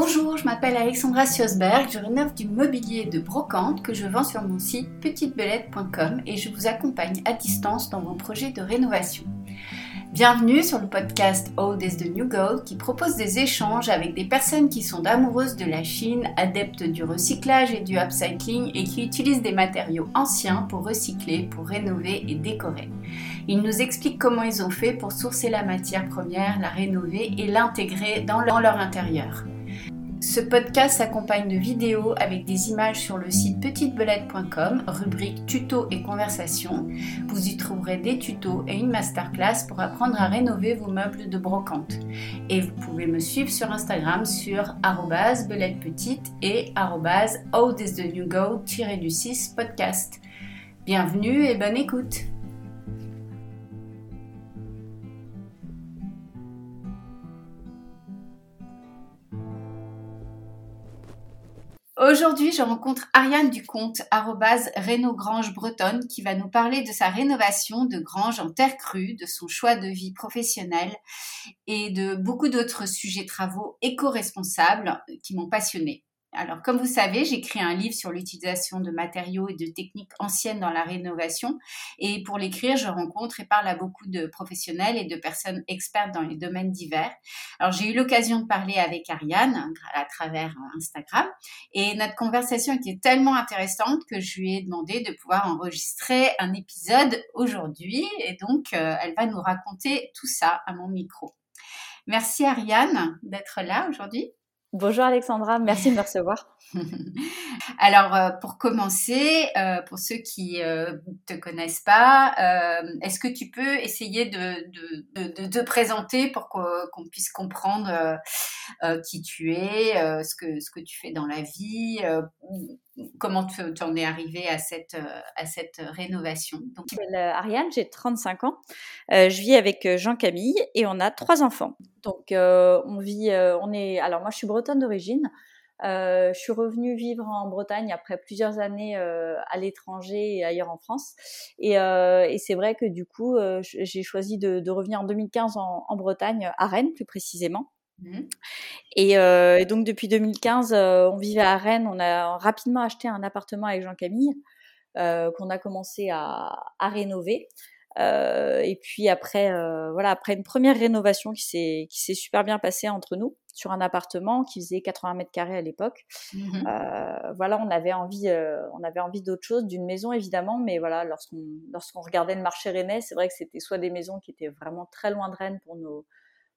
Bonjour, je m'appelle Alexandra Siosberg, je rénove du mobilier de brocante que je vends sur mon site petitebelette.com et je vous accompagne à distance dans vos projets de rénovation. Bienvenue sur le podcast Old is the New Gold qui propose des échanges avec des personnes qui sont amoureuses de la Chine, adeptes du recyclage et du upcycling et qui utilisent des matériaux anciens pour recycler, pour rénover et décorer. Ils nous expliquent comment ils ont fait pour sourcer la matière première, la rénover et l'intégrer dans leur intérieur. Ce podcast s'accompagne de vidéos avec des images sur le site petitebelette.com, rubrique tuto et conversation. Vous y trouverez des tutos et une masterclass pour apprendre à rénover vos meubles de brocante. Et vous pouvez me suivre sur Instagram sur belettePetite et du 6 podcast. Bienvenue et bonne écoute! Aujourd'hui, je rencontre Ariane Ducomte, arrobase Grange Bretonne, qui va nous parler de sa rénovation de grange en terre crue, de son choix de vie professionnelle et de beaucoup d'autres sujets travaux éco-responsables qui m'ont passionnée. Alors, comme vous savez, j'ai écrit un livre sur l'utilisation de matériaux et de techniques anciennes dans la rénovation. Et pour l'écrire, je rencontre et parle à beaucoup de professionnels et de personnes expertes dans les domaines divers. Alors, j'ai eu l'occasion de parler avec Ariane à travers Instagram. Et notre conversation était tellement intéressante que je lui ai demandé de pouvoir enregistrer un épisode aujourd'hui. Et donc, euh, elle va nous raconter tout ça à mon micro. Merci Ariane d'être là aujourd'hui. Bonjour Alexandra, merci de me recevoir. Alors, euh, pour commencer, euh, pour ceux qui ne euh, te connaissent pas, est-ce que tu peux essayer de, te présenter pour qu'on puisse comprendre qui tu es, ce, que, ce que tu fais dans la vie, comment tu en es arrivé à cette, à cette rénovation? Donc, Je m'appelle Ariane, j'ai 35 ans. je vis avec Jean-Camille et on a trois enfants. Donc, on vit, on est, alors moi je suis bretonne d'origine. Euh, je suis revenue vivre en Bretagne après plusieurs années euh, à l'étranger et ailleurs en France. Et, euh, c'est vrai que du coup, euh, j'ai choisi de, revenir en 2015 en, en, Bretagne, à Rennes plus précisément. Mmh. Et, euh, et, donc depuis 2015, on vivait à Rennes. On a rapidement acheté un appartement avec Jean-Camille qu'on a commencé à, à rénover. Euh, et puis après, euh, voilà, après une première rénovation qui s'est qui s'est super bien passée entre nous sur un appartement qui faisait 80 mètres carrés à l'époque. Mmh euh, voilà, on avait envie, euh, on avait envie d'autre chose, d'une maison évidemment, mais voilà, lorsqu'on lorsqu'on regardait le marché rennais, c'est vrai que c'était soit des maisons qui étaient vraiment très loin de Rennes pour nos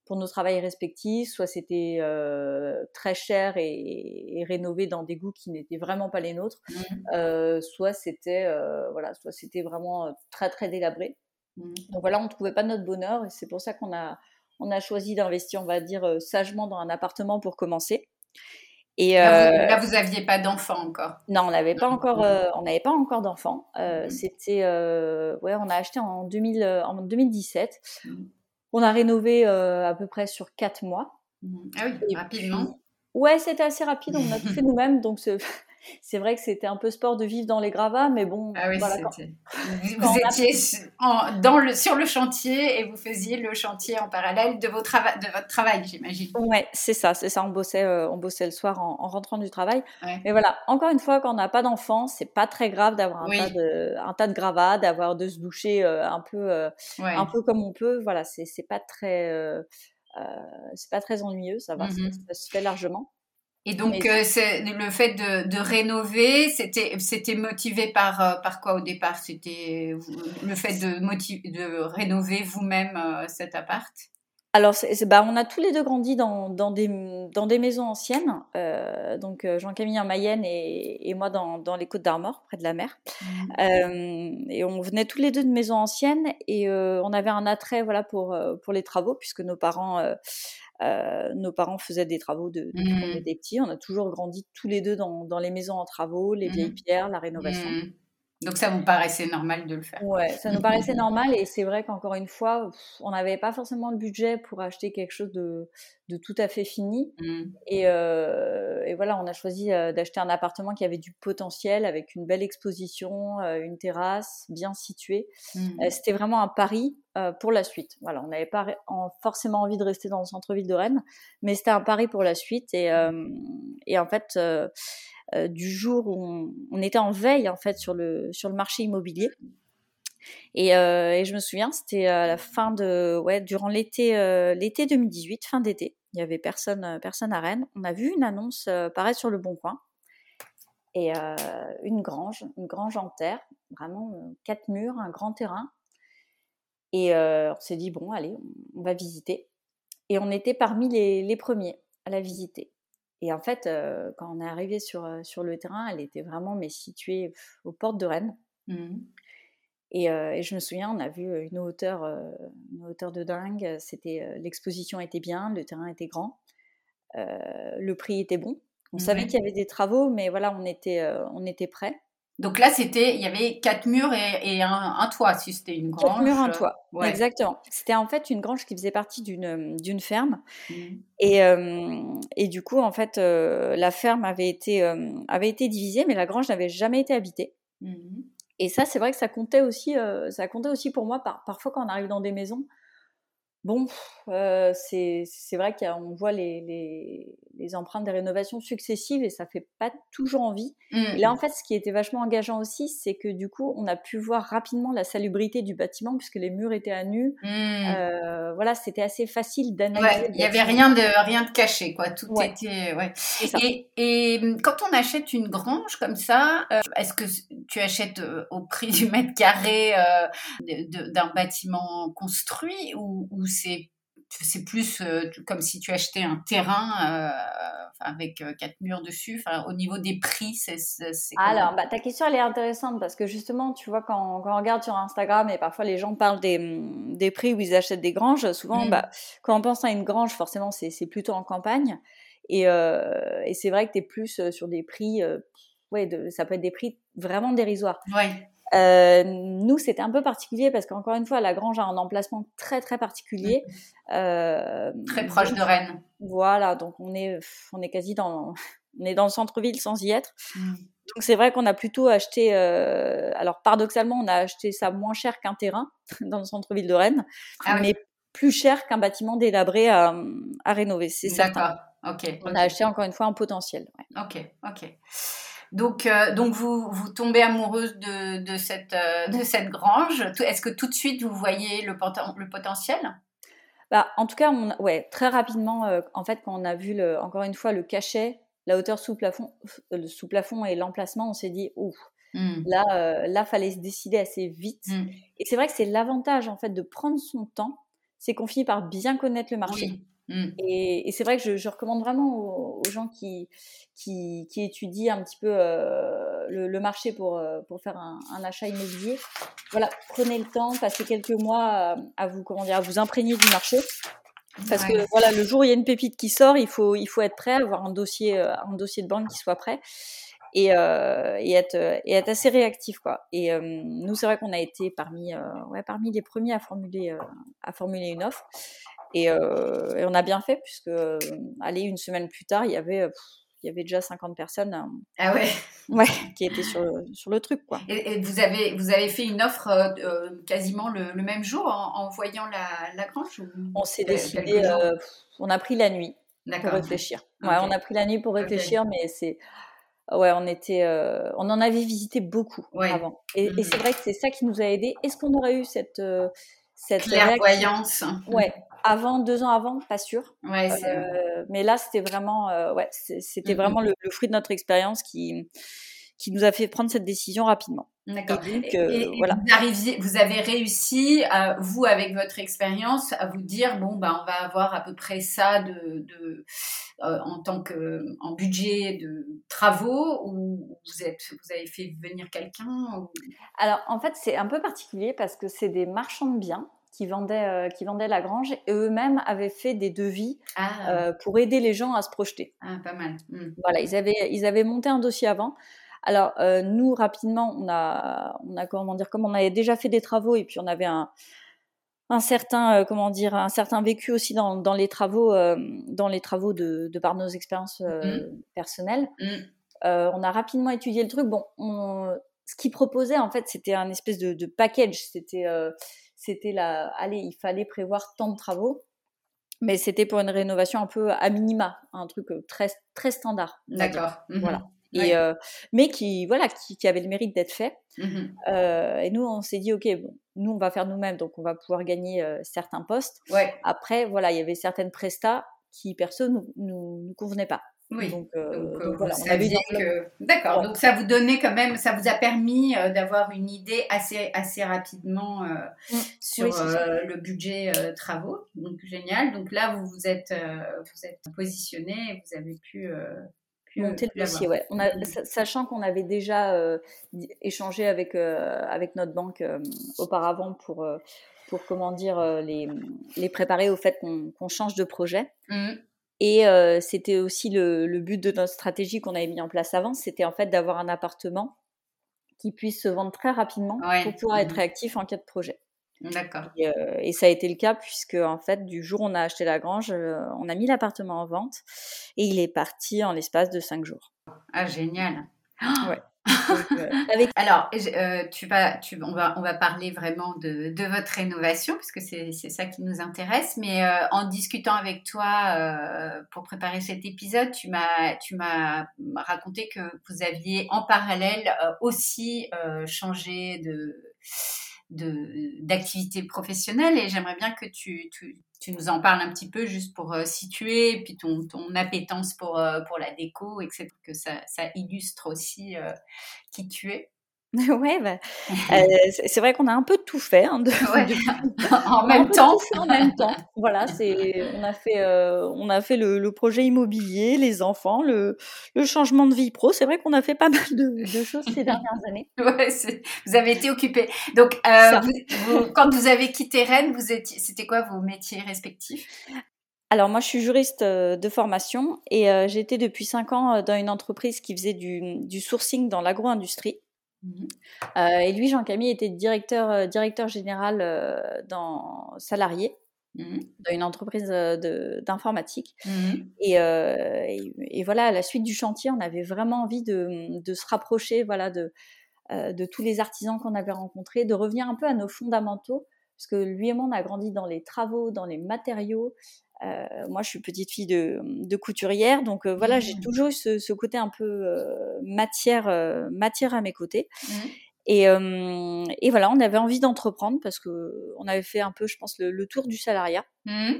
pour nos travails respectifs, soit c'était euh, très cher et, et, rénové dans des goûts qui n'étaient vraiment pas les nôtres, mmh euh, soit c'était euh, voilà, soit c'était vraiment très très délabré. Mmh. Donc voilà, on ne trouvait pas notre bonheur et c'est pour ça qu'on a, on a choisi d'investir, on va dire, sagement dans un appartement pour commencer. Et là, vous n'aviez pas d'enfants encore Non, on n'avait pas encore, on n'avait pas encore d'enfants. Mmh. C'était, ouais, on a acheté en, 2000, en 2017. Mmh. On a rénové à peu près sur quatre mois. Ah oui, rapidement. ouais, c'était assez rapide. On a tout fait nous-mêmes, donc c'est vrai que c'était un peu sport de vivre dans les gravats, mais bon. Ah oui, voilà, vous, étiez dans le, sur le chantier et vous faisiez le chantier en parallèle de, vos de votre travail, j'imagine. Ouais, c'est ça, c'est ça. On bossait, euh, on bossait le soir en, rentrant du travail. Mais voilà, encore une fois, quand on n'a pas d'enfant, c'est pas très grave d'avoir un, tas de, un tas de gravats, d'avoir de se doucher euh, un peu, euh, un peu comme on peut. Voilà, c'est pas très, c'est pas très ennuyeux, ça va, mmh ça se fait largement. Et donc, euh, c'est le fait de, de rénover, c'était, c'était motivé par, euh, par quoi au départ? C'était le fait de, de rénover vous-même euh, cet appart? Alors, bah, on a tous les deux grandi dans, dans, des, dans des maisons anciennes. Euh, donc, Jean-Camille en Mayenne et, et moi dans, dans, les Côtes d'Armor, près de la mer. Mmh. Euh, et on venait tous les deux de maisons anciennes et euh, on avait un attrait voilà, pour, pour les travaux, puisque nos parents euh, nos parents faisaient des travaux de, depuis qu'on mmh. était petits. On a toujours grandi tous les deux dans, dans les maisons en travaux, les vieilles mmh. pierres, la rénovation. Mmh. Donc ça vous paraissait normal de le faire Ouais, ça nous paraissait normal et c'est vrai qu'encore une fois, on n'avait pas forcément le budget pour acheter quelque chose de, de tout à fait fini. Mmh. Et, euh, et, voilà, on a choisi euh, d'acheter un appartement qui avait du potentiel, avec une belle exposition, euh, une terrasse bien située. Mmh. C'était vraiment un pari pour la suite. Voilà, on n'avait pas forcément envie de rester dans le centre-ville de Rennes, mais c'était un pari pour la suite. Et, et en fait euh, du jour où on, était en veille en fait sur le sur le marché immobilier. Et, euh, je me souviens, c'était à la fin de ouais durant l'été euh, l'été 2018, fin d'été. Il y avait personne personne à Rennes. On a vu une annonce paraître sur le Bon Coin et une grange, une grange en terre, vraiment quatre murs, un grand terrain. Et on s'est dit bon, allez, on, va visiter. Et on était parmi les, les premiers à la visiter. Et en fait, euh, quand on est arrivé sur, euh, sur le terrain, elle était vraiment mais située aux portes de Rennes. Mmh. Et, euh, et, je me souviens, on a vu une hauteur, une hauteur de dingue. C'était l'exposition était bien, le terrain était grand, le prix était bon. On savait qu'il y avait des travaux, mais voilà, on était, on était prêts. Donc là, c'était, il y avait quatre murs et, un, toit, si c'était une grange. Quatre murs, un toit. Exactement. C'était en fait une grange qui faisait partie d'une d'une ferme. Mmh. Et, euh, et du coup, en fait, euh, la ferme avait été euh, avait été divisée, mais la grange n'avait jamais été habitée. Mmh. Et ça, c'est vrai que ça comptait aussi, ça comptait aussi pour moi. Par, parfois, quand on arrive dans des maisons, Bon, euh, c'est vrai qu'on voit les, les, les, empreintes des rénovations successives et ça fait pas toujours envie. Mmh. là, en fait, ce qui était vachement engageant aussi, c'est que du coup, on a pu voir rapidement la salubrité du bâtiment puisque les murs étaient à nu. Mmh. Euh, voilà, c'était assez facile d'analyser. il y avait rien de rien de caché, quoi. Tout était, ouais. Et, et, mmh, quand on achète une grange comme ça, euh, est-ce que tu achètes au prix du mètre carré d'un bâtiment construit ou, ou c'est c'est plus euh, comme si tu achetais un terrain euh, avec euh, quatre murs dessus. Enfin, au niveau des prix, c'est. Alors, bah, ta question elle est intéressante parce que justement, tu vois, quand, quand, on regarde sur Instagram et parfois les gens parlent des, des prix où ils achètent des granges, souvent, mmh. bah, quand on pense à une grange, forcément, c'est plutôt en campagne. Et, et c'est vrai que tu es plus sur des prix. ouais, de, ça peut être des prix vraiment dérisoires. Ouais. Euh, nous, c'était un peu particulier parce qu'encore une fois, la grange a un emplacement très très particulier. Euh, très proche de Rennes. Voilà, donc on est, on est quasi dans, on est dans le centre-ville sans y être. Mm. Donc c'est vrai qu'on a plutôt acheté, euh, alors paradoxalement, on a acheté ça moins cher qu'un terrain dans le centre-ville de Rennes, ah mais plus cher qu'un bâtiment délabré à, à rénover, c'est certain. D'accord, ok. On a acheté encore une fois un potentiel. Ok, ok. Donc, euh, donc vous, vous tombez amoureuse de, de, cette, euh, de cette grange. Est-ce que tout de suite vous voyez le, le potentiel? Bah, En tout cas, on, ouais, très rapidement, euh, en fait, quand on a vu le, encore une fois le cachet, la hauteur sous plafond, le sous plafond et l'emplacement, on s'est dit, ouf, mmh. là, là, fallait se décider assez vite. Mmh. Et c'est vrai que c'est l'avantage en fait de prendre son temps, c'est qu'on finit par bien connaître le marché. Mmh. Et, c'est vrai que je, recommande vraiment aux, gens qui, qui, étudient un petit peu euh, le, marché pour, euh, pour faire un, achat immobilier. Voilà, prenez le temps, passez quelques mois à, vous, comment dire, à vous imprégner du marché. Parce que voilà, le jour où il y a une pépite qui sort, il faut, il faut être prêt, avoir un dossier, euh, un dossier de banque qui soit prêt. Et, et, être, et être assez réactif quoi. Et nous c'est vrai qu'on a été parmi ouais, parmi les premiers à formuler à formuler une offre. Euh, et, on a bien fait, puisque, euh, aller une semaine plus tard, il y avait, il y avait déjà 50 personnes hein. ah ouais. Ouais, qui étaient sur le, sur le truc. Quoi. Et, vous, avez, vous avez fait une offre euh, quasiment le, même jour en, voyant la, la grange On s'est décidé, on a pris la nuit pour réfléchir. Ouais, on a pris la nuit pour réfléchir, mais c'est. Ouais, on était, on en avait visité beaucoup avant. Et, et c'est vrai que c'est ça qui nous a aidés. Est-ce qu'on aurait eu cette, cette clairvoyance Ouais, avant, deux ans avant, pas sûr. Ouais, euh, mais là, c'était vraiment, euh, ouais, c'était vraiment le, fruit de notre expérience qui, qui nous a fait prendre cette décision rapidement. D'accord. Et, euh, voilà. vous, vous, avez réussi, vous, avec votre expérience, à vous dire bon, ben, on va avoir à peu près ça de, de en tant que en budget de travaux, ou vous êtes, vous avez fait venir quelqu'un Alors, en fait, c'est un peu particulier parce que c'est des marchands de biens qui vendaient, euh, qui vendaient la grange et eux-mêmes avaient fait des devis ah. euh, pour aider les gens à se projeter. Ah, pas mal. Mmh. Voilà, ils avaient, ils avaient monté un dossier avant. Alors nous rapidement, on a, on a comment dire, comme on avait déjà fait des travaux et puis on avait un, un certain comment dire un certain vécu aussi dans, dans les travaux dans les travaux de, de par nos expériences mmh. personnelles mmh. on a rapidement étudié le truc. Bon on, ce qu'ils proposaient en fait c'était un espèce de, de package. C'était c'était la allez il fallait prévoir tant de travaux mais c'était pour une rénovation un peu à minima un truc très très standard d'accord. Mmh voilà et mais qui voilà qui, qui, avait le mérite d'être fait et nous on s'est dit ok bon nous, on va faire nous-mêmes, donc on va pouvoir gagner euh, certains postes. Ouais. Après, voilà, il y avait certaines prestats qui, perso, nous, nous, nous convenaient pas. Oui. Donc, euh, donc, euh, voilà, que... D'accord. Donc ça vous donnait quand même, ça vous a permis d'avoir une idée assez assez rapidement mmh. sur le budget travaux. Donc génial. Donc là vous vous êtes vous êtes positionné, vous avez pu monter le dossier, ouais. On a, sachant qu'on avait déjà euh, échangé avec, euh, avec notre banque euh, auparavant pour, pour comment dire, les, les préparer au fait qu'on change de projet. Mmh. Et c'était aussi le, le, but de notre stratégie qu'on avait mis en place avant, c'était en fait d'avoir un appartement qui puisse se vendre très rapidement pour pouvoir être mmh. réactif en cas de projet. D'accord. Euh, et, ça a été le cas puisque en fait du jour où on a acheté la grange, euh, on a mis l'appartement en vente et il est parti en l'espace de cinq jours. Ah génial. Ouais. Euh, Alors, tu vas, tu, on, va, on va parler vraiment de, de votre rénovation, parce que c'est ça qui nous intéresse. Mais en discutant avec toi pour préparer cet épisode, tu m'as raconté que vous aviez en parallèle aussi changé de d'activité professionnelle et j'aimerais bien que tu, tu, tu, nous en parles un petit peu juste pour euh, situer et puis ton, ton appétence pour, euh, pour la déco, etc. Que ça, ça illustre aussi euh, qui tu es. Ouais, bah, euh, c'est vrai qu'on a un peu tout fait hein, de, en même temps. En même temps, voilà, c'est on a fait euh, on a fait le, le, projet immobilier, les enfants, le, le changement de vie pro. C'est vrai qu'on a fait pas mal de, de, choses ces dernières années. Ouais, vous avez été occupés. Donc, euh, vous, quand vous avez quitté Rennes, vous étiez, c'était quoi vos métiers respectifs? Alors moi, je suis juriste de formation et été depuis cinq ans dans une entreprise qui faisait du, du sourcing dans l'agro-industrie. Mmh. Euh, et lui, Jean-Camille, était directeur, euh, directeur général euh, dans salarié mmh. dans une entreprise d'informatique. Mmh. Et, et, voilà, à la suite du chantier, on avait vraiment envie de, de se rapprocher, voilà, de, de tous les artisans qu'on avait rencontrés, de revenir un peu à nos fondamentaux, parce que lui et moi, on a grandi dans les travaux, dans les matériaux, moi, je suis petite fille de, de couturière, donc euh, voilà, j'ai mmh. toujours eu ce, ce, côté un peu euh, matière, matière à mes côtés. Mmh. Et, et, voilà, on avait envie d'entreprendre parce que on avait fait un peu, je pense, le, tour du salariat. Mmh.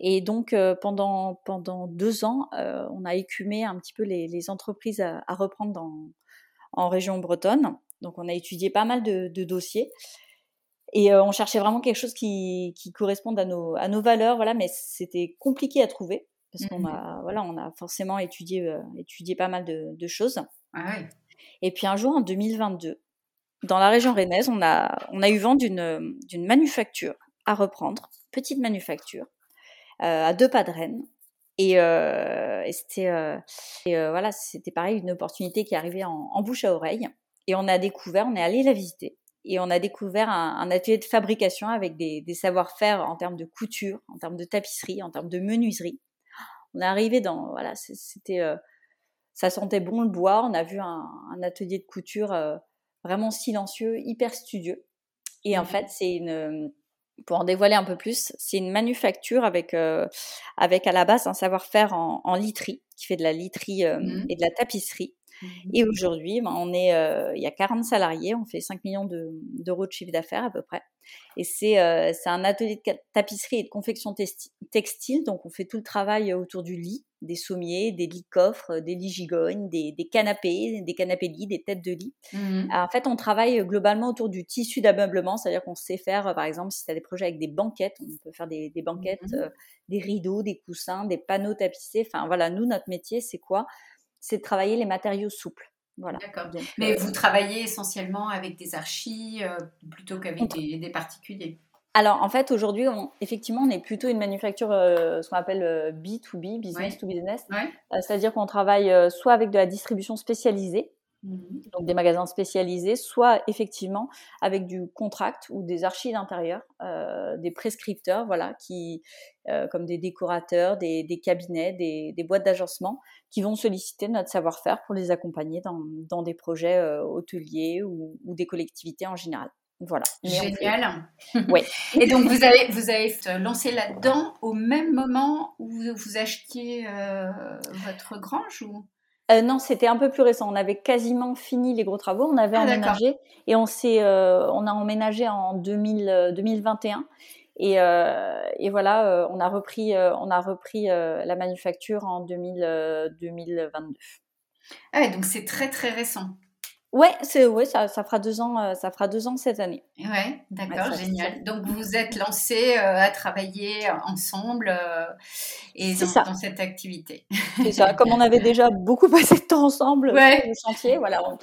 Et donc pendant pendant deux ans, on a écumé un petit peu les, les entreprises à, à, reprendre dans, en région bretonne. Donc on a étudié pas mal de, de dossiers. Et euh, on cherchait vraiment quelque chose qui, qui corresponde à nos, à nos valeurs, voilà, mais c'était compliqué à trouver parce qu'on mmh a, voilà, on a forcément étudié, euh, étudié pas mal de, de choses. Ah Et puis un jour, en 2022, dans la région rennaise, on a, on a eu vent d'une, d'une manufacture à reprendre, petite manufacture, euh, à deux pas de Rennes. Et, euh, et c'était, voilà, c'était pareil, une opportunité qui arrivait en, en bouche à oreille. Et on a découvert, on est allé la visiter et on a découvert un, atelier de fabrication avec des, savoir-faire en termes de couture, en termes de tapisserie, en termes de menuiserie. On est arrivé dans, voilà, c'était, euh, ça sentait bon le bois. On a vu un, atelier de couture euh, vraiment silencieux, hyper studieux. Et en fait, c'est une, pour en dévoiler un peu plus, c'est une manufacture avec, euh, avec à la base un savoir-faire en, en, literie, qui fait de la literie mmh. et de la tapisserie. Mmh et aujourd'hui, ben, on est, euh, il y a 40 salariés, on fait 5 millions d'euros de, chiffre d'affaires à peu près. Et c'est euh, un atelier de tapisserie et de confection textile, donc on fait tout le travail autour du lit, des sommiers, des lits coffres, des lits gigognes, des, des canapés, des canapés lits, des têtes de lit. Mmh en fait, on travaille globalement autour du tissu d'ameublement, c'est-à-dire qu'on sait faire, par exemple, si tu as des projets avec des banquettes, on peut faire des, des banquettes, mmh euh, des rideaux, des coussins, des panneaux tapissés. Enfin voilà, nous, notre métier, c'est quoi? C'est de travailler les matériaux souples. Voilà. D'accord. Mais euh, vous travaillez essentiellement avec des archis euh, plutôt qu'avec des, particuliers? Alors en fait aujourd'hui, effectivement, on est plutôt une manufacture, euh, ce qu'on appelle B2B, business to business. C'est-à-dire qu'on travaille soit avec de la distribution spécialisée, Mhm. Donc des magasins spécialisés, soit effectivement avec du contract ou des archives d'intérieur, euh, des prescripteurs, voilà, qui, euh, comme des décorateurs, des, cabinets, des, boîtes d'agencement, qui vont solliciter notre savoir-faire pour les accompagner dans, des projets euh, hôteliers ou, des collectivités en général. Voilà. Génial. Oui. Et donc vous avez vous avez lancé là-dedans au même moment où vous achetiez votre grange ou? Euh, non, c'était un peu plus récent. On avait quasiment fini les gros travaux. On avait ah, emménagé et on s'est, euh, on a emménagé en 2000, 2021. Euh, et, voilà, on a repris, on a repris la manufacture en 2000, 2022. Ah donc c'est très très récent. Ouais, c'est ouais, ça, ça fera deux ans, euh, ça fera deux ans cette année. Ouais, d'accord, génial. Donc vous vous êtes lancé euh, à travailler ensemble euh, et dans, cette activité. C'est ça. Comme on avait déjà beaucoup passé de temps ensemble ouais. sur le chantier, voilà, on,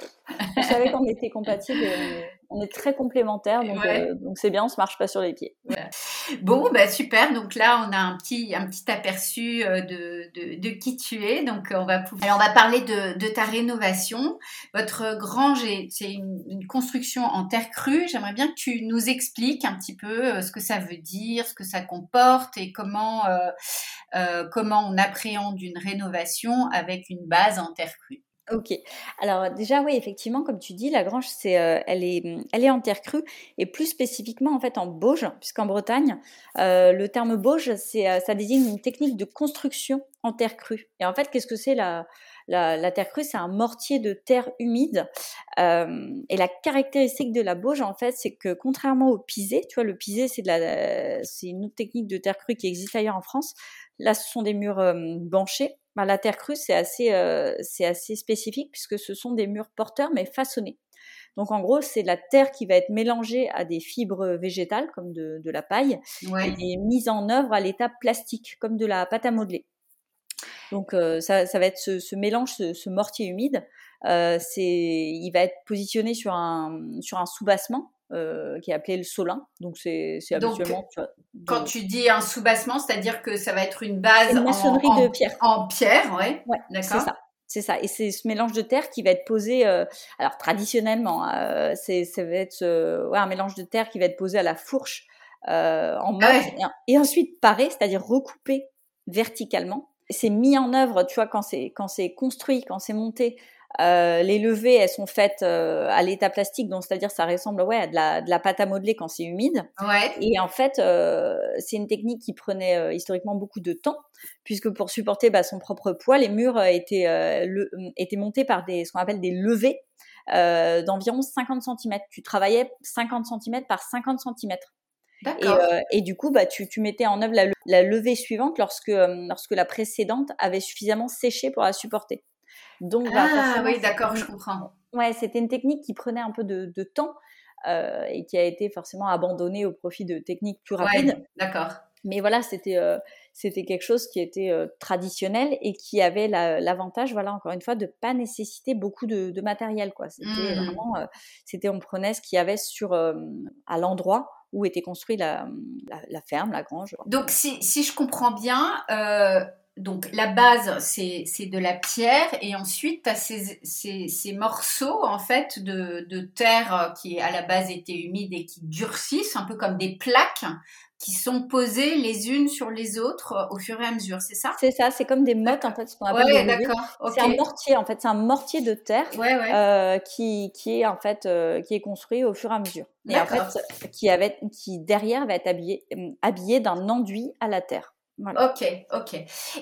on savait qu'on était compatibles. Et on est très complémentaires, donc euh, donc c'est bien, on se marche pas sur les pieds. Bon, bah super. Donc là, on a un petit un petit aperçu euh, de, de, de qui tu es. Donc on va Alors, on va parler de, de ta rénovation. Votre grange, c'est une, une, construction en terre crue. J'aimerais bien que tu nous expliques un petit peu euh, ce que ça veut dire, ce que ça comporte et comment euh, comment on appréhende une rénovation avec une base en terre crue. Ok. Alors déjà oui, effectivement, comme tu dis, la grange, c'est, euh, elle est, elle est en terre crue et plus spécifiquement en fait en Bauge, puisqu'en Bretagne, euh, le terme Bauge, c'est, euh, ça désigne une technique de construction en terre crue. Et en fait, qu'est-ce que c'est la, la, terre crue C'est un mortier de terre humide. et la caractéristique de la Bauge, en fait, c'est que contrairement au pisé, tu vois, le pisé, c'est une autre technique de terre crue qui existe ailleurs en France. Là, ce sont des murs banchés bah, la terre crue, c'est assez, euh, c'est assez spécifique puisque ce sont des murs porteurs mais façonnés. Donc en gros, c'est la terre qui va être mélangée à des fibres végétales comme de, la paille et mise en œuvre à l'état plastique comme de la pâte à modeler. Donc euh, ça, va être ce, mélange, ce, mortier humide. Euh, c'est, il va être positionné sur un, sur un soubassement euh, qui est appelé le solin. Donc c'est habituellement. Quand tu dis un soubassement, c'est-à-dire que ça va être une base une maçonnerie en, de pierre. En pierre, ouais. ouais d'accord. C'est ça. C'est ça. Et c'est ce mélange de terre qui va être posé. Euh, alors traditionnellement, euh, c'est ça va être ouais, un mélange de terre qui va être posé à la fourche en ah mode et, ensuite paré, c'est-à-dire recoupé verticalement. C'est mis en œuvre, tu vois, quand c'est quand c'est construit, quand c'est monté euh, les levées, elles sont faites euh, à l'état plastique, donc c'est-à-dire ça ressemble ouais à de la, de la pâte à modeler quand c'est humide. Ouais. Et en fait, euh, c'est une technique qui prenait historiquement beaucoup de temps, puisque pour supporter bah, son propre poids, les murs étaient, le, étaient montés par des ce qu'on appelle des levées d'environ 50 cm. Tu travaillais 50 cm par 50 cm. Et, euh, et, du coup, bah, tu, tu mettais en œuvre la, la levée suivante lorsque, lorsque la précédente avait suffisamment séché pour la supporter. Donc, bah, ah oui, d'accord, je comprends. Ouais, c'était une technique qui prenait un peu de, temps euh, et qui a été forcément abandonnée au profit de techniques plus rapides. Ouais, d'accord. Mais voilà, c'était euh, c'était quelque chose qui était euh, traditionnel et qui avait l'avantage, voilà, encore une fois, de pas nécessiter beaucoup de, matériel, quoi. C'était mmh. vraiment, c'était on prenait ce qu'il y avait sur à l'endroit où était construite la, la, ferme, la grange. Donc, si, si je comprends bien, donc la base, c'est de la pierre et ensuite tu as ces, ces, morceaux en fait de, de, terre qui à la base étaient humides et qui durcissent, un peu comme des plaques qui sont posées les unes sur les autres au fur et à mesure, c'est ça? C'est ça, c'est comme des mottes en fait, ce qu'on appelle ouais, d'accord. C'est un mortier en fait, c'est un mortier de terre euh, qui, qui est en fait euh, qui est construit au fur et à mesure. Et en fait, qui, avait, qui derrière va être habillé, habillé d'un enduit à la terre. Ok, ok.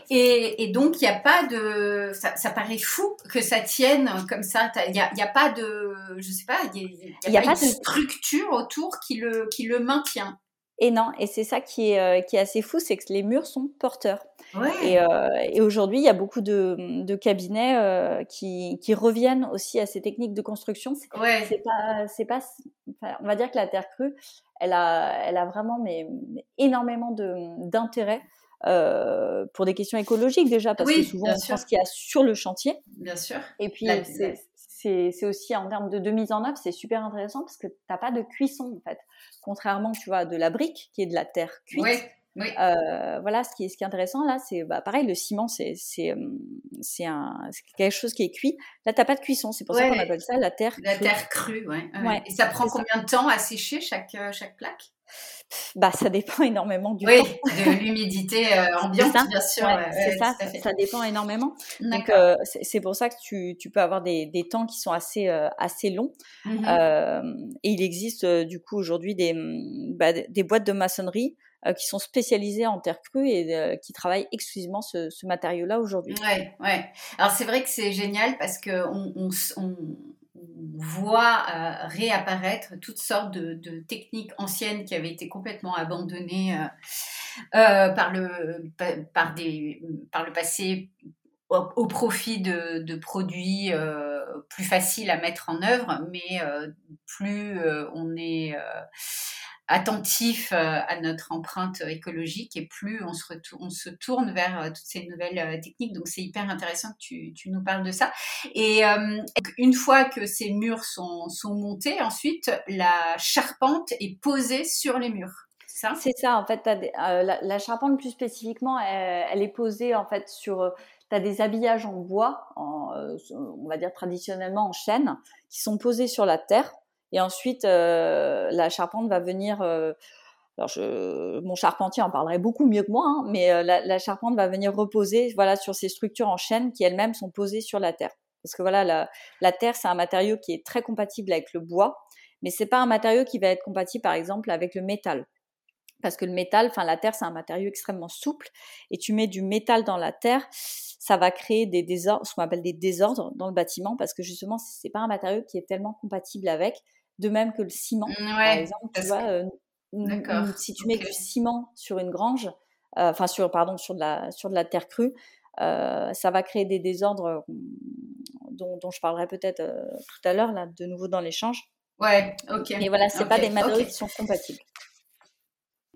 Et, et donc, il n'y a pas de... Ça, ça, paraît fou que ça tienne comme ça. Il n'y a, y a, pas de... Je sais pas, il n'y a, pas, de structure autour qui le, qui le maintient. Et non, et c'est ça qui est, euh, qui est assez fou, c'est que les murs sont porteurs. Ouais. Et, euh, et aujourd'hui, il y a beaucoup de, de cabinets euh, qui, qui, reviennent aussi à ces techniques de construction. Ouais. C'est pas, c'est pas, enfin, on va dire que la terre crue, elle a, elle a vraiment mais, énormément d'intérêt euh, pour des questions écologiques déjà, parce que souvent on pense qu'il y a sur le chantier. Bien sûr. Et puis c'est aussi en termes de, de, mise en œuvre, c'est super intéressant parce que tu n'as pas de cuisson en fait. Contrairement, tu vois, de la brique qui est de la terre cuite. Oui. Oui. Euh, voilà, ce qui est, ce qui est intéressant là, c'est bah, pareil, le ciment, c'est, euh, quelque chose qui est cuit. Là, t'as pas de cuisson, c'est pour ça qu'on appelle ça la terre. La terre crue, ouais. Et ça prend combien de temps à sécher chaque chaque plaque? Bah, ça dépend énormément du oui, de l'humidité euh, ambiante, bien sûr. c'est ça, ça dépend énormément. Donc, euh, c'est pour ça que tu, tu peux avoir des, des, temps qui sont assez, euh, assez longs. Mmh et il existe du coup aujourd'hui des, mmh, bah, des boîtes de maçonnerie qui sont spécialisées en terre crue et qui travaillent exclusivement ce, ce matériau-là aujourd'hui. Ouais, ouais. Alors c'est vrai que c'est génial parce que on, on, on voit euh, réapparaître toutes sortes de, techniques anciennes qui avaient été complètement abandonnées euh, euh, par, le, par, des, par le passé au, profit de, de produits plus faciles à mettre en œuvre, mais plus on est attentif euh, à notre empreinte écologique et plus on se, on se tourne vers euh, toutes ces nouvelles euh, techniques. Donc c'est hyper intéressant que tu, nous parles de ça. Et une fois que ces murs sont, montés, ensuite la charpente est posée sur les murs. C'est ça, en fait, la, charpente plus spécifiquement, elle, est posée en fait sur tu as des habillages en bois, on va dire traditionnellement en chêne, qui sont posés sur la terre. Et ensuite, euh, la charpente va venir. Euh, alors mon charpentier en parlerait beaucoup mieux que moi, hein, mais euh, la, charpente va venir reposer, voilà, sur ces structures en chaîne qui elles-mêmes sont posées sur la terre. Parce que voilà, la, la terre c'est un matériau qui est très compatible avec le bois, mais c'est pas un matériau qui va être compatible, par exemple, avec le métal parce que le métal, enfin la terre, c'est un matériau extrêmement souple, et tu mets du métal dans la terre, ça va créer des désordres, ce qu'on appelle des désordres dans le bâtiment, parce que justement, c'est pas un matériau qui est tellement compatible avec de même que le ciment, mmh, par exemple. Tu vois, euh, si tu mets du ciment sur une grange, euh, enfin sur pardon sur de la sur de la terre crue, euh, ça va créer des désordres dont, dont je parlerai peut-être tout à l'heure là, de nouveau dans l'échange. Ouais, ok. Et voilà, c'est pas des matériaux qui sont compatibles.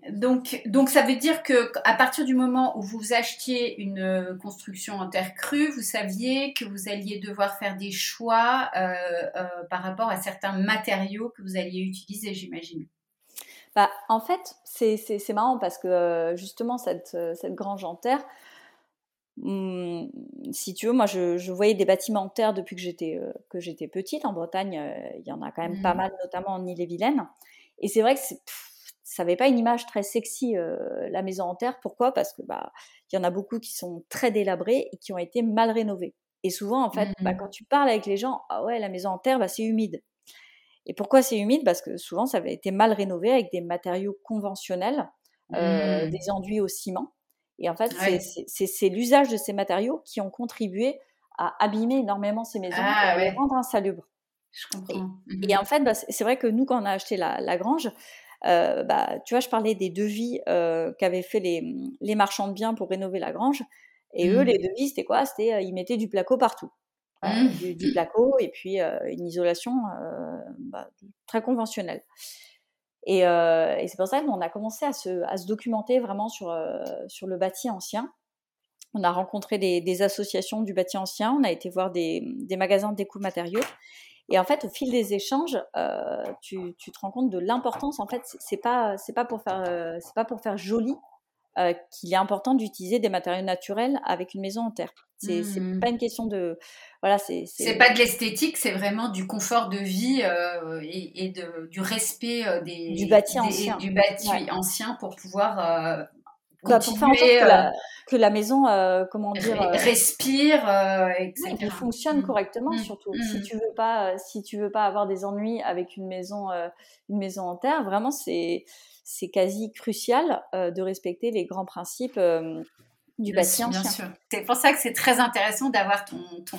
Donc, donc ça veut dire que à partir du moment où vous achetiez une euh, construction en terre crue, vous saviez que vous alliez devoir faire des choix euh, euh, par rapport à certains matériaux que vous alliez utiliser, j'imagine. Bah, en fait, c'est marrant parce que justement cette, cette grange en terre, hmm, si tu veux, moi je, voyais des bâtiments en terre depuis que j'étais que j'étais petite. En Bretagne, il y en a quand même pas mmh. mal, notamment en Ille-et-Vilaine. Et c'est vrai que c'est ça n'avait pas une image très sexy euh, la maison en terre. Pourquoi? Parce que bah il y en a beaucoup qui sont très délabrés et qui ont été mal rénovés. Et souvent en fait, bah, mmh. quand tu parles avec les gens, ah ouais la maison en terre, bah, c'est humide. Et pourquoi c'est humide? Parce que souvent ça avait été mal rénové avec des matériaux conventionnels, euh, mmh. des enduits au ciment. Et en fait, c'est l'usage de ces matériaux qui ont contribué à abîmer énormément ces maisons ah, et à les rendre insalubres. Je comprends. Et, mmh. en fait, bah, c'est vrai que nous, quand on a acheté la, la grange, euh, bah, tu vois, je parlais des devis euh, qu'avaient fait les, les, marchands de biens pour rénover la grange. Et eux, mmh. les devis, c'était quoi? C'était euh, ils mettaient du placo partout. Mmh. du, du, placo et puis une isolation bah, très conventionnelle. Et, et c'est pour ça qu'on a commencé à se, à se documenter vraiment sur, sur le bâti ancien. On a rencontré des, des, associations du bâti ancien, on a été voir des, des magasins de découpe matériaux. Et en fait, au fil des échanges, euh, tu, tu, te rends compte de l'importance. En fait, c'est pas c'est pas pour faire euh, c'est pas pour faire joli euh, qu'il est important d'utiliser des matériaux naturels avec une maison en terre. C'est mmh. pas une question de voilà c'est c'est pas de l'esthétique, c'est vraiment du confort de vie et, et de, du respect des du bâti ancien du bâti ancien pour pouvoir bah, pour faire en sorte que la, que la maison, euh, comment dire, euh, respire, euh, etc. fonctionne mmh. correctement mmh. surtout. Si mmh. tu veux pas, si tu veux pas avoir des ennuis avec une maison, une maison en terre, vraiment c'est c'est quasi crucial de respecter les grands principes du bâti ancien. C'est pour ça que c'est très intéressant d'avoir ton, ton,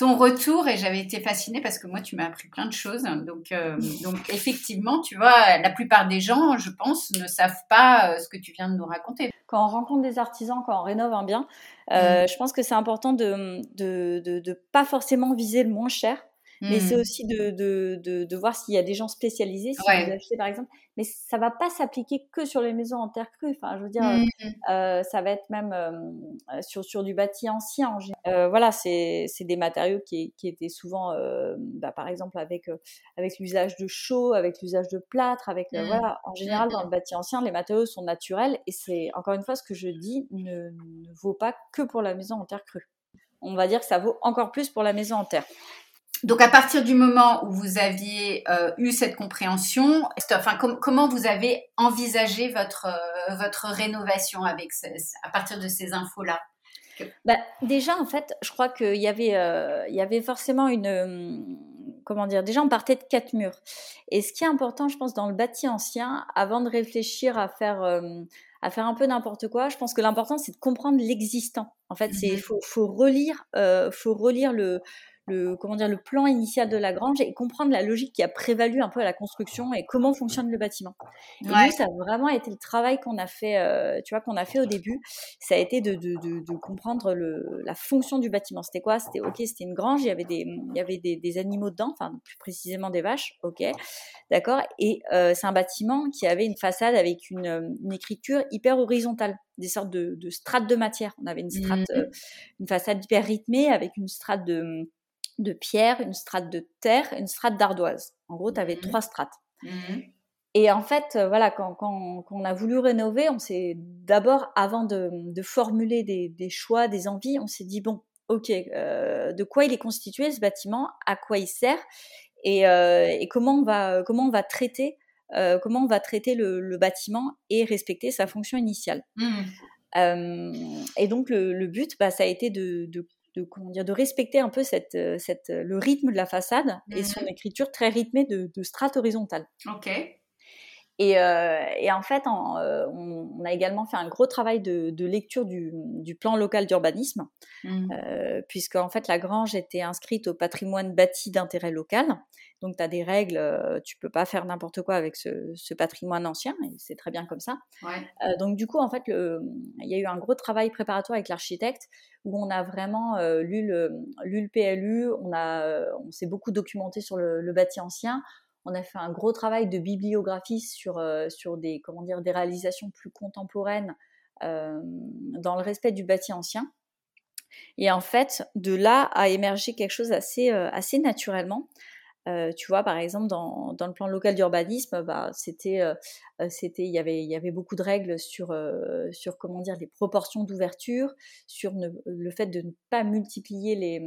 ton retour et j'avais été fascinée parce que moi tu m'as appris plein de choses. Donc, euh, donc effectivement, tu vois, la plupart des gens, je pense, ne savent pas euh, ce que tu viens de nous raconter. Quand on rencontre des artisans, quand on rénove un bien, euh, mm. je pense que c'est important de, de, de, de, pas forcément viser le moins cher mais c'est mmh. aussi de, de, de, de voir s'il y a des gens spécialisés, si vous achetez par exemple. Mais ça va pas s'appliquer que sur les maisons en terre crue. Enfin, je veux dire, mmh. euh, ça va être même euh, sur, sur du bâti ancien. Euh, voilà, c'est des matériaux qui, qui étaient souvent, euh, bah, par exemple, avec, euh, avec l'usage de chaux, avec l'usage de plâtre, avec mmh. voilà. En général, dans le bâti ancien, les matériaux sont naturels et c'est encore une fois ce que je dis ne, ne vaut pas que pour la maison en terre crue. on va dire que ça vaut encore plus pour la maison en terre. Donc à partir du moment où vous aviez euh, eu cette compréhension, enfin comment vous avez envisagé votre euh, votre rénovation avec à partir de ces infos là bah, déjà en fait, je crois qu'il y avait euh, il y avait forcément une comment dire déjà on partait de quatre murs et ce qui est important je pense dans le bâti ancien avant de réfléchir à faire à faire un peu n'importe quoi. Je pense que l'important, c'est de comprendre l'existant. En fait, c'est mmh faut, faut relire, euh, faut relire le, le, comment dire, le plan initial de la grange et comprendre la logique qui a prévalu un peu à la construction et comment fonctionne le bâtiment. Et nous, ça a vraiment été le travail qu'on a fait, euh, tu vois, qu'on a fait au début. Ça a été de, de, de, de comprendre le, la fonction du bâtiment. C'était quoi? C'était ok, c'était une grange. Il y avait des, il y avait des, des, animaux dedans, enfin plus précisément des vaches. Ok, d'accord. Et euh, c'est un bâtiment qui avait une façade avec une, une écriture hyper horizontale des sortes de, de, strates de matière. On avait une strate, mmh. euh, une façade hyper rythmée avec une strate de, de pierre, une strate de terre, une strate d'ardoise. En gros, tu avais mmh trois strates. Mmh et en fait, euh, voilà, quand, quand, on a voulu rénover, on s'est d'abord, avant de, de formuler des, des, choix, des envies, on s'est dit bon, ok, euh, de quoi il est constitué ce bâtiment, à quoi il sert, et, euh, et comment on va comment on va traiter euh, comment on va traiter le, le, bâtiment et respecter sa fonction initiale? Mmh. Euh, et donc le, le but, bah, ça a été de, de de comment dire de respecter un peu cette, euh, cette le rythme de la façade et son mmh écriture très rythmée de, de strates horizontales. Ok. Et, euh, et en fait, en, euh, on, on, a également fait un gros travail de, de lecture du, du, plan local d'urbanisme, mmh. euh, puisque en fait la grange était inscrite au patrimoine bâti d'intérêt local. Donc tu as des règles, tu peux pas faire n'importe quoi avec ce, ce, patrimoine ancien, et c'est très bien comme ça. Ouais. Donc du coup, en fait, il y a eu un gros travail préparatoire avec l'architecte où on a vraiment lu, le, lu le PLU, on, a, on s'est beaucoup documenté sur le, le bâti ancien on a fait un gros travail de bibliographie sur, euh, sur des, comment dire, des réalisations plus contemporaines euh, dans le respect du bâti ancien. Et en fait, de là a émergé quelque chose assez, euh, assez naturellement. Euh, tu vois, par exemple, dans, dans le plan local d'urbanisme, bah, c'était, euh, euh c'était, il y avait, il y avait beaucoup de règles sur, euh, sur comment dire, les proportions d'ouverture, sur ne, le fait de ne pas multiplier les,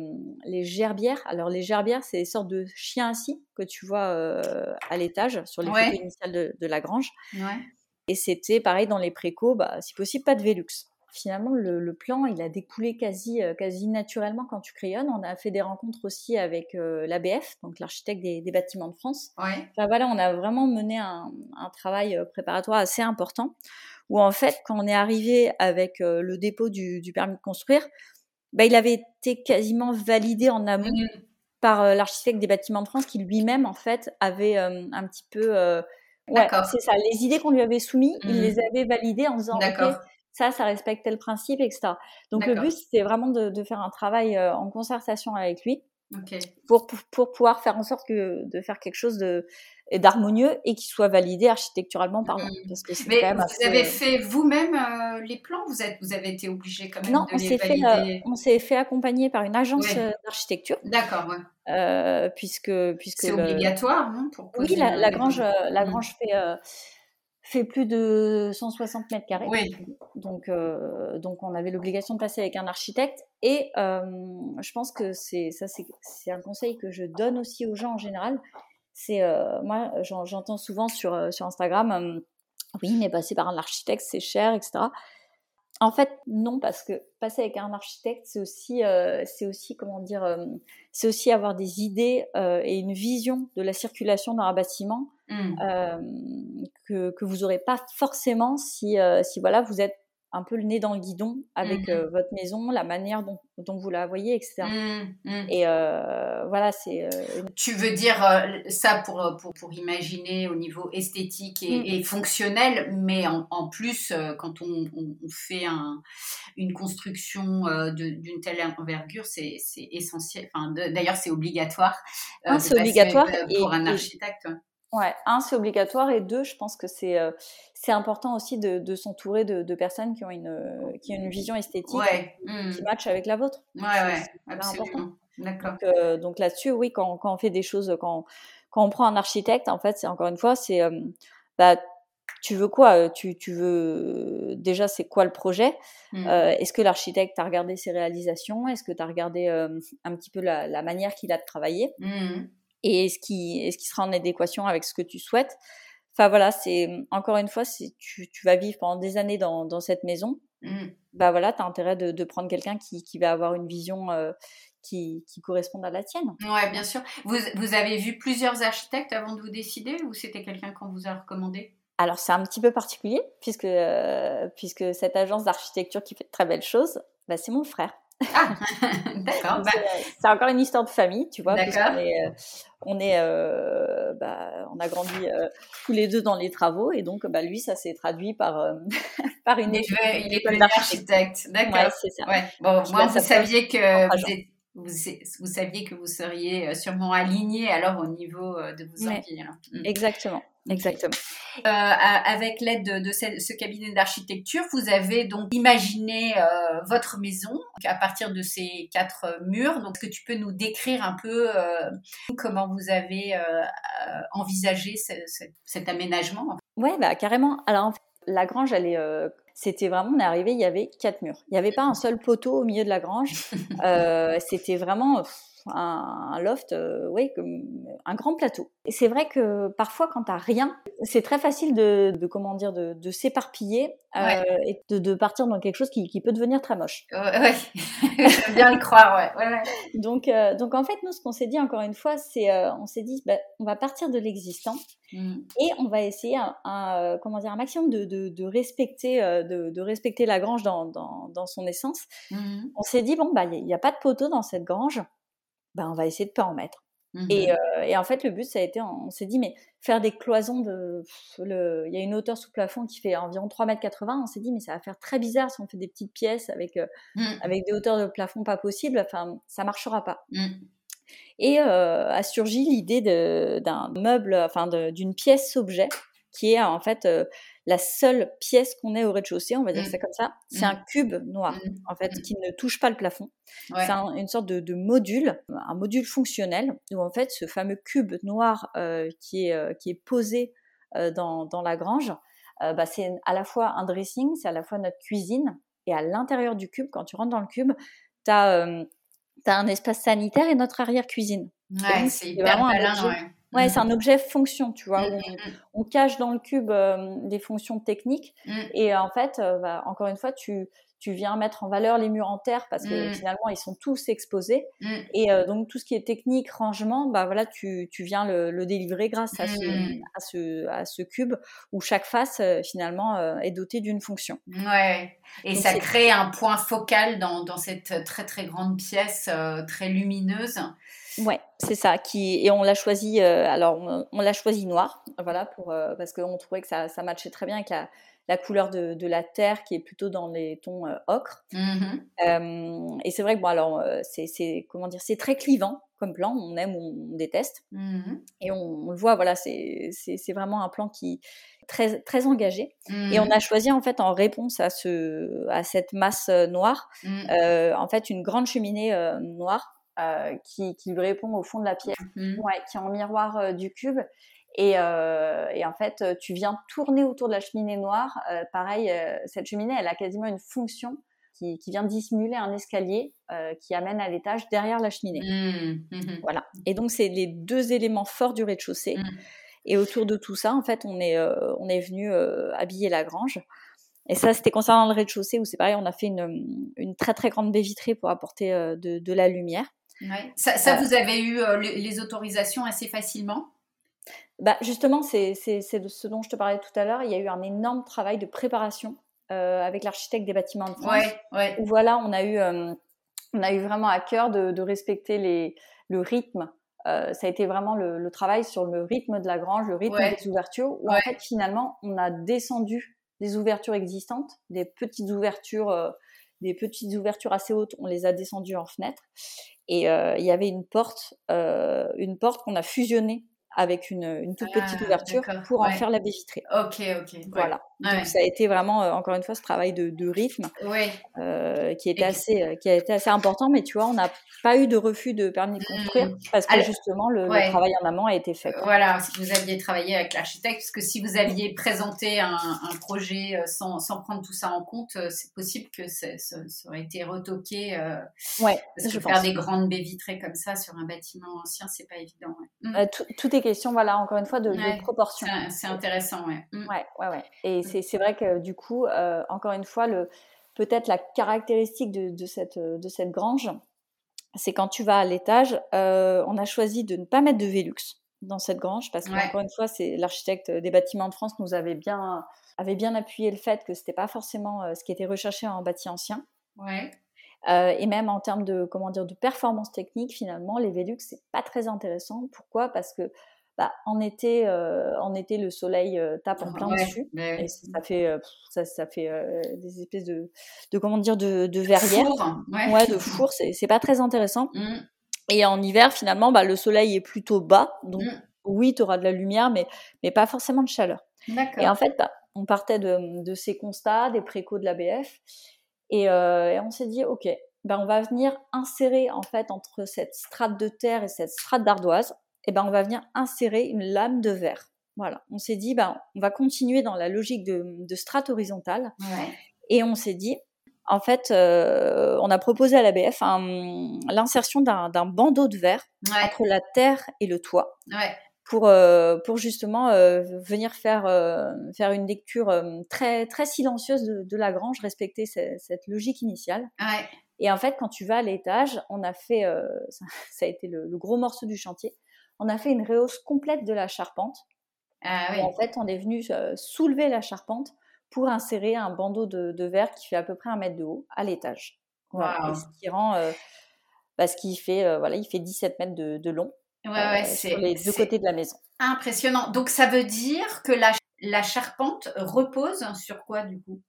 les gerbières. Alors, les gerbières, c'est des sortes de chiens assis que tu vois à l'étage sur les ouais. photos initiales de, de la grange. Ouais. Et c'était pareil dans les précos, bah, si possible, pas de Velux finalement, le, le, plan, il a découlé quasi, euh, quasi naturellement quand tu crayonnes. On a fait des rencontres aussi avec euh, l'ABF, donc l'architecte des, des, bâtiments de France. Ouais. Enfin, voilà, on a vraiment mené un, un, travail euh, préparatoire assez important, où en fait, quand on est arrivé avec euh, le dépôt du, du, permis de construire, bah, il avait été quasiment validé en amont mmh. par euh, l'architecte des bâtiments de France, qui lui-même, en fait, avait un petit peu... Ouais, c'est ça. Les idées qu'on lui avait soumises, mmh. il les avait validées en disant, OK, ça, ça respectait le principe, etc. Donc le but, c'était vraiment de, de, faire un travail euh, en concertation avec lui okay. pour, pour, pour, pouvoir faire en sorte que, de faire quelque chose de d'harmonieux et qui soit validé architecturalement parlant. Mmh. Parce que Mais quand même vous assez... avez fait vous-même euh, les plans? Vous, êtes, vous avez été obligé quand même non, de on les valider fait, euh, On s'est fait accompagner par une agence Ouais. euh, d'architecture. D'accord, ouais. Euh, puisque puisque C'est le- obligatoire, non pour Oui, la, grange, euh, la Mmh. grange fait euh, fait plus de 160 mètres carrés. Oui. Donc, euh, donc on avait l'obligation de passer avec un architecte. Et euh, je pense que c'est ça, c'est un conseil que je donne aussi aux gens en général. C'est euh, moi, j'en- j'entends souvent sur sur Instagram, oui, mais passer par un architecte c'est cher, etc. En fait, non, parce que passer avec un architecte, c'est aussi, euh, c'est aussi, comment dire, euh, c'est aussi avoir des idées euh, et une vision de la circulation dans un bâtiment Mmh. euh, que, que vous n'aurez pas forcément si, euh, si voilà, vous êtes un peu le nez dans le guidon avec Mmh. euh, votre maison, la manière dont, dont vous la voyez, etc. Mmh, mmh. Et euh, voilà, c'est. une- Tu veux dire ça pour, pour, pour imaginer au niveau esthétique et, et fonctionnel, mais en, en plus, quand on, on, on fait un, une construction euh, d'une telle envergure, c'est essentiel. Enfin, D'ailleurs, c'est obligatoire. euh, c'est passer obligatoire et- pour un architecte. Ouais. Un, c'est obligatoire, et deux, je pense que c'est euh, c'est important aussi de, de s'entourer de, de personnes qui ont une, euh, qui ont une vision esthétique Ouais, qui matche avec la vôtre. ouais, ouais, absolument. important. D'accord. Donc, euh, donc là-dessus, oui, quand, quand on fait des choses, quand, quand on prend un architecte, en fait, c'est encore une fois, c'est euh, bah, tu veux quoi tu, tu veux déjà c'est quoi le projet? Mmh. Est-ce que l'architecte a regardé ses réalisations? Est-ce que tu as regardé un petit peu la, manière qu'il a de travailler? Mmh. Et est-ce qu'il est qu sera en adéquation avec ce que tu souhaites Enfin voilà, c'est encore une fois, si tu, tu, vas vivre pendant des années dans, dans cette maison, mmh. bah voilà, tu as intérêt de, de prendre quelqu'un qui, qui, va avoir une vision qui, qui corresponde à la tienne. Ouais, bien sûr. Vous, vous avez vu plusieurs architectes avant de vous décider ou c'était quelqu'un qu'on vous a recommandé? Alors c'est un petit peu particulier puisque, euh, puisque cette agence d'architecture qui fait de très belles choses, bah, c'est mon frère. Ah, d'accord. Bah c'est encore une histoire de famille, tu vois. D'accord. On est, euh, on, bah, on a grandi tous les deux dans les travaux et donc bah, lui, ça s'est traduit par, par une école. Il est architecte. D'accord. Ouais, c'est ça. Ouais. Bon, moi, vous saviez que vous, êtes, vous, vous, saviez que vous seriez sûrement aligné alors au niveau de vos envies. Mmh. Exactement. Exactement. Euh, avec l'aide de, ce, cabinet d'architecture, vous avez donc imaginé euh, votre maison à partir de ces quatre murs. Donc, est-ce que tu peux nous décrire un peu euh, comment vous avez envisagé cet aménagement Oui, bah, carrément. Alors, la grange, elle est c'était vraiment, on est arrivé, il y avait quatre murs. Il n'y avait pas un seul poteau au milieu de la grange. c'était vraiment un, loft, euh, oui, un grand plateau. Et c'est vrai que parfois, quand t'as rien, c'est très facile de, de, comment dire, de, de s'éparpiller euh, et de, de, partir dans quelque chose qui, qui peut devenir très moche. Ouais, j'aime bien le croire, ouais. ouais, Donc, euh, donc en fait, nous, ce qu'on s'est dit encore une fois, c'est, on s'est dit, bah, on va partir de l'existant mmh. et on va essayer un, un, comment dire, un maximum de, respecter, de, respecter la grange dans, dans, dans son essence. Mmh. On s'est dit, bon, bah, il n'y a, a, pas de poteau dans cette grange ben, on va essayer de pas en mettre. Mmh et, euh, et, en fait, le but, ça a été, on s'est dit, mais faire des cloisons de, il y a une hauteur sous plafond qui fait environ 3,80 m. On s'est dit, mais ça va faire très bizarre si on fait des petites pièces avec, euh, mmh. avec des hauteurs de plafond pas possibles. Enfin, ça marchera pas. Mmh. Et euh, a surgi l'idée d'un meuble, enfin d'une pièce objet qui est en fait la seule pièce qu'on ait au rez-de-chaussée, on va dire mmh. ça comme ça. C'est un mmh. cube noir, mmh. en fait, qui ne touche pas le plafond. C'est une sorte de, module, un module fonctionnel, où en fait, ce fameux cube noir euh, qui, est, euh, qui est posé dans, dans, la grange, bah, c'est à la fois un dressing, c'est à la fois notre cuisine, et à l'intérieur du cube, quand tu rentres dans le cube, tu as, un espace sanitaire et notre arrière-cuisine. Ouais, c'est hyper malin, ouais. Ouais, c'est un objet fonction, tu vois. Mmh, mmh, mmh. on, cache dans le cube des fonctions techniques. Et en fait, bah, encore une fois, tu, tu viens mettre en valeur les murs en terre parce que finalement, ils sont tous exposés. Et donc, tout ce qui est technique, rangement, bah voilà, tu, tu viens le, le, délivrer grâce à ce, à, ce, à ce cube où chaque face, finalement, est dotée d'une fonction. Ouais. Et ça crée un point focal dans, dans, cette très, très grande pièce, très lumineuse. Ouais, c'est ça. Qui et on l'a choisi. Euh, alors on, l'a choisi noir, voilà, pour euh, parce qu'on trouvait que ça, ça matchait très bien avec la, la couleur de, de, la terre qui est plutôt dans les tons euh, ocre. Mmh et c'est vrai que bon alors c'est comment dire, c'est très clivant comme plan. On aime ou on déteste. Mmh et on, le voit, voilà, c'est vraiment un plan qui très très engagé. Et on mmh. a choisi en fait en réponse à ce à cette masse noire, en fait une grande cheminée noire qui, qui, lui répond au fond de la pièce, mmh. ouais, qui est en miroir euh, du cube. Et, euh, et, en fait, tu viens tourner autour de la cheminée noire. pareil, cette cheminée, elle a quasiment une fonction qui, qui vient dissimuler un escalier qui amène à l'étage derrière la cheminée. Mmh. Mmh. Voilà. Et donc, c'est les deux éléments forts du rez-de-chaussée. Et autour de tout ça, en fait, on est, on est venu habiller la grange. Et ça, c'était concernant le rez-de-chaussée où c'est pareil, on a fait une, une, très très grande baie vitrée pour apporter de, de la lumière. Ça, ça euh. vous avez eu euh, les autorisations assez facilement? Bah justement, c'est ce dont je te parlais tout à l'heure. Il y a eu un énorme travail de préparation euh, avec l'architecte des bâtiments de France. Ouais, Où voilà, on a eu, on a eu vraiment à cœur de, de respecter les, le rythme. ça a été vraiment le, le, travail sur le rythme de la grange, le rythme des ouvertures. Où en fait, finalement, on a descendu des ouvertures existantes, des petites ouvertures des petites ouvertures assez hautes, on les a descendues en fenêtre. Et euh, il y avait une porte, euh, une porte qu'on a fusionnée avec une, une toute petite ah, ouverture pour en faire la baie vitrée. Ok, ok. Voilà. Donc ça a été vraiment, encore une fois, ce travail de, de rythme qui, était assez, qui a été assez important. Mais tu vois, on n'a pas eu de refus de permis de construire mmh. parce que justement, le, travail en amont a été fait. Voilà, si vous aviez travaillé avec l'architecte, parce que si vous aviez présenté un, un projet sans, sans, prendre tout ça en compte, c'est possible que ça, ça, aurait été retoqué. ouais, parce que faire des grandes baies vitrées comme ça sur un bâtiment ancien, c'est pas évident. Mmh. tout, tout, est question, voilà, encore une fois, de, proportion. C'est intéressant, ouais. Mmh. Ouais, ouais, ouais. Et c'est vrai que du coup, euh, encore une fois, peut-être la caractéristique de, de, cette, de cette grange, c'est quand tu vas à l'étage, euh, on a choisi de ne pas mettre de Velux dans cette grange parce qu'encore une fois, c'est l'architecte des bâtiments de France nous avait bien avait bien appuyé le fait que c'était pas forcément euh, ce qui était recherché en bâti ancien. Ouais. Euh, et même en termes de comment dire de performance technique, finalement, les Velux c'est pas très intéressant. Pourquoi? Parce que bah, en été, euh, en été, le soleil euh, tape en plein dessus, et ça fait, euh, ça, ça, fait des espèces de, de, comment dire, de, de verrières, ouais. de four. C'est pas très intéressant. Mmh. Et en hiver, finalement, bah, le soleil est plutôt bas, donc mmh. oui, tu auras de la lumière, mais, mais pas forcément de chaleur. Et en fait, bah, on partait de, de, ces constats, des précaux de l'ABF, et, et on s'est dit, ok, ben on va venir insérer en fait entre cette strate de terre et cette strate d'ardoise, eh ben, on va venir insérer une lame de verre. Voilà, on s'est dit, ben, on va continuer dans la logique de, de strate horizontale. Et on s'est dit, en fait, euh, on a proposé à l'ABF l'insertion d'un bandeau de verre entre la terre et le toit. Pour, euh, pour justement euh, venir faire, faire une lecture très, très silencieuse de, la grange, respecter cette, logique initiale. Et en fait, quand tu vas à l'étage, on a fait, ça, a été le, gros morceau du chantier, on a fait une rehausse complète de la charpente. Ah en fait, on est venu euh, soulever la charpente pour insérer un bandeau de, verre qui fait à peu près un mètre de haut à l'étage. Ce qui rend, euh, parce qu'il fait, euh, voilà, il fait 17 mètres de, long sur les deux côtés de la maison. Impressionnant. Donc ça veut dire que la, la charpente repose sur quoi du coup?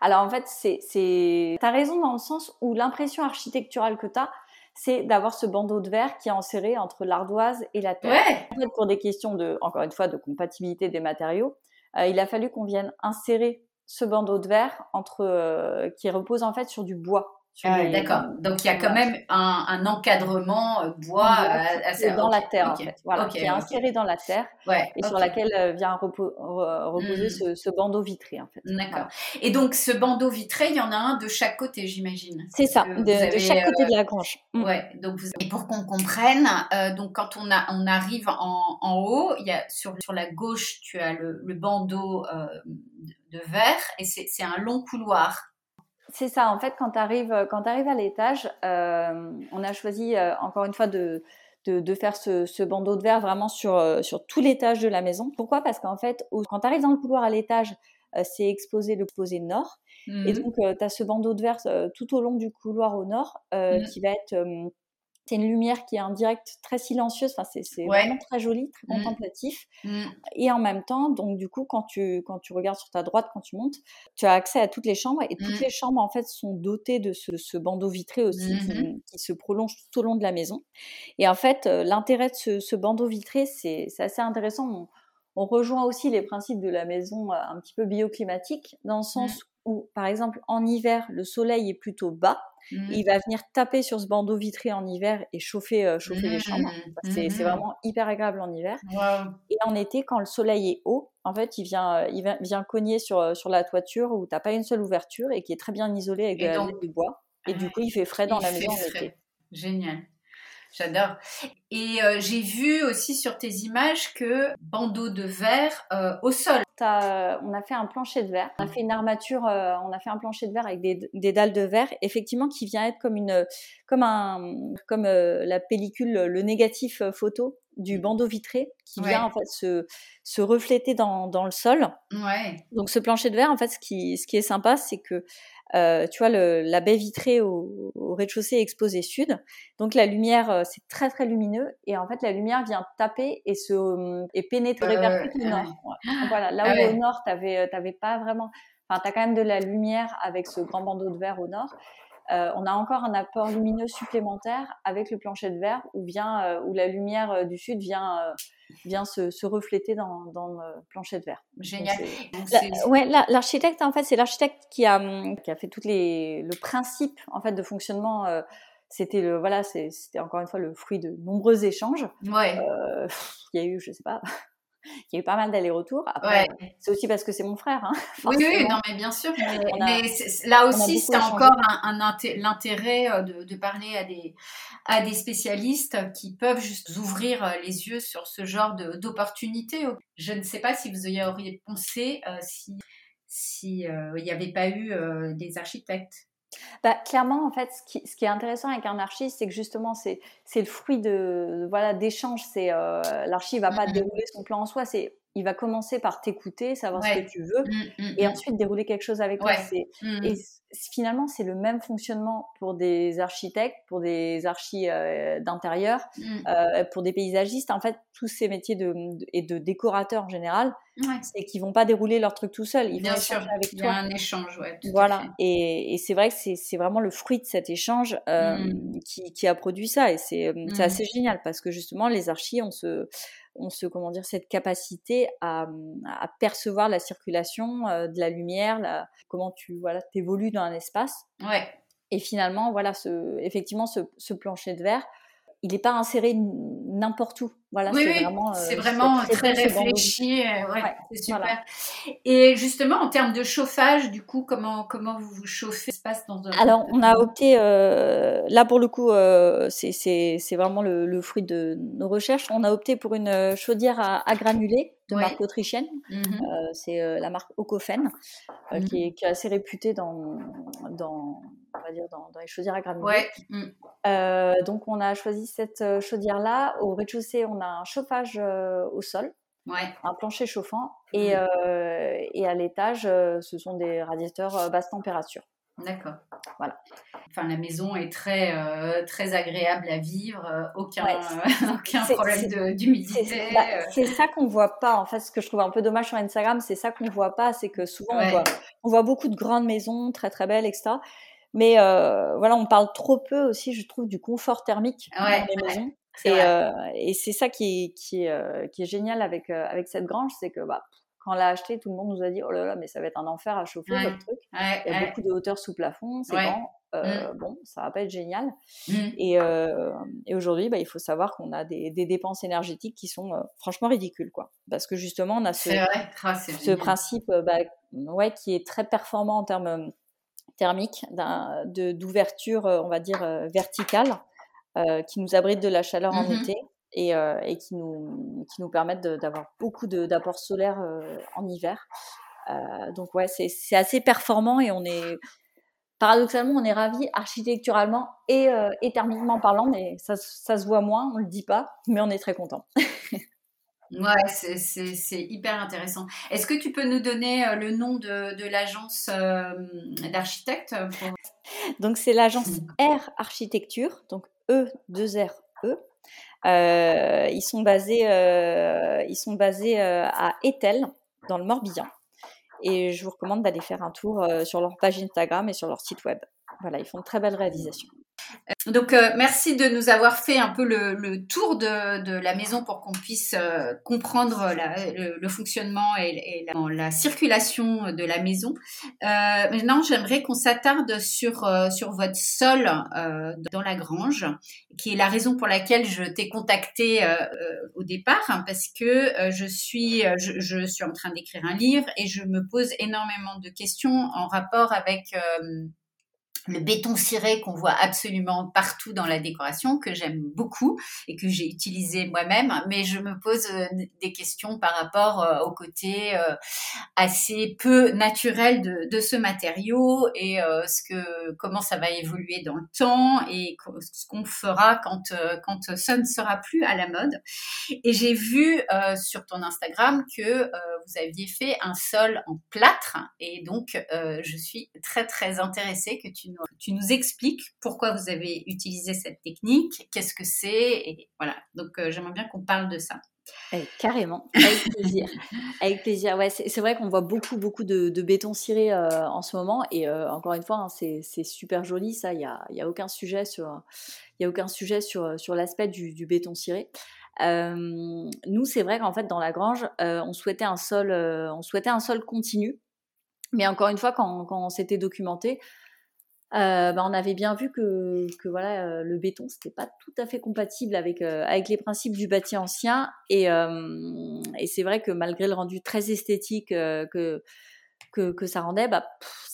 Alors en fait, c'est, as raison dans le sens où l'impression architecturale que tu as, c'est d'avoir ce bandeau de verre qui est enserré entre l'ardoise et la terre. En fait, pour des questions de, encore une fois, de compatibilité des matériaux, euh, il a fallu qu'on vienne insérer ce bandeau de verre entre, euh, qui repose en fait sur du bois. Ah d'accord. Donc il y a quand même un, un encadrement euh, bois assez dans la terre en fait, voilà, qui est inséré dans la terre et sur laquelle euh, vient reposer hmm. ce, ce, bandeau vitré en fait. D'accord. Et donc ce bandeau vitré, il y en a un de chaque côté, j'imagine. C'est ça, de, chaque côté euh, de la grange. Hmm. Ouais. Donc vous... et pour qu'on comprenne, donc quand on a on arrive en, en, haut, il y a sur sur la gauche tu as le, le bandeau de verre et c'est un long couloir c'est ça, en fait, quand tu arrives, quand arrives à l'étage, euh, on a choisi euh, encore une fois de, de, faire ce, bandeau de verre vraiment sur, euh, sur tout l'étage de la maison. Pourquoi? Parce qu'en fait, quand tu arrives dans le couloir à l'étage, c'est exposé l'exposé nord. Et mmh donc, tu as ce bandeau de verre tout au long du couloir au nord mmh. qui va être c'est une lumière qui est en direct très silencieuse. Enfin, c'est vraiment très joli, très mmh. contemplatif. Mmh. Et en même temps, donc du coup, quand tu quand tu regardes sur ta droite, quand tu montes, tu as accès à toutes les chambres et toutes mmh. les chambres en fait sont dotées de ce, bandeau vitré aussi qui, se prolonge tout au long de la maison. Et en fait, euh, l'intérêt de ce, bandeau vitré, c'est assez intéressant. On, on, rejoint aussi les principes de la maison euh, un petit peu bioclimatique dans le sens où, par exemple, en hiver, le soleil est plutôt bas. Mmh. Il va venir taper sur ce bandeau vitré en hiver et chauffer, euh, chauffer les chambres. Mmh. C'est mmh. vraiment hyper agréable en hiver. Et en été, quand le soleil est haut, en fait, il vient, euh, il vient, cogner sur, euh, sur la toiture où tu n'as pas une seule ouverture et qui est très bien isolée avec de la du bois. Et du coup, il fait frais dans la maison en été. Génial. J'adore. Et j'ai vu aussi sur tes images que bandeau de verre au sol. Euh, on a fait un plancher de verre, on a fait une armature, euh, on a fait un plancher de verre avec des, dalles de verre, effectivement, qui vient être comme une, comme un, comme euh, la pellicule, le négatif photo du bandeau vitré qui vient en fait se, se refléter dans, dans le sol. Ouais. Donc ce plancher de verre, en fait, ce qui, ce qui est sympa, c'est que euh, tu vois, le, la baie vitrée au, au rez-de-chaussée exposée sud. Donc la lumière, euh, c'est très très lumineux et en fait la lumière vient taper et se et pénétrer vers tout le nord. Voilà, là ah où au nord t'avais euh, t'avais pas vraiment, enfin t'as quand même de la lumière avec ce grand bandeau de verre au nord. On a encore un apport lumineux supplémentaire avec le plancher de verre où, vient, où la lumière du sud vient, vient se, refléter dans, le plancher de verre. Génial. ouais, l'architecte, en fait, c'est l'architecte qui a, hum, qui a fait tout le principe en fait, de fonctionnement c'était le voilà c'était encore une fois le fruit de nombreux échanges ouais il y a eu je sais pas il y a eu pas mal d'allers-retours. Après, c'est aussi parce que c'est mon frère. Hein, oui, oui, non, mais bien sûr. Mais, là aussi, c'est encore un, l'intérêt euh, de, parler à des, à des spécialistes qui peuvent juste ouvrir euh, les yeux sur ce genre d'opportunités. Je ne sais pas si vous y auriez pensé euh, si s'il n'y avait pas eu des architectes. Bah, clairement, en fait, ce qui, ce qui, est intéressant avec un archiste, c'est que justement, c'est le fruit de, voilà d'échanges. C'est euh, l'archi va pas mmh dérouler son plan en soi. C'est il va commencer par t'écouter, savoir ce que tu veux, mmh, mmh, et ensuite dérouler quelque chose avec toi. Et finalement, c'est le même fonctionnement pour des architectes, pour des archis euh, d'intérieur, euh, pour des paysagistes. En fait, tous ces métiers de, et de décorateurs en général, c'est qu'ils vont pas dérouler leur truc tout seuls. Ils Bien vont sûr, avec il y a un échange, ouais. Voilà. Et, et c'est vrai que c'est vraiment le fruit de cet échange euh, qui, qui, a produit ça, et c'est assez génial parce que justement, les archis, on se on se comment dire cette capacité à, à percevoir la circulation de la lumière, la, comment tu voilà t'évolues dans un espace. Ouais. Et finalement, voilà, ce, effectivement, ce, ce plancher de verre, il n'est pas inséré n'importe où. Voilà, oui, c'est vraiment, euh, vraiment très, réfléchi. Euh, ouais, c'est super. Et justement, en termes de chauffage, du coup, comment, comment vous vous chauffez? Passe dans Alors, on a opté, euh, là pour le coup, c'est vraiment le, fruit de nos recherches. On a opté pour une chaudière à, à granulés de marque autrichienne. Mmh c'est la marque Okofen, mmh qui, est, qui, est, assez réputée dans, dans, on va dire dans, les chaudières à granulés. Mmh. donc, on a choisi cette chaudière-là. Au rez-de-chaussée, on a un chauffage euh, au sol, un plancher chauffant, et, euh, et à l'étage, euh, ce sont des radiateurs basse température. D'accord. Voilà. Enfin, la maison est très, très agréable à vivre, aucun, aucun problème d'humidité. C'est ça qu'on voit pas. En fait, ce que je trouve un peu dommage sur Instagram, c'est ça qu'on voit pas, c'est que souvent on, voit, on, voit, beaucoup de grandes maisons très très belles, etc. Mais voilà, on parle trop peu aussi, je trouve, du confort thermique dans les maisons. Euh, et, c'est ça qui est, qui est, euh, qui est génial avec, euh, avec cette grange, c'est que bah, quand on l'a acheté, tout le monde nous a dit oh là là, mais ça va être un enfer à chauffer votre truc. Il y a beaucoup de hauteur sous plafond, c'est grand. Mmh. Bon, ça va pas être génial. Mmh. Et, et aujourd'hui, bah, il faut savoir qu'on a des, des, dépenses énergétiques qui sont franchement ridicules, quoi. Parce que justement, on a ce, ah, ce principe bah, ouais, qui est très performant en termes thermiques, d'ouverture, on va dire, verticale. Euh, qui nous abritent de la chaleur en mmh été et, euh, et, qui, nous, qui nous permettent d'avoir beaucoup d'apports solaires euh, en hiver. donc ouais, c'est assez performant et on est paradoxalement, on est ravis architecturalement et, et, thermiquement parlant, mais ça, ça, se voit moins, on le dit pas, mais on est très content. ouais, c'est hyper intéressant. Est-ce que tu peux nous donner le nom de, de l'agence d'architectes Donc c'est l'agence mmh. R Architecture, donc E, 2 R, E. Euh, ils sont basés, euh, ils sont basés euh, à Etel, dans le Morbihan. Et je vous recommande d'aller faire un tour sur leur page Instagram et sur leur site web. Voilà, ils font de très belles réalisations. Donc, euh, merci de nous avoir fait un peu le, tour de, la maison pour qu'on puisse euh, comprendre le, fonctionnement et, la, circulation de la maison. Euh, maintenant, j'aimerais qu'on s'attarde sur, votre sol dans la grange, qui est la raison pour laquelle je t'ai contacté au départ, hein, parce que je, suis en train d'écrire un livre et je me pose énormément de questions en rapport avec le béton ciré qu'on voit absolument partout dans la décoration, que j'aime beaucoup et que j'ai utilisé moi-même, mais je me pose euh, des questions par rapport euh, au côté euh, assez peu naturel de, ce matériau et ce que comment ça va évoluer dans le temps et ce qu'on fera quand quand ça ne sera plus à la mode. Et j'ai vu sur ton Instagram que vous aviez fait un sol en plâtre et donc je suis très très intéressée que tu tu nous expliques pourquoi vous avez utilisé cette technique, qu'est-ce que c'est, et voilà. Donc, euh, j'aimerais bien qu'on parle de ça. carrément, avec plaisir. avec plaisir. Ouais, c'est vrai qu'on voit beaucoup, beaucoup de, béton ciré en ce moment. Et encore une fois, hein, c'est super joli. Ça, il n'y a, y a aucun sujet sur, y a aucun sujet sur, sur l'aspect du, du, béton ciré. nous, c'est vrai qu'en fait, dans la grange, on souhaitait un sol, on souhaitait un sol continu. Mais encore une fois, quand, quand on s'était documenté, euh, bah, on avait bien vu que, que voilà, euh, le béton, c'était pas tout à fait compatible avec, euh, avec les principes du bâti ancien. Et, et c'est vrai que malgré le rendu très esthétique que, que, que, ça rendait, bah,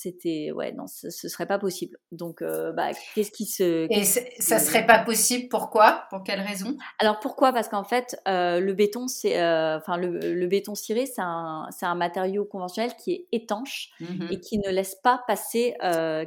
c'était ouais non ce, ce, serait pas possible. Donc euh, bah, qu'est-ce qui se et ça serait pas possible pourquoi? Pour quelle raison? Alors pourquoi? Parce qu'en fait euh, le béton c'est euh, enfin le, le, béton ciré c'est un c'est un matériau conventionnel qui est étanche mmh et qui ne laisse pas passer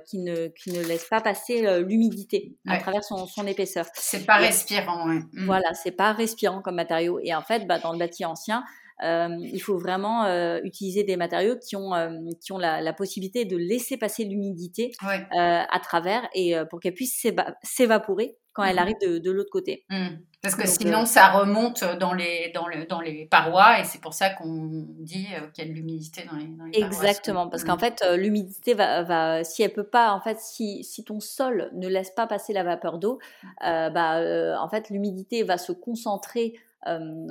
qui ne qui ne laisse pas passer l'humidité à travers son, son épaisseur. C'est pas respirant ouais. Mmh. voilà c'est pas respirant comme matériau. Et en fait bah, dans le bâti ancien il faut vraiment euh, utiliser des matériaux qui ont, euh, qui ont la, la, possibilité de laisser passer l'humidité à travers et pour qu'elle puisse s'évaporer quand elle mmh arrive de, de l'autre côté. Mmh. Parce que sinon, ça remonte dans les, dans, le, dans les parois et c'est pour ça qu'on dit qu'il y a de l'humidité dans les, dans les Exactement, parce qu'en mmh. fait, l'humidité va, va, si elle peut pas, en fait, si, si ton sol ne laisse pas passer la vapeur d'eau, bah, en fait, l'humidité va se concentrer euh,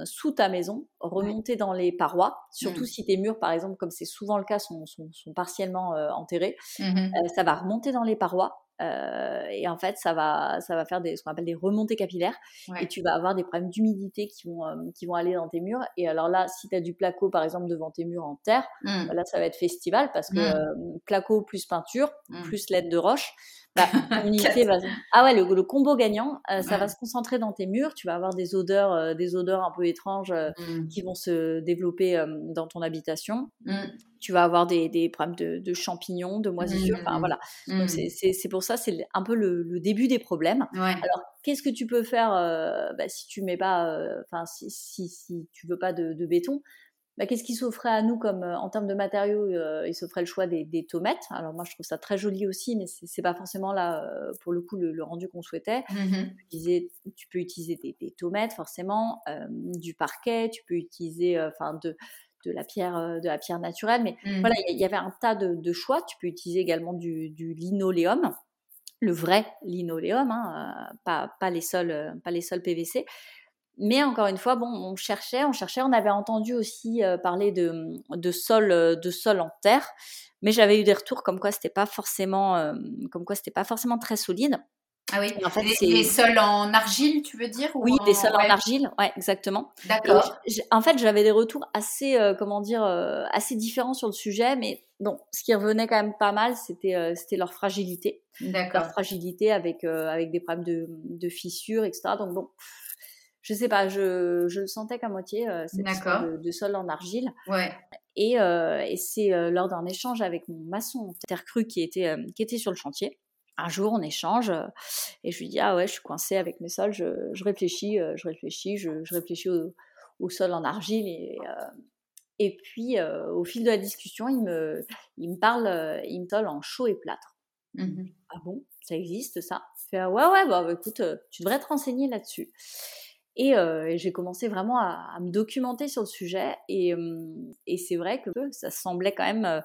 sous ta maison, remonter dans les parois, surtout mmh. si tes murs, par exemple, comme c'est souvent le cas, sont, sont, sont partiellement euh, enterrés, mmh euh, ça va remonter dans les parois. et en fait, ça va, ça va faire des, ce qu'on appelle des remontées capillaires. Et tu vas avoir des problèmes d'humidité qui vont, qui vont aller dans tes murs. Et alors là, si tu as du placo, par exemple, devant tes murs en terre, mmh. bah là, ça va être festival parce que placo plus peinture, plus l'aide de roche, bah, va... Ah ouais, le, combo gagnant, euh, ça va se concentrer dans tes murs. Tu vas avoir des odeurs, euh, des odeurs un peu étranges euh, mmh. qui vont se développer dans ton habitation. Mmh. Tu vas avoir des, des problèmes de, de, champignons, de moisissures. Enfin mmh. voilà. Donc c'est pour ça, c'est un peu le, début des problèmes. Alors qu'est-ce que tu peux faire bah, si tu mets pas, enfin si, si, si, tu veux pas de, de béton bah, qu'est-ce qui s'offrait à nous comme euh, en termes de matériaux euh, Il s'offrait le choix des, des, tomates. Alors moi, je trouve ça très joli aussi, mais c'est pas forcément là euh, pour le coup le, rendu qu'on souhaitait. Mmh tu, tu, peux utiliser des, des tomates forcément, du parquet, tu peux utiliser enfin de de la pierre de la pierre naturelle, mais mmh. voilà, il y, avait un tas de, de, choix. Tu peux utiliser également du, du linoléum, le vrai linoléum, hein, pas, pas les sols pas les sols PVC. Mais encore une fois, bon, on cherchait, on cherchait. On avait entendu aussi euh, parler de, de sol, euh, de sol en terre, mais j'avais eu des retours comme quoi c'était pas forcément, euh, comme quoi c'était pas forcément très solide. Ah oui. En fait, les, sols en argile, tu veux dire Oui, des sols en argile, ouais, exactement. D'accord. En fait, j'avais des retours assez, comment dire, assez différents sur le sujet, mais bon, ce qui revenait quand même pas mal, c'était, c'était leur fragilité. D'accord. Leur fragilité avec, avec des problèmes de, de fissures, etc. Donc bon je sais pas, je, je le sentais qu'à moitié, euh, cette de, de, sol en argile. Ouais. Et, euh, et c'est euh, lors d'un échange avec mon maçon terre crue qui était, euh, qui était sur le chantier. Un jour, on échange et je lui dis Ah ouais, je suis coincée avec mes sols, je, je réfléchis, je réfléchis, je, je réfléchis au, au, sol en argile. Et, et puis, au fil de la discussion, il me, il me parle, il me tolle en chaud et plâtre. Mmh ah bon, ça existe ça? Fait, ah Ouais, ouais, bah, écoute, tu devrais te renseigner là-dessus. Euh, et, j'ai commencé vraiment à, me documenter sur le sujet. Et, et c'est vrai que ça semblait quand même euh,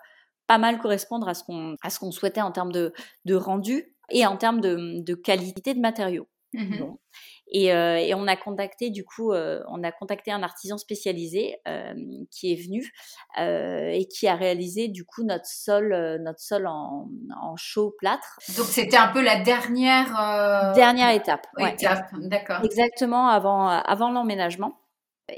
pas mal correspondre à ce qu'on souhaitait en termes de, de rendu et en termes de, de qualité de matériaux. Mmh et, euh, et, on a contacté du coup, euh, on a contacté un artisan spécialisé euh, qui est venu et qui a réalisé du coup notre sol, notre sol en, en chaud plâtre. Donc c'était un peu la dernière dernière étape. Étape, d'accord. Exactement avant avant l'emménagement.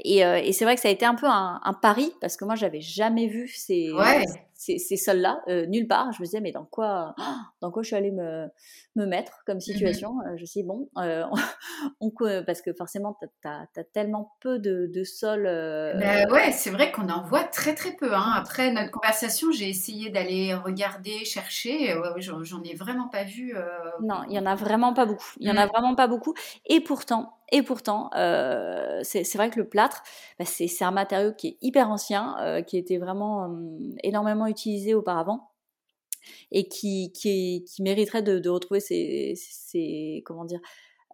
Et, et c'est vrai que ça a été un peu un, un pari parce que moi j'avais jamais vu ces, ouais ces, ces sols-là, euh, nulle part. Je me disais, mais dans quoi, dans quoi je suis allée me, me mettre comme mmh situation? Euh, Je me suis dit, bon, euh, on, parce que forcément, tu as, tellement peu de, de sol. Ben ouais, c'est vrai qu'on en voit très très peu. Hein. Après notre conversation, j'ai essayé d'aller regarder, chercher. Ouais, j'en ai vraiment pas vu. Non, il y en a vraiment pas beaucoup. Il y en a mmh. vraiment pas beaucoup. Et pourtant, et pourtant, euh, c'est vrai que le plâtre, bah, c'est un matériau qui est hyper ancien, euh, qui était vraiment euh, énormément utilisé auparavant et qui, qui, qui mériterait de, de retrouver ses, ses, comment dire,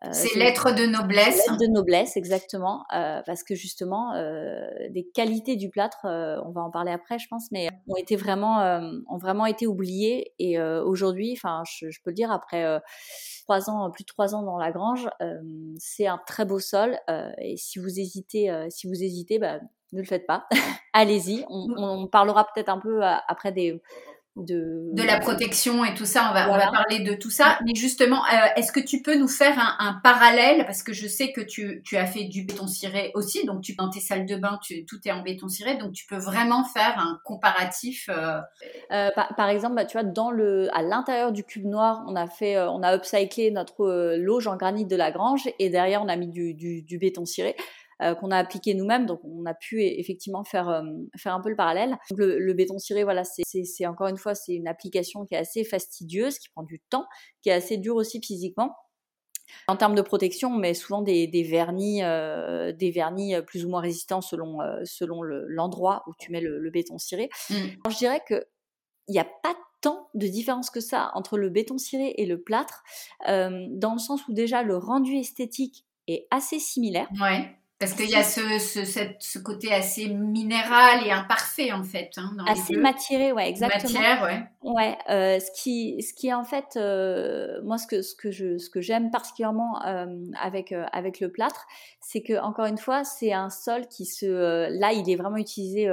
Euh, c'est lettres de noblesse. Lettres de noblesse, exactement, euh, parce que justement, euh, des qualités du plâtre, on va en parler après, je pense, mais ont été vraiment, ont vraiment été oubliées. Et aujourd'hui, enfin, je, peux le dire, après trois ans, plus de trois ans dans la grange, c'est un très beau sol. et si vous hésitez, si vous hésitez, bah, ne le faites pas. Allez-y. On, on parlera peut-être un peu après des de, la protection et tout ça. On va, on va parler de tout ça. Mais justement, euh, est-ce que tu peux nous faire un, parallèle? Parce que je sais que tu, tu, as fait du béton ciré aussi. Donc, tu, dans tes salles de bain, tu, tout est en béton ciré. Donc, tu peux vraiment faire un comparatif. Euh, euh, par, exemple, bah, tu vois, dans le, à l'intérieur du cube noir, on a fait, on a upcyclé notre loge en granit de la grange et derrière, on a mis du, du, du béton ciré. Euh, qu'on a appliqué nous-mêmes. Donc on a pu e-, effectivement faire euh, faire un peu le parallèle. le, béton ciré, voilà, c'est encore une fois c'est une application qui est assez fastidieuse, qui prend du temps, qui est assez dure aussi physiquement. En termes de protection, on met souvent des, vernis, euh, des vernis plus ou moins résistants selon selon l'endroit où tu mets le, béton ciré. Mmh. je dirais que il n'y a pas tant de différence que ça entre le béton ciré et le plâtre, dans le sens où déjà le rendu esthétique est assez similaire. Ouais. Parce qu'il y a ce, ce, ce, côté assez minéral et imparfait en fait. Hein, assez matéré, ouais, exactement. Matière, ouais. Ouais, euh, ce qui, ce qui est en fait, euh, moi ce que ce que je, ce que j'aime particulièrement euh, avec avec le plâtre, c'est que encore une fois, c'est un sol qui se, là, il est vraiment utilisé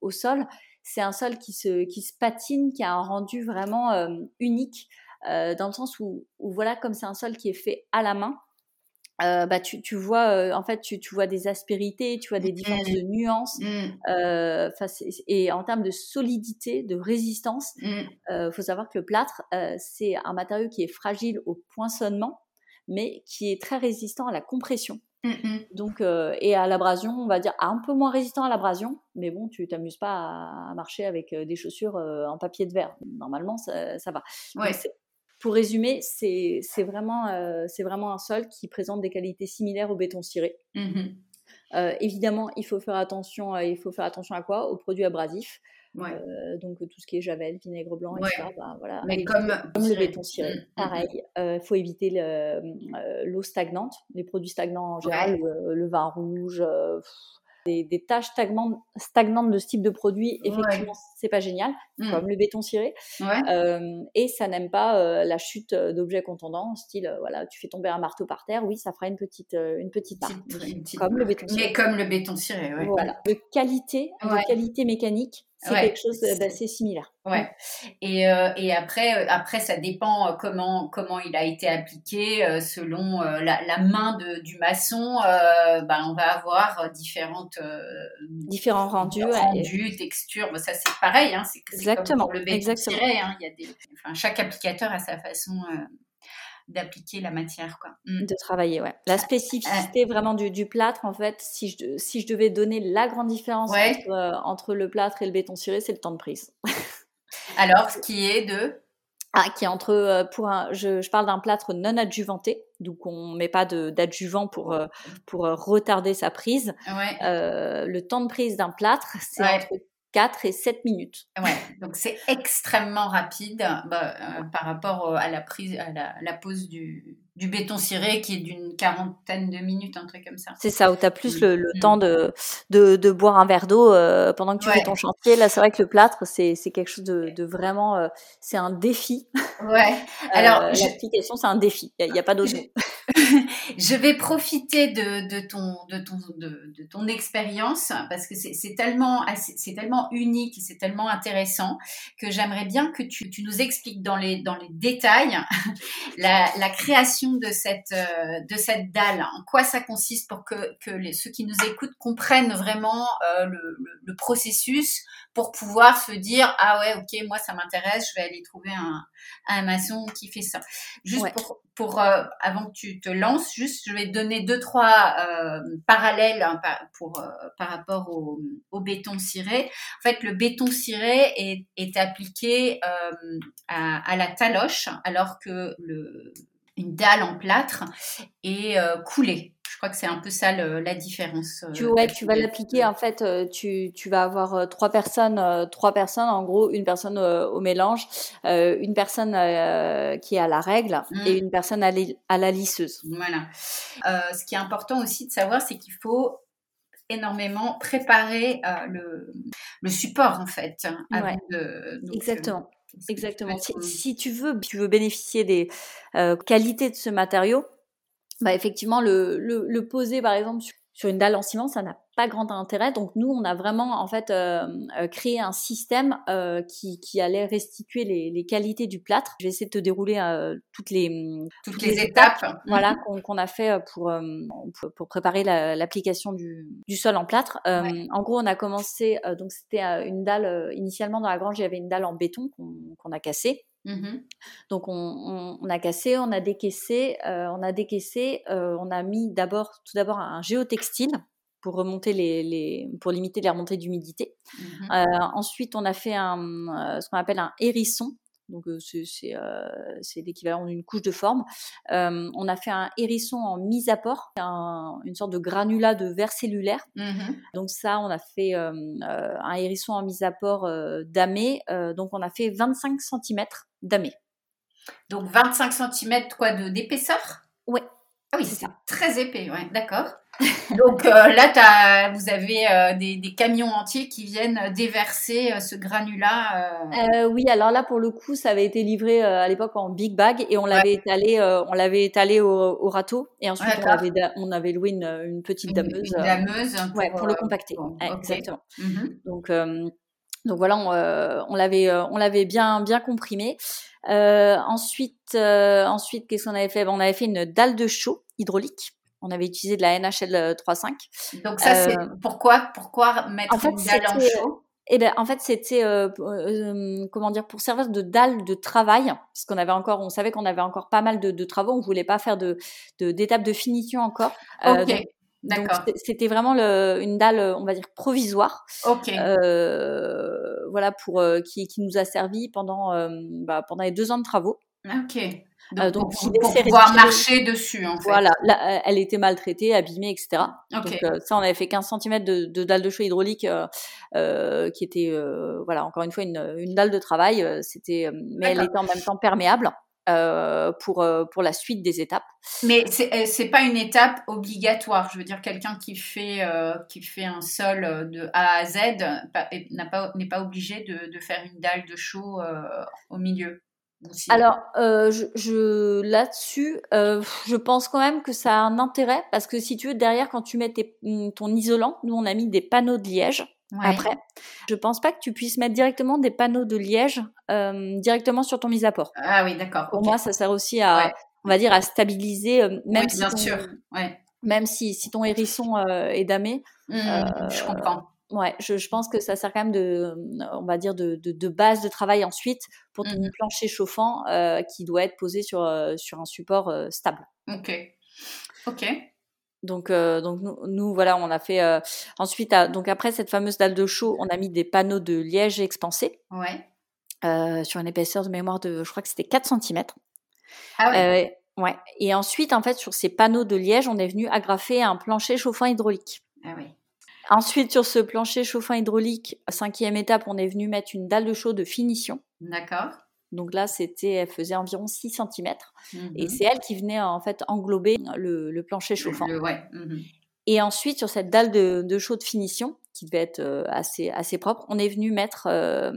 au sol. C'est un sol qui se qui se patine, qui a un rendu vraiment unique, dans le sens où, où voilà, comme c'est un sol qui est fait à la main euh, bah tu, tu vois euh, en fait tu, tu, vois des aspérités tu vois des différences de mmh. nuances mmh. euh, et en termes de solidité de résistance il mmh. faut savoir que le plâtre c'est un matériau qui est fragile au poinçonnement mais qui est très résistant à la compression donc et à l'abrasion on va dire un peu moins résistant à l'abrasion mais bon tu t'amuses pas à, marcher avec des chaussures en papier de verre normalement ça, ça va ouais pour résumer, c'est vraiment, euh, vraiment un sol qui présente des qualités similaires au béton ciré. Mmh euh, évidemment, il faut faire attention, euh, il faut faire attention à quoi? Aux produits abrasifs. donc tout ce qui est javel, vinaigre blanc, etc. Ben, voilà, Mais comme, le béton ciré, mmh, mmh, pareil. Il faut éviter l'eau stagnante, les produits stagnants en général, le, vin rouge des, tâches stagnantes, de ce type de produit, effectivement, c'est pas génial, mmh. comme le béton ciré. Euh, et ça n'aime pas euh, la chute d'objets contondants, style, euh, voilà, tu fais tomber un marteau par terre, oui, ça fera une petite, une petite marque, comme le béton ciré. Mais comme le béton ciré, Voilà, de qualité, de qualité mécanique, c'est quelque chose d'assez similaire. Ouais. Et, euh, et après, euh, après, ça dépend euh, comment, comment il a été appliqué selon la, la, main de, du maçon. ben, on va avoir différentes différents rendus, rendus, textures. ça, c'est pareil. Hein, c'est exactement. Comme pour le Exactement. hein, il y a des, enfin, chaque applicateur a sa façon d'appliquer la matière. Quoi. Mm. De travailler, ouais. La spécificité vraiment du, du, plâtre, en fait, si je, si je devais donner la grande différence entre, euh, entre, le plâtre et le béton ciré, c'est le temps de prise. Alors, ce qui est de ah, qui est entre euh, pour un, je, je parle d'un plâtre non adjuvanté, donc on met pas d'adjuvant pour euh, pour retarder sa prise. Ouais. le temps de prise d'un plâtre, c'est entre 4 et 7 minutes. Ouais, donc c'est extrêmement rapide bah, euh, par rapport à la prise, à la, pose du, du, béton ciré qui est d'une quarantaine de minutes, un truc comme ça. C'est ça, où tu as plus le, mm. temps de, de, de, boire un verre d'eau euh, pendant que tu fais ton chantier. Là, c'est vrai que le plâtre, c'est quelque chose de, de vraiment, euh, c'est un défi. Ouais. Alors, l'application, c'est un défi. Il n'y a, pas d'autre mot. je vais profiter de, ton, de ton, de, ton expérience parce que c'est tellement, c'est tellement unique, c'est tellement intéressant que j'aimerais bien que tu, nous expliques dans les, dans les détails la, création de cette, euh, de cette dalle, en quoi ça consiste pour que, que ceux qui nous écoutent comprennent vraiment euh, le, processus pour pouvoir se dire ah ouais ok moi ça m'intéresse je vais aller trouver un, un maçon qui fait ça juste pour, pour euh, avant que tu te lances juste je vais donner deux trois euh, parallèles hein, pour euh, par rapport au, au, béton ciré. En fait le béton ciré est, est appliqué à, à, la taloche alors que le une dalle en plâtre est coulée crois que c'est un peu ça la différence. Tu, ouais, tu vas l'appliquer en fait. Tu, tu vas avoir trois personnes, trois personnes en gros, une personne au mélange, une personne qui est à la règle et mmh. une personne à, à la lisseuse. Voilà. ce qui est important aussi de savoir, c'est qu'il faut énormément préparer le, le, support en fait. Hein, Exactement. Exactement. Si, tu veux, tu veux bénéficier des qualités de ce matériau, bah effectivement le, le, le poser par exemple sur une dalle en ciment, ça n'a pas grand intérêt. Donc nous, on a vraiment en fait euh, euh, créé un système euh, qui, qui, allait restituer les, les, qualités du plâtre. Je vais essayer de te dérouler toutes les toutes, les, étapes, voilà qu'on a fait pour pour, préparer l'application du, du, sol en plâtre. En gros, on a commencé donc c'était une dalle initialement dans la grange, il y avait une dalle en béton qu'on a cassée. Mmh Donc on, on, a cassé, on a décaissé, euh, on a décaissé, euh, on a mis d'abord, tout d'abord un géotextile pour remonter les, les pour limiter les remontées d'humidité. Mmh euh, ensuite, on a fait un, ce qu'on appelle un hérisson. Donc c'est l'équivalent d'une couche de forme. on a fait un hérisson en mise à port, un, une sorte de granulat de verre cellulaire. Mmh donc ça, on a fait un hérisson en mise à port damé. donc on a fait 25 cm damé. Donc 25 cm quoi de d'épaisseur? Ouais. Ah oui, c'est très épais, ouais, d'accord. Donc euh, là, as, vous avez euh, des, des, camions entiers qui viennent déverser euh, ce granulat. oui, alors là, pour le coup, ça avait été livré à l'époque en big bag et on l'avait étalé, on l'avait étalé au, au, râteau et ensuite on avait, on avait loué une, une petite dameuse. Une, dameuse pour, ouais, pour le compacter. Exactement. Mhm. Donc donc voilà, on, l'avait, on l'avait bien, bien comprimé. Ensuite, ensuite, qu'est-ce qu'on avait fait? On avait fait une dalle de chaud hydraulique. On avait utilisé de la NHL 3.5. Donc ça, c'est pourquoi, pourquoi mettre en fait, une dalle en chaud? eh ben, en fait, c'était comment dire pour servir de dalle de travail, parce qu'on avait encore, on savait qu'on avait encore pas mal de, de travaux, on voulait pas faire de d'étapes de, finition encore. Okay. Donc c'était vraiment le, une dalle, on va dire provisoire. Ok. Euh, voilà pour euh, qui, qui, nous a servi pendant euh, bah, pendant les deux ans de travaux. Ok. Euh, donc, pour, pour pouvoir marcher dessus, en fait. Voilà, là, elle était maltraitée, abîmée, etc. Donc ça, on avait fait 15 cm de, de dalle de chaud hydraulique, qui était, voilà, encore une fois une, une dalle de travail. C'était, mais elle était en même temps perméable. Euh, pour, euh, pour la suite des étapes. Mais c'est n'est euh, pas une étape obligatoire. Je veux dire, quelqu'un qui, fait qui fait un sol de A à Z n'est pas, pas obligé de, de, faire une dalle de chaud au milieu. Alors, je, je là-dessus, je pense quand même que ça a un intérêt parce que si tu veux, derrière, quand tu mets ton isolant, nous on a mis des panneaux de liège après. Je pense pas que tu puisses mettre directement des panneaux de liège euh, directement sur ton mise à port. Ah oui, d'accord. Pour moi, ça sert aussi à, on va dire, à stabiliser, euh, même si bien ton, sûr. Ouais. Même si, si ton hérisson euh, est damé. Mmh, je comprends. Ouais, je, je, pense que ça sert quand même de, on va dire, de, de, de base de travail ensuite pour ton mmh plancher chauffant qui doit être posé sur, sur un support stable. Ok. Ok. Donc, euh, donc nous, voilà, on a fait euh, ensuite, donc après cette fameuse dalle de chaud, on a mis des panneaux de liège expansé. Ouais. Euh, sur une épaisseur de mémoire de, je crois que c'était 4 cm. Ah ouais. ouais. Et ensuite, en fait, sur ces panneaux de liège, on est venu agrafer un plancher chauffant hydraulique. Ah oui. Ensuite, sur ce plancher chauffant hydraulique, cinquième étape, on est venu mettre une dalle de chaud de finition. D'accord. Donc là, c'était, elle faisait environ 6 cm. Et mmh c'est elle qui venait en fait englober le, plancher chauffant. Mmh Et ensuite, sur cette dalle de, de chaude finition, qui devait être euh, assez assez propre, on est venu mettre euh,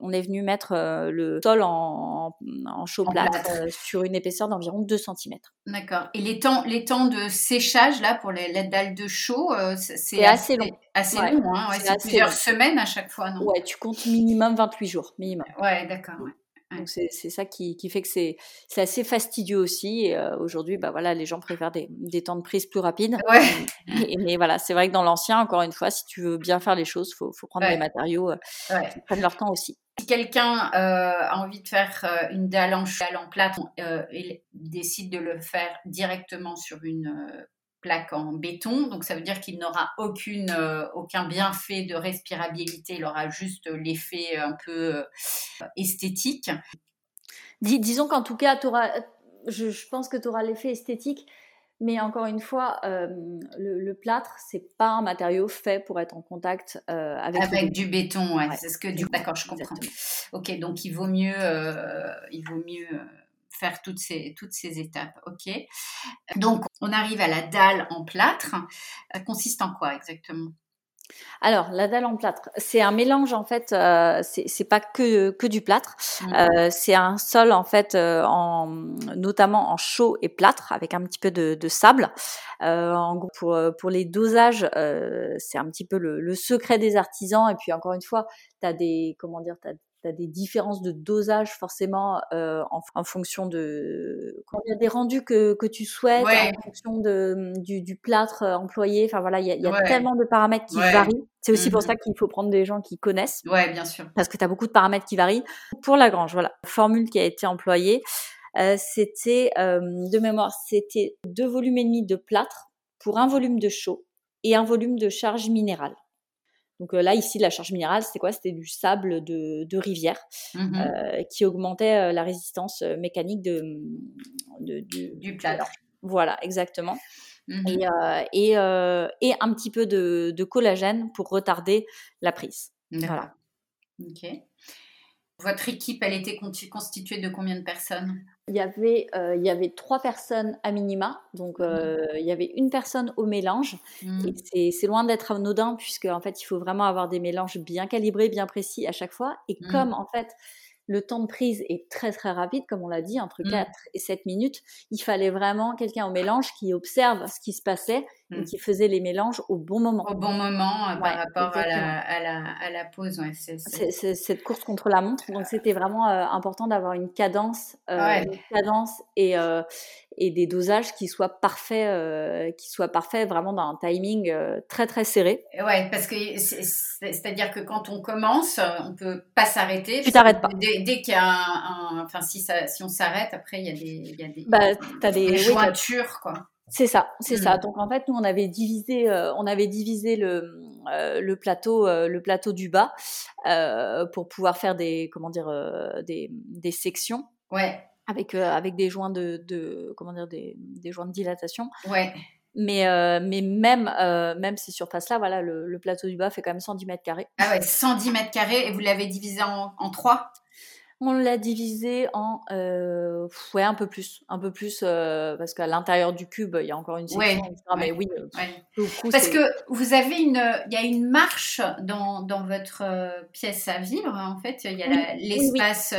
on est venu mettre euh, le sol en, en chaud plâtre, sur une épaisseur d'environ 2 cm. D'accord. Et les temps les temps de séchage là pour les, dalles de chaud, c'est assez, long. Assez long, hein c'est plusieurs semaines à chaque fois, non? Ouais, tu comptes minimum 28 jours, minimum. Ouais, d'accord. Donc c'est ça qui, qui, fait que c'est assez fastidieux aussi. Et euh, aujourd'hui, bah voilà, les gens préfèrent des, des, temps de prise plus rapides. Ouais. mais voilà, c'est vrai que dans l'ancien, encore une fois, si tu veux bien faire les choses, faut, faut prendre des matériaux euh, qui prennent leur temps aussi. Si quelqu'un euh, a envie de faire euh, une dalle en, dalle en plâtre et décide de le faire directement sur une plaque en béton, donc ça veut dire qu'il n'aura aucune, euh, aucun bienfait de respirabilité, il aura juste l'effet un peu euh, esthétique. disons qu'en tout cas, auras, je, je, pense que tu auras l'effet esthétique, Mais encore une fois, le, plâtre, c'est pas un matériau fait pour être en contact avec, avec du béton. Ouais, C'est ce que du. D'accord, je comprends. Ok, donc il vaut mieux, il vaut mieux faire toutes ces, toutes ces étapes. Ok? Donc on arrive à la dalle en plâtre. Elle consiste en quoi exactement? Alors, la dalle en plâtre, c'est un mélange en fait. Euh, c'est pas que que du plâtre. Mmh. Euh, c'est un sol en fait, euh, en, notamment en chaud et plâtre, avec un petit peu de, de sable. Euh, en gros, pour pour les dosages, euh, c'est un petit peu le, le, secret des artisans. Et puis encore une fois, tu as des comment dire, t'as tu as des différences de dosage forcément euh, en, en, fonction de quand il y a des rendus que, que tu souhaites en fonction de, du, du plâtre euh, employé enfin voilà il y a, y a tellement de paramètres qui varient. C'est aussi pour mmh ça qu'il faut prendre des gens qui connaissent. Ouais bien sûr. Parce que tu as beaucoup de paramètres qui varient. Pour la grange voilà. Formule qui a été employée euh, c'était euh, de mémoire c'était deux volumes et demi de plâtre pour un volume de chaud et un volume de charge minérale donc euh, là, ici, la charge minérale, c'était quoi? C'était du sable de, rivière mmh euh, qui augmentait euh, la résistance mécanique de, du plâtre. Voilà, exactement. Mmh et, et, un petit peu de, collagène pour retarder la prise. Voilà. Ok. Votre équipe, elle était constituée de combien de personnes? Il y, avait, euh, il y avait trois personnes à minima, donc mmh. euh, il y avait une personne au mélange. Mmh. Et c'est loin d'être anodin, puisque en fait, il faut vraiment avoir des mélanges bien calibrés, bien précis à chaque fois. Et mmh. comme en fait, le temps de prise est très très rapide, comme on l'a dit, entre 4 et 7 minutes, il fallait vraiment quelqu'un au mélange qui observe ce qui se passait et mmh. qui faisait les mélanges au bon moment. Au bon moment euh, par rapport à la, à, la, à la, pause. Ouais, c'est, cette course contre la montre. Donc c'était vraiment euh, important d'avoir une cadence, euh, une cadence et, et des dosages qui soient parfaits, qui soient parfaits vraiment dans un timing très très serré. Ouais, parce que c'est, à dire que quand on commence, on peut pas s'arrêter. Tu t'arrêtes pas. Dès, qu'il y a un, enfin si, ça, si on s'arrête, après il y a des, il y a des, bah, as des, des jointures quoi. C'est ça, c'est ça. Mmh. Donc en fait, nous on avait divisé, euh, on avait divisé le, euh, le plateau, euh, le plateau du bas pour pouvoir faire des, comment dire, des, des sections. Ouais. Avec avec des joints de, de comment dire, des, des joints de dilatation. Ouais. Mais, mais même, même ces surfaces-là, voilà, le, le, plateau du bas fait quand même 110 mètres carrés. Ah ouais, 110 mètres carrés et vous l'avez divisé en, en trois? On l'a divisé en euh, ouais un peu plus, un peu plus euh, parce qu'à l'intérieur du cube il y a encore une section. mais oui. Euh, parce que vous avez une, il y a une marche dans, dans votre pièce à vivre en fait. Il y a l'espace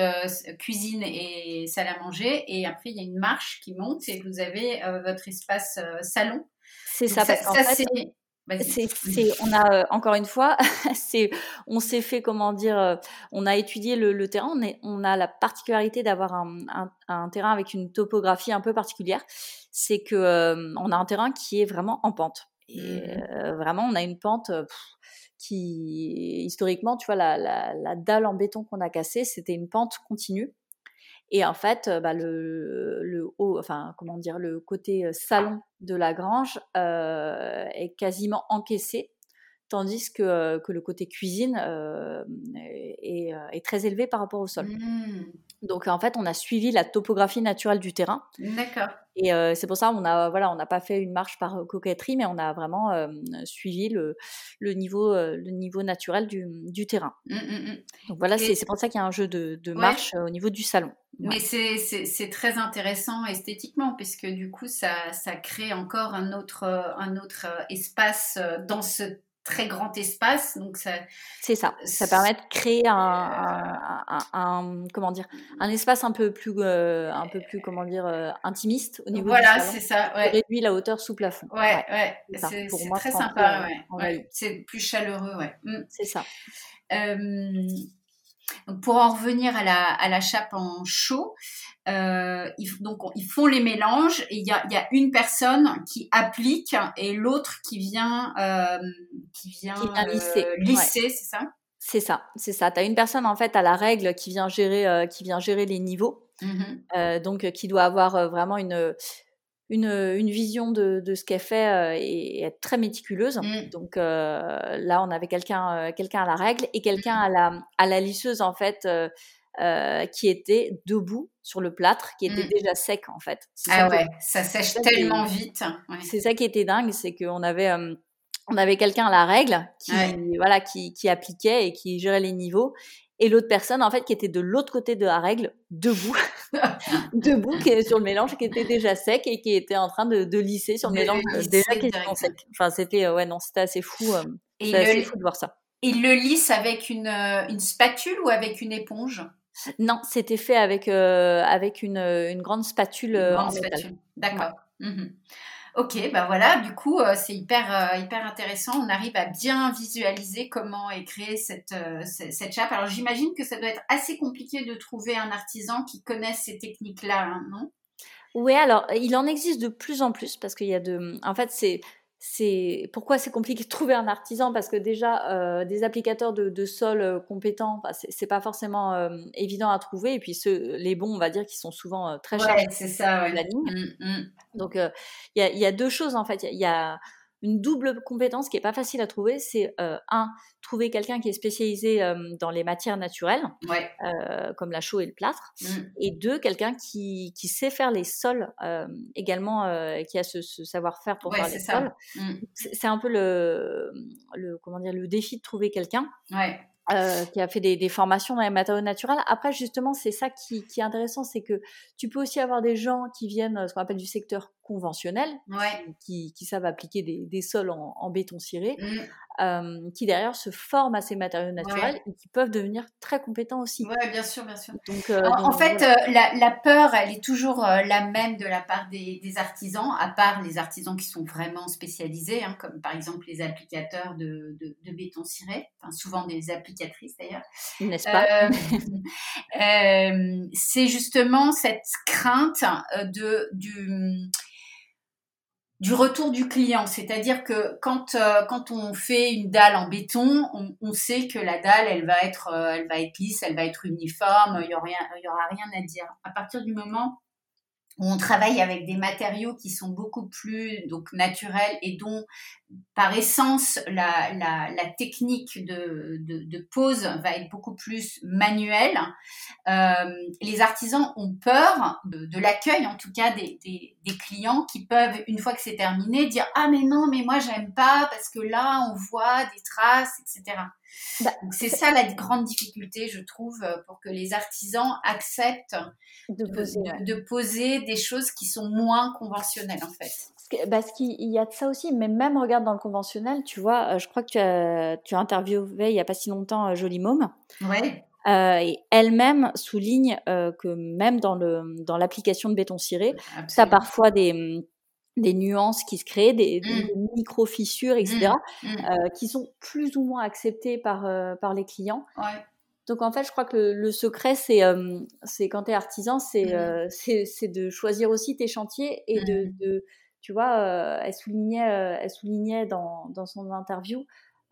cuisine et salle à manger et après il y a une marche qui monte et vous avez votre espace salon. C'est ça, fait, c'est, on a euh, encore une fois, c'est, on s'est fait comment dire, euh, on a étudié le, terrain. On, est, on, a la particularité d'avoir un, un, terrain avec une topographie un peu particulière. C'est que euh, on a un terrain qui est vraiment en pente. Et mmh. vraiment, on a une pente qui, historiquement, tu vois, la, la, la dalle en béton qu'on a cassée, c'était une pente continue. Et en fait, bah, le, le haut, enfin, comment dire, le côté salon de la grange euh, est quasiment encaissé, tandis que, que le côté cuisine euh, est, est, très élevé par rapport au sol. Mmh. Donc en fait, on a suivi la topographie naturelle du terrain. D'accord. Et euh, c'est pour ça on a voilà, on n'a pas fait une marche par coquetterie, mais on a vraiment euh, suivi le, le niveau euh, le niveau naturel du, du terrain. Mmh, mmh, mmh. Donc voilà, c'est pour ça qu'il y a un jeu de, de marche au niveau du salon. Mais c'est très intéressant esthétiquement, puisque du coup, ça, ça crée encore un autre, un autre espace dans ce très grand espace. Donc ça, c'est ça. Ça permet de créer un, un, comment dire, un espace un peu plus, euh, un peu plus comment dire, euh, intimiste au niveau. Voilà, c'est ça. Ouais. Réduit la hauteur sous plafond. Ouais, ouais. C'est très sympa. Ouais. C'est plus chaleureux, ouais. Mm. C'est ça. Euh, pour en revenir à la, à la chape en chaud, euh, ils, donc ils font les mélanges et il y a, y a, une personne qui applique et l'autre qui vient euh, qui vient, lisser, euh, c'est ça? C'est ça, c'est ça. Tu as une personne en fait à la règle qui vient gérer euh, qui vient gérer les niveaux. Mmh donc qui doit avoir vraiment une une, une vision de, de ce qu'elle fait et, être très méticuleuse. Mmh. Donc là, on avait quelqu'un quelqu'un à la règle et quelqu'un à la à la lisseuse en fait qui était debout sur le plâtre, qui était mmh. déjà sec en fait. Ah ouais, ça sèche tellement vite. C'est ça qui était dingue, c'est qu'on avait on avait quelqu'un à la règle qui voilà qui, qui, appliquait et qui gérait les niveaux et l'autre personne en fait qui était de l'autre côté de la règle debout debout qui est sur le mélange qui était déjà sec et qui était en train de, de lisser sur le mélange déjà qui était sec enfin c'était ouais non c'était assez fou euh, c'était assez fou de voir ça il le lisse avec une, euh, une spatule ou avec une éponge? Non c'était fait avec euh, avec une, une grande spatule en métal d'accord mmh Ok, ben voilà, du coup, euh, c'est hyper, euh, hyper intéressant. On arrive à bien visualiser comment est créée cette, euh, cette chape. Alors, j'imagine que ça doit être assez compliqué de trouver un artisan qui connaisse ces techniques-là, hein, non? Oui, alors, il en existe de plus en plus parce qu'il y a de. En fait, c'est c'est pourquoi c'est compliqué de trouver un artisan? Parce que déjà euh, des applicateurs de, de sol euh, compétents bah, c'est pas forcément euh, évident à trouver. Et puis ceux les bons on va dire qui sont souvent très chers. c'est ça ouais. la ligne. Mmh, mmh. donc il y a, y, a, deux choses en fait. Il y a une double compétence qui est pas facile à trouver, c'est euh, un trouver quelqu'un qui est spécialisé euh, dans les matières naturelles, euh, comme la chaux et le plâtre, mmh. et deux quelqu'un qui, qui, sait faire les sols également, qui a ce, savoir-faire pour faire les sols. Mmh. C'est un peu le, le comment dire le défi de trouver quelqu'un. Ouais. Euh, qui a fait des, des, formations dans les matériaux naturels. Après, justement, c'est ça qui, qui, est intéressant, c'est que tu peux aussi avoir des gens qui viennent, euh, ce qu'on appelle du secteur conventionnel, qui, qui, savent appliquer des, des sols en, en béton ciré, mmh. Euh, qui derrière se forment à ces matériaux naturels et qui peuvent devenir très compétents aussi. Oui, bien sûr, bien sûr. Donc, euh, en, fait, euh, la, la, peur, elle est toujours la même de la part des, des, artisans, à part les artisans qui sont vraiment spécialisés, hein, comme par exemple les applicateurs de, de, de béton ciré, enfin, souvent des applicatrices d'ailleurs. N'est-ce pas? C'est justement cette crainte de du du retour du client, c'est-à-dire que quand euh, quand on fait une dalle en béton, on, sait que la dalle elle va être euh, elle va être lisse, elle va être uniforme, il y aura aura rien à dire. À partir du moment on travaille avec des matériaux qui sont beaucoup plus donc naturels et dont par essence la, la, la technique de, de, de, pose va être beaucoup plus manuelle. Euh, les artisans ont peur de, de l'accueil en tout cas des, des, des, clients qui peuvent une fois que c'est terminé dire ah mais non mais moi j'aime pas parce que là on voit des traces etc. Bah, c'est ça la grande difficulté, je trouve, pour que les artisans acceptent de poser, de, poser, des choses qui sont moins conventionnelles, en fait. Parce qu'il y a de ça aussi, mais même regarde dans le conventionnel, tu vois, euh, je crois que tu as, tu as interviewé il n'y a pas si longtemps euh, Jolie Môme. Ouais. Euh, et elle-même souligne euh, que même dans le dans l'application de béton ciré, as parfois des des nuances qui se créent, des, mmh. micro-fissures, etc., mmh. mmh. euh, qui sont plus ou moins acceptées par, par les clients. Ouais. Donc en fait, je crois que le, le secret, c'est c'est quand tu es artisan, c'est c'est de choisir aussi tes chantiers et de, de tu vois, euh, elle soulignait, elle soulignait dans, dans son interview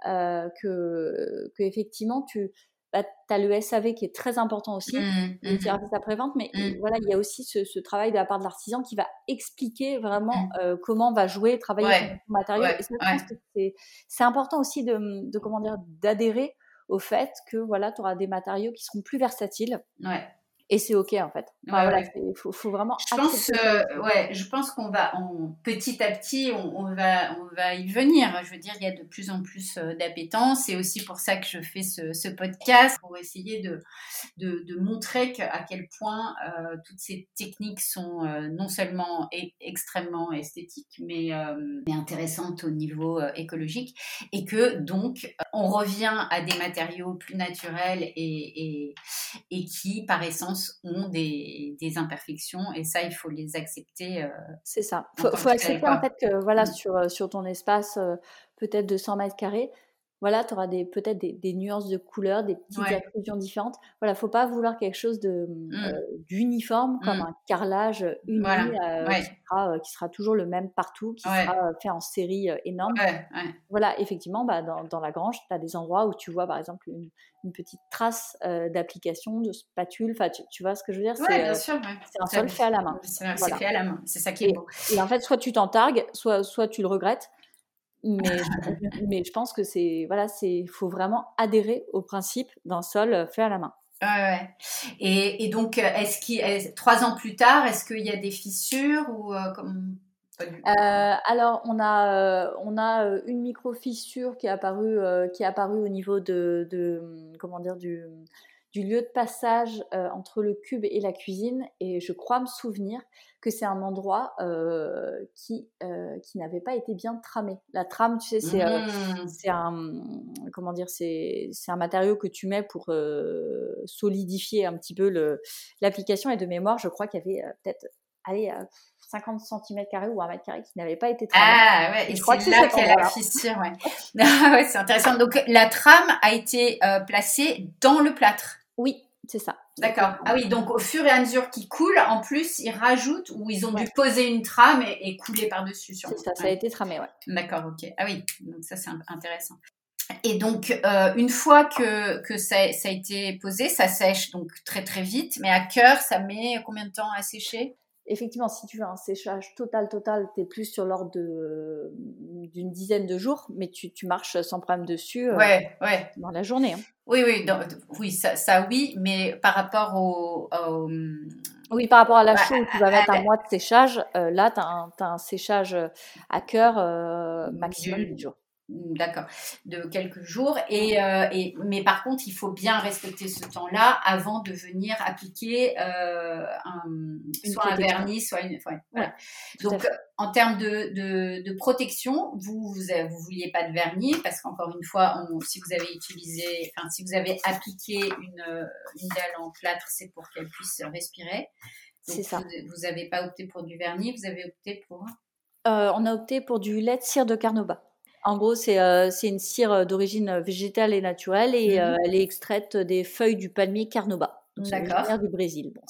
que, que effectivement, tu, bah, as le SAV qui est très important aussi, mmh, le mmh. service après-vente, mais mmh. voilà, il y a aussi ce, ce, travail de la part de l'artisan qui va expliquer vraiment euh, comment on va jouer, travailler ouais. avec le matériau. Ouais. C'est important aussi de, de comment dire, d'adhérer au fait que voilà, tu auras des matériaux qui seront plus versatiles. Ouais et c'est ok en fait. Enfin, ouais, voilà, il faut, faut, vraiment. Je pense, euh, ouais, je pense qu'on va, on, petit à petit, on, on, va, on va y venir. Je veux dire, il y a de plus en plus euh, d'appétence. C'est aussi pour ça que je fais ce, ce podcast pour essayer de, de, de montrer à quel point euh, toutes ces techniques sont euh, non seulement extrêmement esthétiques, mais, mais, intéressantes au niveau écologique, et que donc on revient à des matériaux plus naturels et, et, et qui, par essence ont des, des, imperfections et ça, il faut les accepter. Euh, c'est ça. Il faut, faut accepter en fait que voilà, mmh. sur, euh, sur ton espace, euh, peut-être de 100 mètres carrés, voilà, tu auras peut-être des, des, nuances de couleurs, des petites ouais. acclusions différentes. Voilà, faut pas vouloir quelque chose de mmh. euh, d'uniforme comme mmh. un carrelage uni voilà. euh, ouais. qui, sera, euh, qui, sera, toujours le même partout, qui ouais. sera fait en série énorme. Voilà, effectivement, bah, dans, dans, la grange, tu as des endroits où tu vois par exemple une, une petite trace d'application, de spatule. Enfin, tu, tu, vois ce que je veux dire? C'est bien sûr. C'est un sol fait à la main. C'est voilà. fait à la main. C'est ça qui est et, beau. Et en fait, soit tu t'en targues, soit, soit tu le regrettes. Mais, mais je pense que c'est voilà, c'est faut vraiment adhérer au principe d'un sol fait à la main. Ouais. Et, et donc, est-ce qu'il, trois ans plus tard, est-ce qu'il y a des fissures ou comme euh, alors, on a, euh, on a euh, une micro-fissure qui est apparue, qui est apparue au niveau de, de comment dire, du, du, lieu de passage entre le cube et la cuisine. Et je crois me souvenir que c'est un endroit qui, qui n'avait pas été bien tramé. La trame, tu sais, c'est mmh. c'est un, comment dire, c'est un matériau que tu mets pour solidifier un petit peu l'application. Et de mémoire, je crois qu'il y avait peut-être allez, 50 cm ou 1 mètre carré qui n'avait pas été travaillé. Ah ouais, et c'est là qu'il y a la fissure, ouais. Ah ouais, c'est intéressant. Donc la trame a été euh, placée dans le plâtre. Oui, c'est ça. D'accord. Ah oui, donc au fur et à mesure qu'il coule, en plus, ils rajoutent ou ils ont dû poser une trame et, couler par-dessus. C'est ça, ça a été tramé, ouais. D'accord, ok. Ah oui, donc ça c'est intéressant. Et donc, euh, une fois que, que ça, ça, a été posé, ça sèche donc très très vite. Mais à cœur, ça met combien de temps à sécher? Effectivement, si tu veux un séchage total, total, tu es plus sur l'ordre d'une dizaine de jours, mais tu, marches sans problème dessus euh, ouais, ouais. dans la journée. Hein. Oui, oui, oui ça, ça, oui, mais par rapport au, Oui, par rapport à la chaux où tu vas mettre un mois de séchage, euh, là, tu as, un séchage à cœur euh, maximum de jours. D'accord, de quelques jours. Et, euh, et, mais par contre, il faut bien respecter ce temps-là avant de venir appliquer euh, un, soit un vernis, soit une. voilà. Donc, en termes de, de, de protection, vous, vous, vous vouliez pas de vernis parce qu'encore une fois, on, si vous avez utilisé, enfin, si vous avez appliqué une, une dalle en plâtre, c'est pour qu'elle puisse respirer. C'est ça. Vous n'avez pas opté pour du vernis, vous avez opté pour. Euh, on a opté pour du lait de cire de carnauba. En gros, euh, c'est une cire d'origine végétale et naturelle et mmh euh, elle est extraite des feuilles du palmier carnoba. D'accord. du Brésil. Bon,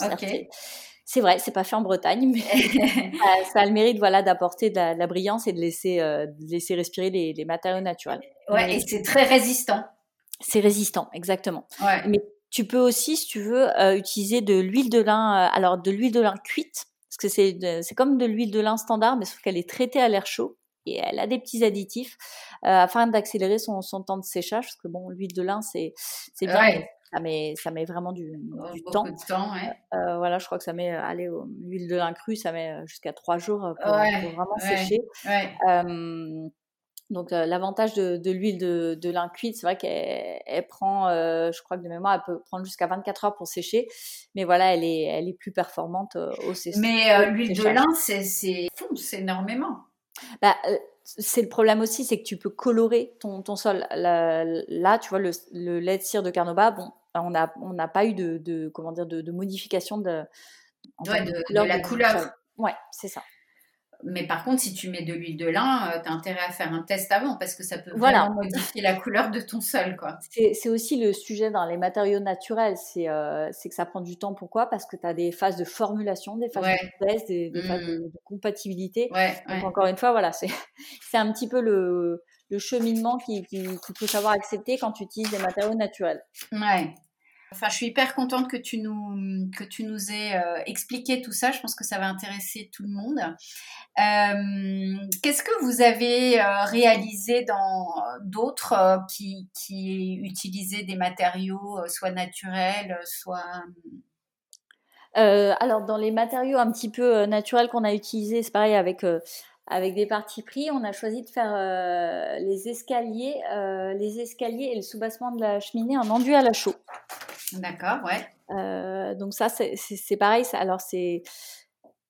C'est vrai, c'est pas fait en Bretagne, mais ça, a le mérite voilà, d'apporter de, la brillance et de laisser, euh, laisser respirer les, matériaux naturels. Ouais, et c'est très résistant. C'est résistant, exactement. Mais tu peux aussi, si tu veux, utiliser de l'huile de lin, alors de l'huile de lin cuite, parce que c'est comme de l'huile de lin standard, mais sauf qu'elle est traitée à l'air chaud et elle a des petits additifs euh, afin d'accélérer son, temps de séchage parce que bon l'huile de lin c'est c'est bien ça met ça met vraiment du, temps, euh, euh, voilà je crois que ça met allez l'huile de lin crue ça met jusqu'à trois jours pour, vraiment sécher. donc l'avantage de, l'huile de, de lin cuite, c'est vrai qu'elle prend, je crois que de mémoire, elle peut prendre jusqu'à 24 heures pour sécher, mais voilà, elle est, elle est plus performante au séchage. Mais l'huile de lin, c'est fonce énormément. Bah, euh, c'est le problème aussi, c'est que tu peux colorer ton, ton sol. Là, tu vois, le, lait de cire de Carnauba, bon, on n'a on pas eu de, de, comment dire, de, de modification de, de, la couleur. Ouais, c'est ça. Mais par contre, si tu mets de l'huile de lin, euh, tu as intérêt à faire un test avant parce que ça peut vraiment modifier la couleur de ton sol. quoi. C'est aussi le sujet dans les matériaux naturels, euh, c'est que ça prend du temps. Pourquoi? Parce que tu as des phases de formulation, des phases de test, des, phases de, mmh. compatibilité. Donc encore une fois, voilà, c'est un petit peu le, le cheminement qu'il qui, faut savoir accepter quand tu utilises des matériaux naturels. Ouais. Enfin, je suis hyper contente que tu nous, que tu nous aies euh, expliqué tout ça. Je pense que ça va intéresser tout le monde. Euh, qu'est-ce que vous avez euh, réalisé dans d'autres qui, qui utilisaient des matériaux soit naturels, soit... alors, dans les matériaux un petit peu naturels qu'on a utilisés, c'est pareil avec avec des parties pris, on a choisi de faire les escaliers, les escaliers et le soubassement de la cheminée en enduit à la chaux. D'accord, ouais. Euh, donc ça, c'est pareil. Alors c'est,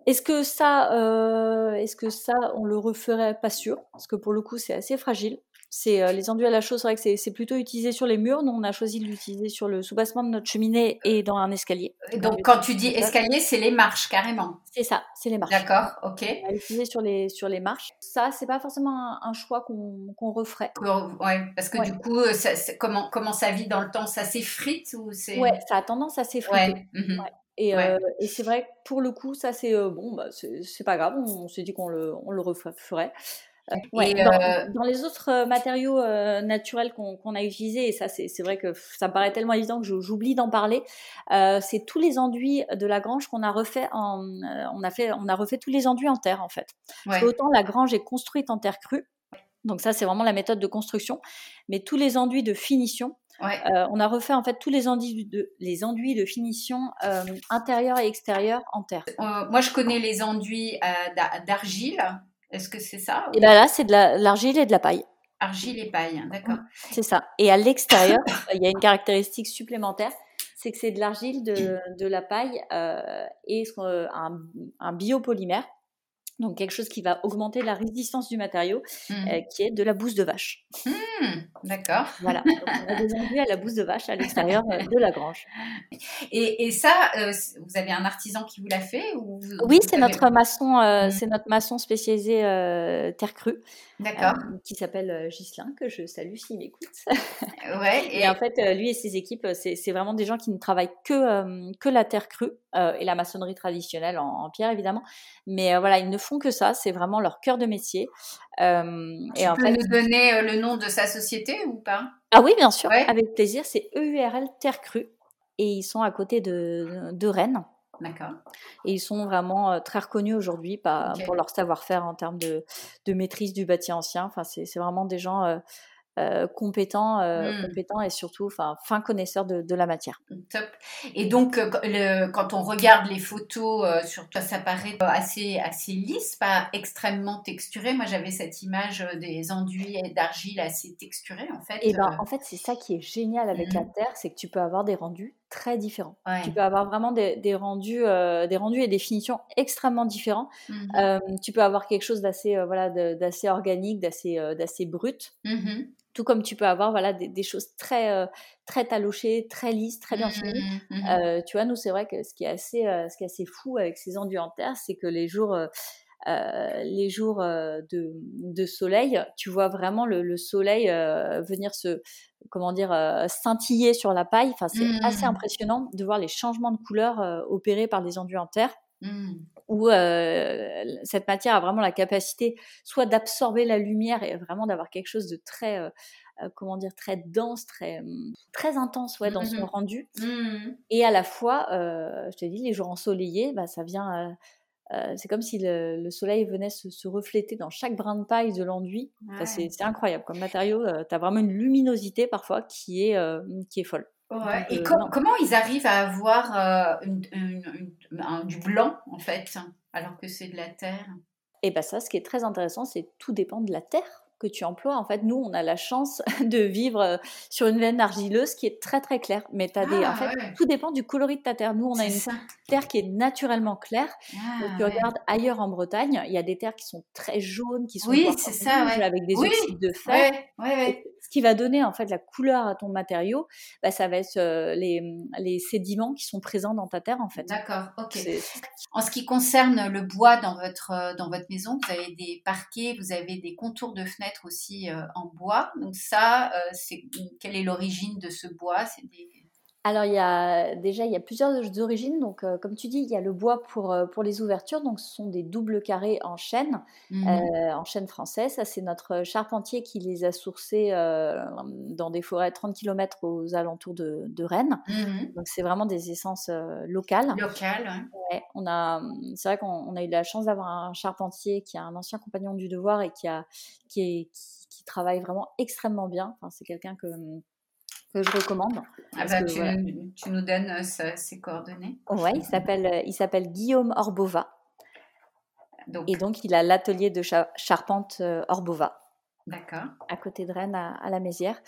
est-ce que ça, euh, est-ce que ça, on le referait? Pas sûr, parce que pour le coup, c'est assez fragile. C'est euh, les enduits à la chaux, c'est vrai que c'est plutôt utilisé sur les murs. Nous, on a choisi de l'utiliser sur le soubassement de notre cheminée et dans un escalier. Donc, quand tu dis escalier, c'est les marches carrément. C'est ça, c'est les marches. D'accord, ok. On va l'utiliser sur les sur les marches. Ça, c'est pas forcément un, choix qu'on referait. Ouais, parce que du coup, ça, comment comment ça vit dans le temps? Ça s'effrite ou c'est Ouais, ça a tendance à s'effriter. Mhm. Ouais. Et, euh, et c'est vrai que pour le coup, ça c'est euh, bon, bah, c'est pas grave. On, s'est dit qu'on le, on le referait. Euh, dans, les autres euh, matériaux euh, naturels qu'on a utilisés, et ça c'est vrai que ça me paraît tellement évident que j'oublie d'en parler, c'est tous les enduits de la grange qu'on a refait en, on a fait, on a refait tous les enduits en terre en fait. autant la grange est construite en terre crue, donc ça c'est vraiment la méthode de construction, mais tous les enduits de finition, on a refait en fait tous les enduits de, les enduits de finition intérieur et extérieur en terre. moi, je connais les enduits d'argile. Est-ce que c'est ça Et là, c'est de l'argile et de la paille. Argile et paille, d'accord. C'est ça. Et à l'extérieur, il y a une caractéristique supplémentaire, c'est que c'est de l'argile, de, de, la paille euh, et un, un biopolymère donc quelque chose qui va augmenter la résistance du matériau, mmh. euh, qui est de la bouse de vache. Mmh, d'accord. Voilà, donc on a des enduits à la bouse de vache à l'extérieur euh, de la grange. Et, et ça, euh, vous avez un artisan qui vous l'a fait ou Oui, c'est notre maçon, mmh. c'est notre maçon spécialisé terre crue. D'accord. qui s'appelle Gislin, que je salue s'il m'écoute. ouais. Et... en fait, lui et ses équipes, c'est vraiment des gens qui ne travaillent que, que la terre crue et la maçonnerie traditionnelle en, en pierre évidemment. Mais voilà, ils ne font que ça, c'est vraiment leur cœur de métier. Euh, tu et en peux fait, nous donner euh, le nom de sa société ou pas? Ah oui, bien sûr, avec plaisir. C'est EURL Terre Crue et ils sont à côté de, de Rennes. D'accord. Et ils sont vraiment euh, très reconnus aujourd'hui pour leur savoir-faire en termes de, de, maîtrise du bâti ancien. Enfin, c'est vraiment des gens euh, euh, mmh. compétent et surtout enfin fin connaisseur de, la matière. Top. Et donc le, quand on regarde les photos sur toi, ça paraît assez assez lisse, pas extrêmement texturé. Moi j'avais cette image des enduits d'argile assez texturés en fait. Et eh ben en fait c'est ça qui est génial avec la mmh. terre, c'est que tu peux avoir des rendus très différents. Tu peux avoir vraiment des, des rendus, des rendus et des finitions extrêmement différents. Mmh. tu peux avoir quelque chose d'assez voilà d'assez organique, d'assez d'assez brut. Tout comme tu peux avoir voilà des, choses très euh, très talochées, très lisses, très bien mmh, finies. Mmh, mmh, euh, tu vois, nous c'est vrai que ce qui est assez euh, ce qui est assez fou avec ces enduits en terre, c'est que les jours les jours de, de, soleil, tu vois vraiment le, soleil venir se comment dire scintiller sur la paille. Enfin, c'est assez impressionnant de voir les changements de couleur opérés par les enduits en terre où cette matière a vraiment la capacité soit d'absorber la lumière et vraiment d'avoir quelque chose de très comment dire très dense très mmh, très intense ouais dans son mmh rendu. Mmh. Et à la fois je te dis les jours ensoleillés bah ça vient c'est comme si le, soleil venait se, refléter dans chaque brin de paille de l'enduit. c'est incroyable comme matériau. tu as vraiment une luminosité parfois qui est, qui est folle. Et euh, comment ils arrivent à avoir euh, du blanc, en fait, alors que c'est de la terre? Et bien ça, ce qui est très intéressant, c'est tout dépend de la terre que tu emploies. En fait, nous, on a la chance de vivre euh, sur une laine argileuse qui est très très claire. Mais as des, en ah, fait, tout dépend du coloris de ta terre. Nous, on a une terre qui est naturellement claire. Ah, tu regardes ailleurs en Bretagne, il y a des terres qui sont très jaunes, qui sont oui, c'est ça, avec des oxydes de fer. Ce qui va donner en fait la couleur à ton matériau, bah, ça va être euh, les, les, sédiments qui sont présents dans ta terre en fait. D'accord, ok. En ce qui concerne le bois dans votre, euh, dans votre maison, vous avez des parquets, vous avez des contours de fenêtres aussi euh, en bois. Donc ça, c'est quelle est l'origine de ce bois? C'est des alors, il y a, déjà, il y a plusieurs origines. Donc, euh, comme tu dis, il y a le bois pour, euh, pour les ouvertures. Donc, ce sont des doubles carrés en chêne, mmh euh, en chêne français. Ça, c'est notre charpentier qui les a sourcés dans des forêts 30 km aux alentours de, de Rennes. Mmh donc, c'est vraiment des essences locales. Locales, ouais. on a, c'est vrai qu'on a eu la chance d'avoir un charpentier qui a un ancien compagnon du devoir et qui, a, qui, est, qui, travaille vraiment extrêmement bien. Enfin, c'est quelqu'un que que je recommande. Ah bah, tu, tu, nous donnes euh, ses coordonnées. Oui, il s'appelle, euh, il s'appelle Guillaume Orbova. Donc. Et donc, il a l'atelier de charpente euh, Orbova. D'accord. À côté de Rennes, à, la Mézière.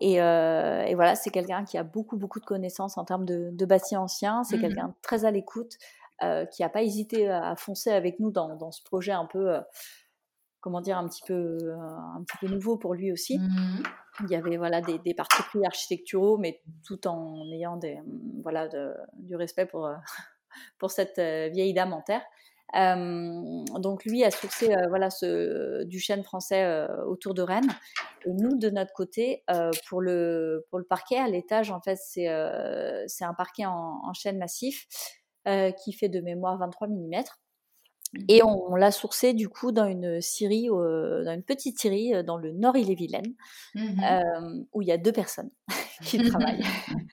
Et, et voilà, c'est quelqu'un qui a beaucoup, beaucoup de connaissances en termes de, de bâti ancien. C'est mmh quelqu'un très à l'écoute, qui n'a pas hésité à foncer avec nous dans, dans ce projet un peu comment dire, un petit peu, un petit peu nouveau pour lui aussi. Mmh Il y avait voilà des, des architecturaux, mais tout en ayant des, voilà, du respect pour, pour cette euh, vieille dame en terre. donc lui a sourcé euh, voilà ce, du chêne français euh, autour de Rennes. Et nous de notre côté pour le pour le parquet à l'étage en fait c'est c'est un parquet en, en chêne massif qui fait de mémoire 23 mm. Et on, l'a sourcé du coup dans une scierie, dans une petite scierie euh, dans le nord Ille-et-Vilaine, mmh euh, où il y a deux personnes qui travaillent.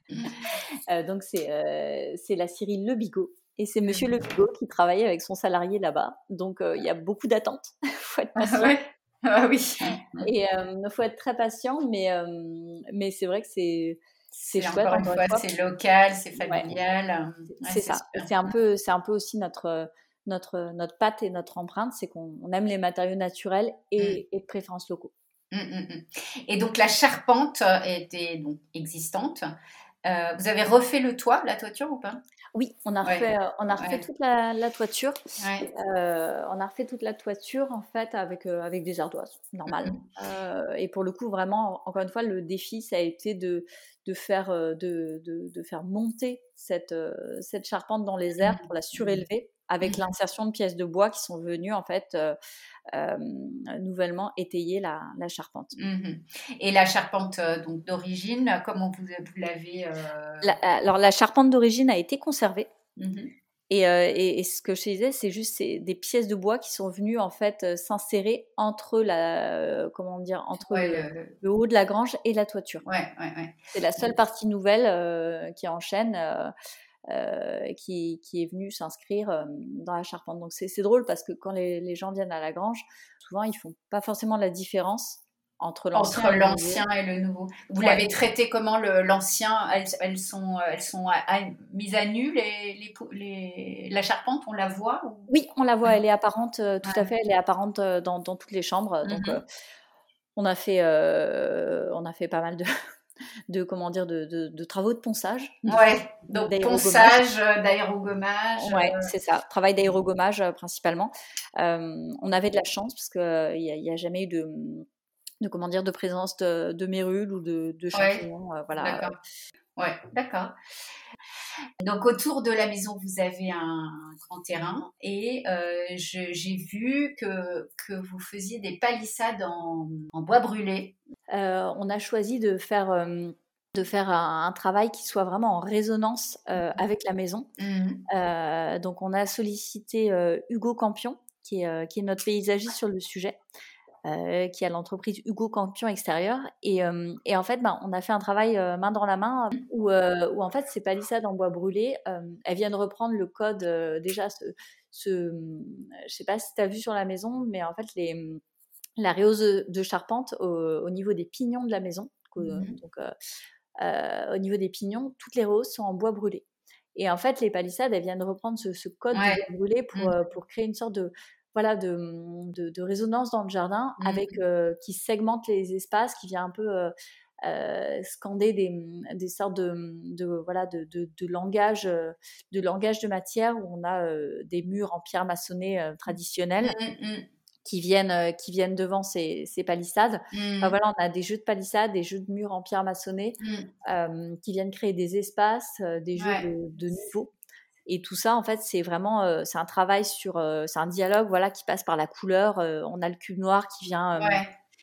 euh, donc c'est euh, la scierie Le Bigot. Et c'est Monsieur Le Bigot qui travaille avec son salarié là-bas. Donc il y a beaucoup d'attentes. faut être patient. Ah oui. Et il faut être très patient, mais, mais c'est vrai que c'est c'est chouette. Encore une fois, c'est local, c'est familial. c'est ça. C'est un peu, c'est un peu aussi notre notre notre patte et notre empreinte, c'est qu'on aime les matériaux naturels et, mmh. et de préférence locaux. Mmh, mmh, et donc la charpente était donc existante. Euh, vous avez refait le toit, la toiture ou pas? Oui, on a refait, euh, on a refait toute la, toiture. Euh, on a refait toute la toiture en fait avec, avec des ardoises, normal. Et pour le coup, vraiment, encore une fois, le défi, ça a été de, de, faire, de, de, de faire monter cette, cette charpente dans les airs pour la surélever avec mmh. l'insertion de pièces de bois qui sont venues en fait euh, euh, nouvellement étayer la, charpente. Mmh et la charpente euh, donc d'origine, comment vous, l'avez Alors la charpente d'origine a été conservée. Mmh et, ce que je disais, c'est juste des pièces de bois qui sont venues en fait s'insérer entre la, comment dire, entre le, haut de la grange et la toiture. Ouais, ouais, c'est la seule partie nouvelle qui enchaîne. Euh, qui, est venu s'inscrire euh, dans la charpente. Donc c'est drôle parce que quand les, gens viennent à la grange, souvent ils font pas forcément la différence entre l'ancien et, le nouveau. Vous l'avez traité comment l'ancien? Elles, sont, elles sont mises à nu les, les, la charpente, on la voit Oui, on la voit, elle est apparente, euh, tout à fait, elle est apparente dans, toutes les chambres. Donc mmh on a fait, on a fait pas mal de, de comment dire de, de, travaux de ponçage. Ouais, donc ponçage, euh, d'aérogommage. Ouais, euh. c'est ça, travail d'aérogommage euh, principalement. on avait de la chance parce qu'il n'y a, a, jamais eu de, de comment dire de présence de, de mérules ou de, de champignons. voilà. D'accord. Ouais, d'accord. Donc autour de la maison, vous avez un grand terrain et j'ai vu que, que, vous faisiez des palissades en, en bois brûlé. Euh, on a choisi de faire, euh, de faire un, travail qui soit vraiment en résonance euh, avec la maison. Mmh. donc on a sollicité Hugo Campion, qui est, qui est, notre paysagiste sur le sujet. Qui a l'entreprise Hugo Campion Extérieur. Et, et en fait, ben, on a fait un travail main dans la main où, où en fait, ces palissades en bois brûlé, elles viennent reprendre le code déjà. Ce, ce, je sais pas si tu as vu sur la maison, mais en fait, les, la réhausse de, charpente au, niveau des pignons de la maison. Mmh donc, euh, euh, au niveau des pignons, toutes les rehausses sont en bois brûlé. Et en fait, les palissades, elles viennent reprendre ce, code de bois brûlé pour, mmh. euh, pour créer une sorte de, voilà, de, de, résonance dans le jardin mmh avec, qui segmente les espaces, qui vient un peu scander des, des, sortes de, de voilà, de, de, langage, de langage de matière où on a des murs en pierre maçonnée traditionnels qui viennent, euh, qui viennent devant ces, ces palissades. Mmh. voilà, on a des jeux de palissades, des jeux de murs en pierre maçonnée mmh. euh, qui viennent créer des espaces, euh, des jeux de, de niveau. Et tout ça, en fait, c'est vraiment, c'est un travail sur, c'est un dialogue, voilà, qui passe par la couleur. on a le cube noir qui vient,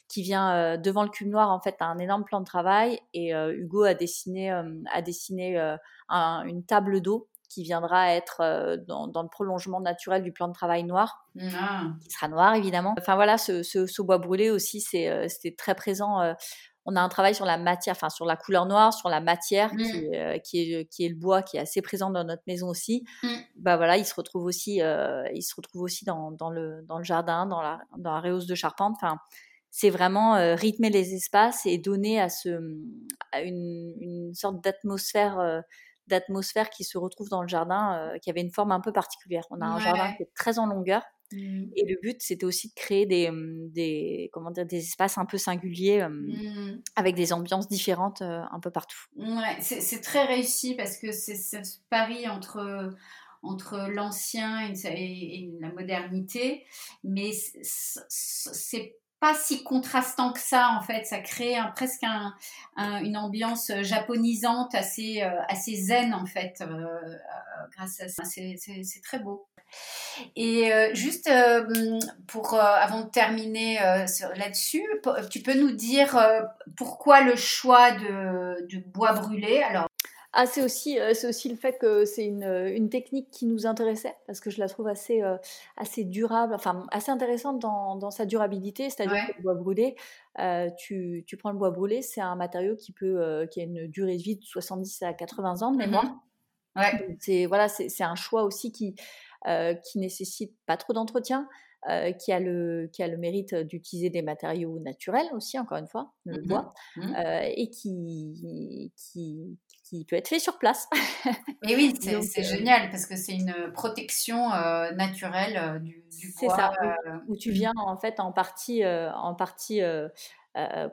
qui vient devant le cube noir. En fait, un énorme plan de travail. Et Hugo a dessiné, a dessiné une table d'eau qui viendra être euh, dans, le prolongement naturel du plan de travail noir, ah. qui sera noir évidemment. Enfin voilà, ce, bois brûlé aussi, euh, c'était très présent. Euh, on a un travail sur la matière, enfin sur la couleur noire, sur la matière qui, mmh. qui, est, qui, est, le bois qui est assez présent dans notre maison aussi. Mmh. Bah voilà, il se retrouve aussi, il se retrouve aussi dans, dans, le, dans le jardin, dans la, dans la réhausse de charpente. Enfin, c'est vraiment rythmer les espaces et donner à, ce, à une, une sorte d'atmosphère d'atmosphère qui se retrouve dans le jardin, euh, qui avait une forme un peu particulière. On a un jardin qui est très en longueur. Mmh. Et le but, c'était aussi de créer des, mmh, des, comment dire, des espaces un peu singuliers mmh. avec des ambiances différentes euh, un peu partout. Ouais, c'est très réussi parce que c'est ce pari entre, entre l'ancien et, et, la modernité, mais c'est pas si contrastant que ça en fait. Ça crée presque une ambiance japonisante assez, euh, assez zen en fait euh, euh, grâce à ça. C'est très beau. Et juste pour avant de terminer là-dessus, tu peux nous dire pourquoi le choix de, de bois brûlé? Alors ah, c'est aussi, euh, c'est aussi le fait que c'est une, euh, une, technique qui nous intéressait, parce que je la trouve assez, euh, assez durable, enfin assez intéressante dans, dans sa durabilité, c'est-à-dire que le bois brûlé, tu, tu, prends le bois brûlé, c'est un matériau qui, peut, qui a une durée de vie de 70 à 80 ans de mémoire. Mmh ouais. C'est voilà, c'est un choix aussi qui, qui nécessite pas trop d'entretien. euh, qui, a le, qui a le mérite d'utiliser des matériaux naturels aussi, encore une fois, le mmh bois, mmh. Euh, et qui, qui, qui, peut être fait sur place. et oui, c'est génial parce que c'est une protection naturelle du, du, bois. C'est ça, où, tu viens en fait en partie, en partie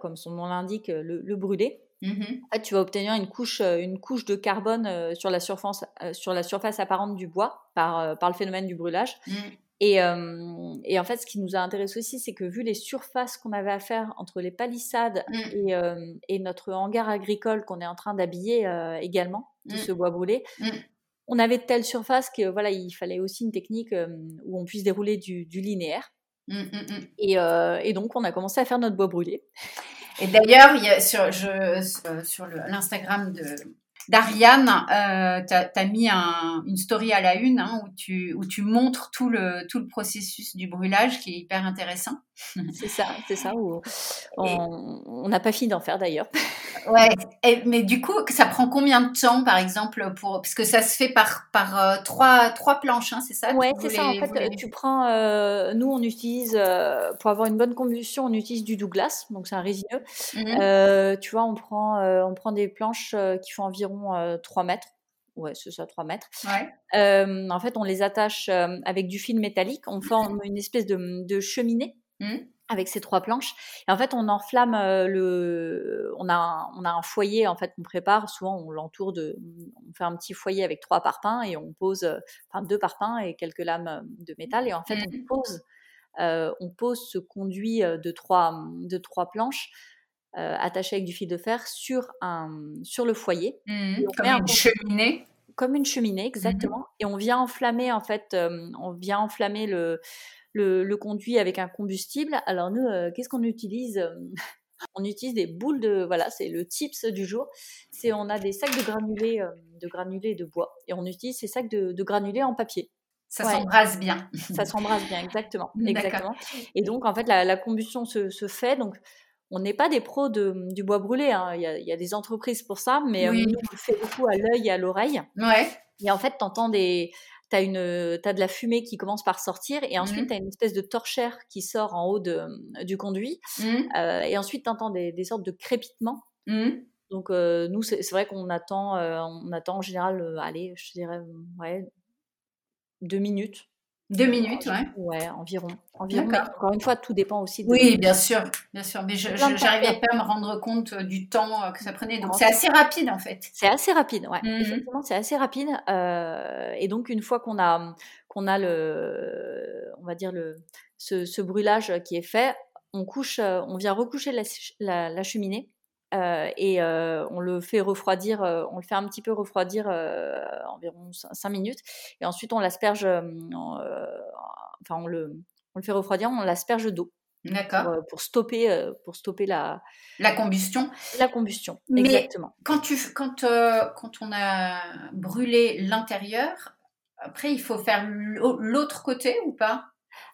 comme son nom l'indique, le, le brûler. Mmh tu vas obtenir une couche, une couche de carbone sur, la surface, sur la surface apparente du bois par, par le phénomène du brûlage. Mmh. Et, et, en fait, ce qui nous a intéressé aussi, c'est que vu les surfaces qu'on avait à faire entre les palissades mmh. et, et, notre hangar agricole qu'on est en train d'habiller également de ce bois brûlé, on avait de telles surfaces que voilà, il fallait aussi une technique où on puisse dérouler du, du linéaire. Et, et, donc, on a commencé à faire notre bois brûlé. Et d'ailleurs, sur, je, sur l'Instagram de d'Ariane, euh, tu as, mis un, une story à la une hein, où, tu, où tu montres tout le, tout le processus du brûlage qui est hyper intéressant. C'est ça, c'est ça. Où on n'a pas fini d'en faire d'ailleurs. Ouais, mais du coup, ça prend combien de temps, par exemple, pour parce que ça se fait par par euh, trois trois planches, hein, c'est ça? Ouais, c'est ça. En fait, tu prends. Euh, nous, on utilise euh, pour avoir une bonne combustion, on utilise du Douglas, donc c'est un résineux. Mmh tu vois, on prend on prend des planches qui font environ 3 mètres. Ouais, c'est ça, 3 mètres. Ouais. en fait, on les attache avec du fil métallique. On forme une espèce de, de cheminée. Mmh avec ces trois planches. Et en fait, on enflamme euh, le, on a, un, on a un foyer en fait qu'on prépare. Souvent, on l'entoure de, on fait un petit foyer avec trois parpaings et on pose, euh, enfin deux parpaings et quelques lames euh, de métal. Et en fait, on mmh. pose, euh, on pose ce conduit de trois, de trois planches euh, attaché avec du fil de fer sur un, sur le foyer. Mmh. comme une cheminée. Comme une cheminée, mmh exactement. Et on vient enflammer en fait, on vient enflammer le le, conduit avec un combustible. Alors nous, euh, qu'est-ce qu'on utilise euh, On utilise des boules de, voilà, c'est le tips du jour. C'est on a des sacs de granulés, euh, de granulés de bois, et on utilise ces sacs de, granulés en papier. Ça s'embrase bien. Ça s'embrase bien, exactement. exactement. Et donc, en fait, la, combustion se, fait. Donc, on n'est pas des pros du bois brûlé. Hein. Il, y a, des entreprises pour ça, mais nous, on le fait beaucoup à l'œil et à l'oreille. Ouais. Et en fait, tu entends des, tu as, as, de la fumée qui commence par sortir et ensuite mmh. tu as une espèce de torchère qui sort en haut de, du conduit. Mmh. Euh, et ensuite tu entends des, des, sortes de crépitements. Mmh. Donc euh, nous, c'est vrai qu'on attend, euh, on attend en général, allez, je dirais, ouais, deux minutes deux minutes, ouais. Ouais, environ. environ encore une fois, tout dépend aussi de. Oui, bien sûr, bien sûr. Mais je n'arrivais pas à me rendre compte euh, du temps euh, que ça prenait. Donc, c'est assez rapide, en fait. C'est assez rapide, ouais. Effectivement, c'est assez rapide. Euh, et donc, une fois qu'on a, qu'on a le, on va dire, le, ce, ce, brûlage qui est fait, on couche, on vient recoucher la, la cheminée. Euh, et euh, on le fait refroidir, euh, on le fait un petit peu refroidir environ 5 minutes, et ensuite on l'asperge, enfin on le, on le fait refroidir, on l'asperge d'eau. D'accord. Pour, stopper, pour stopper la, la combustion. La combustion, Mais exactement. Quand, tu, quand, quand on a brûlé l'intérieur, après il faut faire l'autre côté ou pas?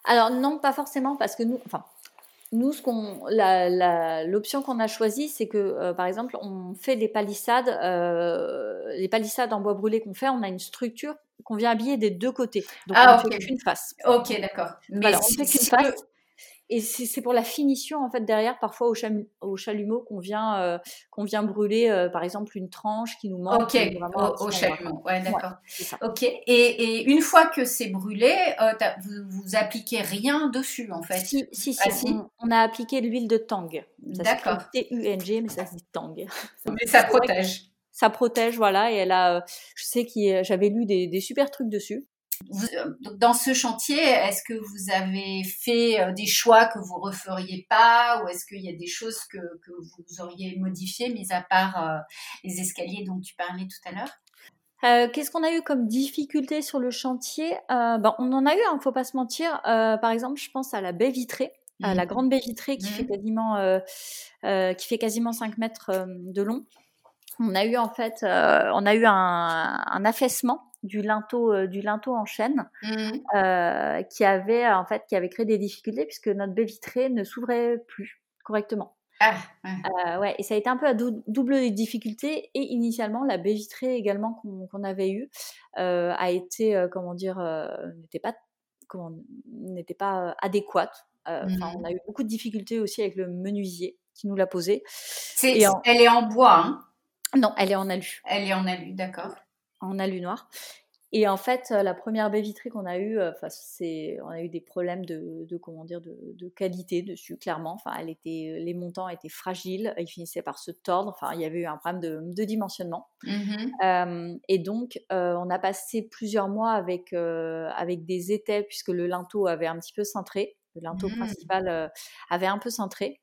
Alors non, pas forcément, parce que nous, enfin, nous, ce qu'on, l'option qu'on a choisie, c'est que, euh, par exemple, on fait des palissades, euh, les palissades en bois brûlé qu'on fait, on a une structure qu'on vient habiller des deux côtés. Donc, ah, on ne fait qu'une face. Ok, d'accord. Mais on fait qu'une face. Et c'est pour la finition en fait derrière, parfois au, au chalumeau qu'on vient euh, qu'on vient brûler, euh, par exemple une tranche qui nous manque. Ok, au, chalumeau, ouais, d'accord. ok. Et, et, une fois que c'est brûlé, euh, vous, vous appliquez rien dessus en fait? Si, si, ah, si, On, a appliqué l'huile de tang. D'accord. T-U-N-G, mais ça se dit tang. Mais ça protège. Ça protège, voilà. Et elle a, je sais que j'avais lu des, des super trucs dessus. Euh, dans ce chantier, est-ce que vous avez fait euh, des choix que vous referiez pas ou est-ce qu'il y a des choses que, que vous auriez modifiées, mis à part euh, les escaliers dont tu parlais tout à l'heure? Qu'est-ce qu'on a eu comme difficulté sur le chantier? Ben, On en a eu, il hein, ne faut pas se mentir. par exemple, je pense à la baie vitrée, à la mmh. grande baie vitrée qui, fait mmh. quasiment, qui fait quasiment 5 mètres de long. On a eu en fait, on a eu un, un affaissement du linteau, euh, du linteau en chaîne, mmh. euh, qui avait en fait qui avait créé des difficultés puisque notre baie vitrée ne s'ouvrait plus correctement. Ah, ouais. Euh, et ça a été un peu à double difficulté. Et initialement, la baie vitrée également qu'on avait eue a été, comment dire, n'était pas comment n'était pas adéquate. Mmh. on a eu beaucoup de difficultés aussi avec le menuisier qui nous l'a posé. C'est- Et en- Elle est en bois, hein? Non, elle est en alu, Elle est en alu, d'accord. En alu noir. Et en fait, euh, la première baie vitrée qu'on a eue, euh, enfin, c'est, on a eu des problèmes de, de comment dire, de, de qualité dessus, clairement. Enfin, elle était, les montants étaient fragiles, ils finissaient par se tordre. Enfin, il y avait eu un problème de, de dimensionnement. Mhm. Euh, et donc, euh, on a passé plusieurs mois avec, euh, avec des étais, puisque le linteau avait un petit peu cintré. Le linteau Mhm. principal euh, avait un peu cintré.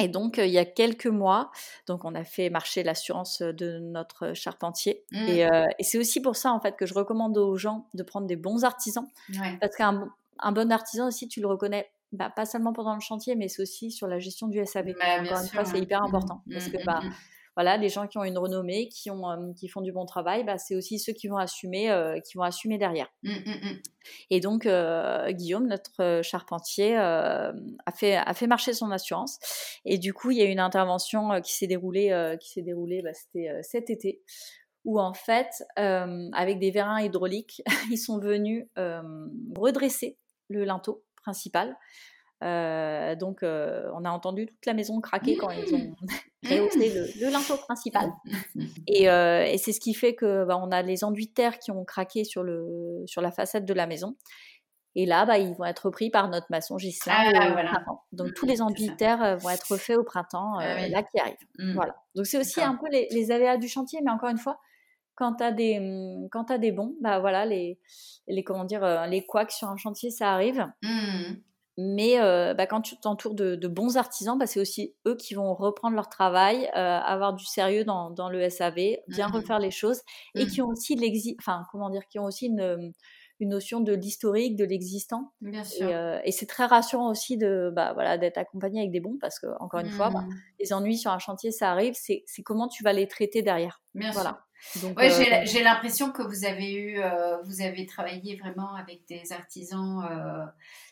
Et donc, euh, il y a quelques mois, donc on a fait marcher l'assurance de notre charpentier. Mm. Et, euh, et c'est aussi pour ça, en fait, que je recommande aux gens de prendre des bons artisans. Ouais. Parce qu'un bon- un bon artisan aussi, tu le reconnais bah, pas seulement pendant le chantier, mais c'est aussi sur la gestion du SAV. Bah, Encore une sûr, fois, c'est ouais. hyper Mm, important. Parce que mm, bah. Voilà, des gens qui ont une renommée, qui, ont, euh, qui font du bon travail, bah, c'est aussi ceux qui vont assumer, euh, qui vont assumer derrière. Mm, mm, mm. Et donc, euh, Guillaume, notre charpentier, a, fait, a fait marcher son assurance. Et du coup, il y a eu une intervention qui s'est déroulée, qui s'est déroulée bah, c'était cet été, où en fait, euh, avec des vérins hydrauliques, ils sont venus euh, redresser le linteau principal. Euh, donc, on a entendu toute la maison craquer quand ils ont rehaussé le, le linteau principal. Et, euh, et c'est ce qui fait que bah, on a les enduits de terre qui ont craqué sur, le, sur la façade de la maison. Et là, bah, ils vont être repris par notre maçon Gislain Ah, au voilà. Donc tous les c'est enduits de terre euh, vont être faits au printemps, euh, Ah oui. là qui arrive. Voilà. Donc c'est aussi un peu les, les aléas du chantier, mais encore une fois, quand tu as t'as des bons, bah voilà les les comment dire euh, les couacs sur un chantier, ça arrive. Mais euh, bah, quand tu t'entoures de, de bons artisans, bah, c'est aussi eux qui vont reprendre leur travail, euh, avoir du sérieux dans, dans le SAV, bien Mhm. refaire les choses, et Mhm. qui ont aussi l'exi- enfin comment dire, qui ont aussi une, une notion de l'historique, de l'existant. Bien Et, sûr. euh, et c'est très rassurant aussi de bah, voilà d'être accompagné avec des bons, parce que encore une fois, bah, Mm. les ennuis sur un chantier, ça arrive. C'est comment tu vas les traiter derrière. Bien sûr. Voilà. Donc, Ouais, euh, j'ai l'impression que vous avez eu, euh, vous avez travaillé vraiment avec des artisans euh,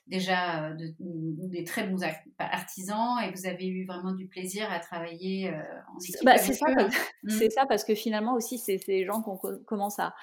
déjà de- des très bons ar- artisans et vous avez eu vraiment du plaisir à travailler en équipe Bah, c'est ça, Mm. c'est ça parce que finalement aussi c'est les gens qu'on co- commence à,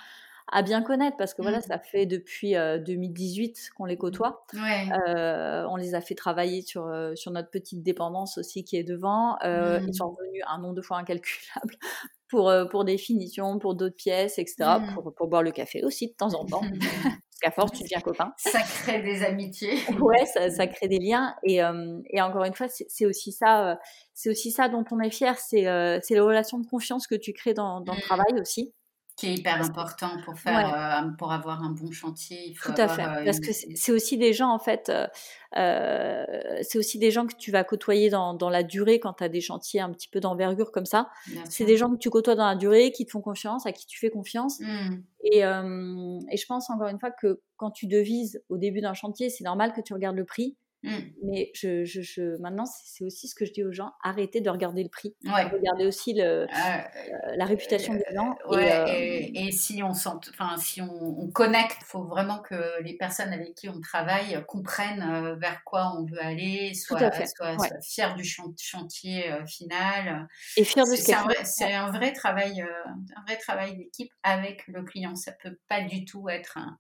à bien connaître parce que voilà Mm. ça fait depuis euh, 2018 qu'on les côtoie. Ouais. Euh, on les a fait travailler sur sur notre petite dépendance aussi qui est devant. Euh. Ils sont revenus un nombre de fois incalculable pour pour des finitions, pour d'autres pièces, etc. Pour, pour boire le café aussi de temps en temps. Parce qu'à force tu deviens copain. Ça crée des amitiés. Ouais, ça, ça crée des liens et, et encore une fois, c'est aussi ça, c'est aussi ça dont on est fier, c'est les relations de confiance que tu crées dans, dans le travail aussi. Qui est hyper important pour faire Ouais. euh, pour avoir un bon chantier. Il faut Tout à fait, euh, parce que c'est aussi des gens en fait, euh, c'est aussi des gens que tu vas côtoyer dans, dans la durée quand tu as des chantiers un petit peu d'envergure comme ça. C'est des gens que tu côtoies dans la durée, qui te font confiance, à qui tu fais confiance. Mm. Et, euh, et je pense encore une fois que quand tu devises au début d'un chantier, c'est normal que tu regardes le prix. Mm. Mais je, je, je, maintenant, c'est aussi ce que je dis aux gens arrêtez de regarder le prix. Ouais. Regardez aussi le, Euh, euh, la réputation des gens. et, Ouais, euh, et, et si on enfin si on, on connecte, il faut vraiment que les personnes avec qui on travaille comprennent euh, vers quoi on veut aller, soient, soient, ouais. soient fiers du chan- chantier euh, final. et fier de C'est ce c'est qu'elle un, fait. vrai- c'est un vrai travail, euh, un vrai travail d'équipe avec le client. Ça peut pas du tout être un,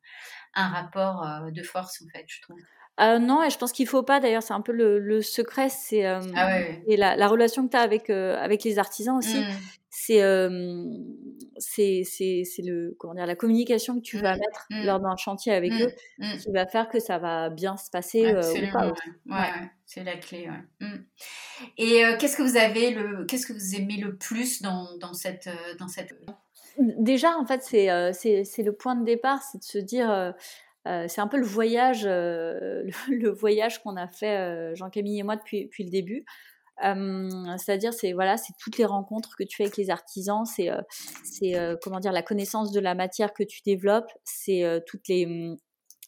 un rapport euh, de force en fait, je trouve. Euh, non, et je pense qu'il faut pas. D'ailleurs, c'est un peu le, le secret, c'est euh, Ah ouais, ouais. et la, la relation que tu as avec euh, avec les artisans aussi. Mm. C'est c'est c'est c'est le comment dire la communication que tu vas Mm, mettre mm. lors d'un chantier avec eux qui va faire que ça va bien se passer ou pas. ouais. Ouais, c'est la clé. Et qu'est-ce que vous avez le, qu'est-ce que vous aimez le plus dans, dans cette, dans cette. Déjà, en fait, c'est le point de départ, c'est de se dire, euh, c'est un peu le voyage, euh, le, voyage qu'on a fait euh, Jean-Camille et moi depuis depuis le début. Euh, C'est-à-dire, c'est voilà, c'est toutes les rencontres que tu fais avec les artisans, c'est c'est comment dire la connaissance de la matière que tu développes, c'est toutes les hum,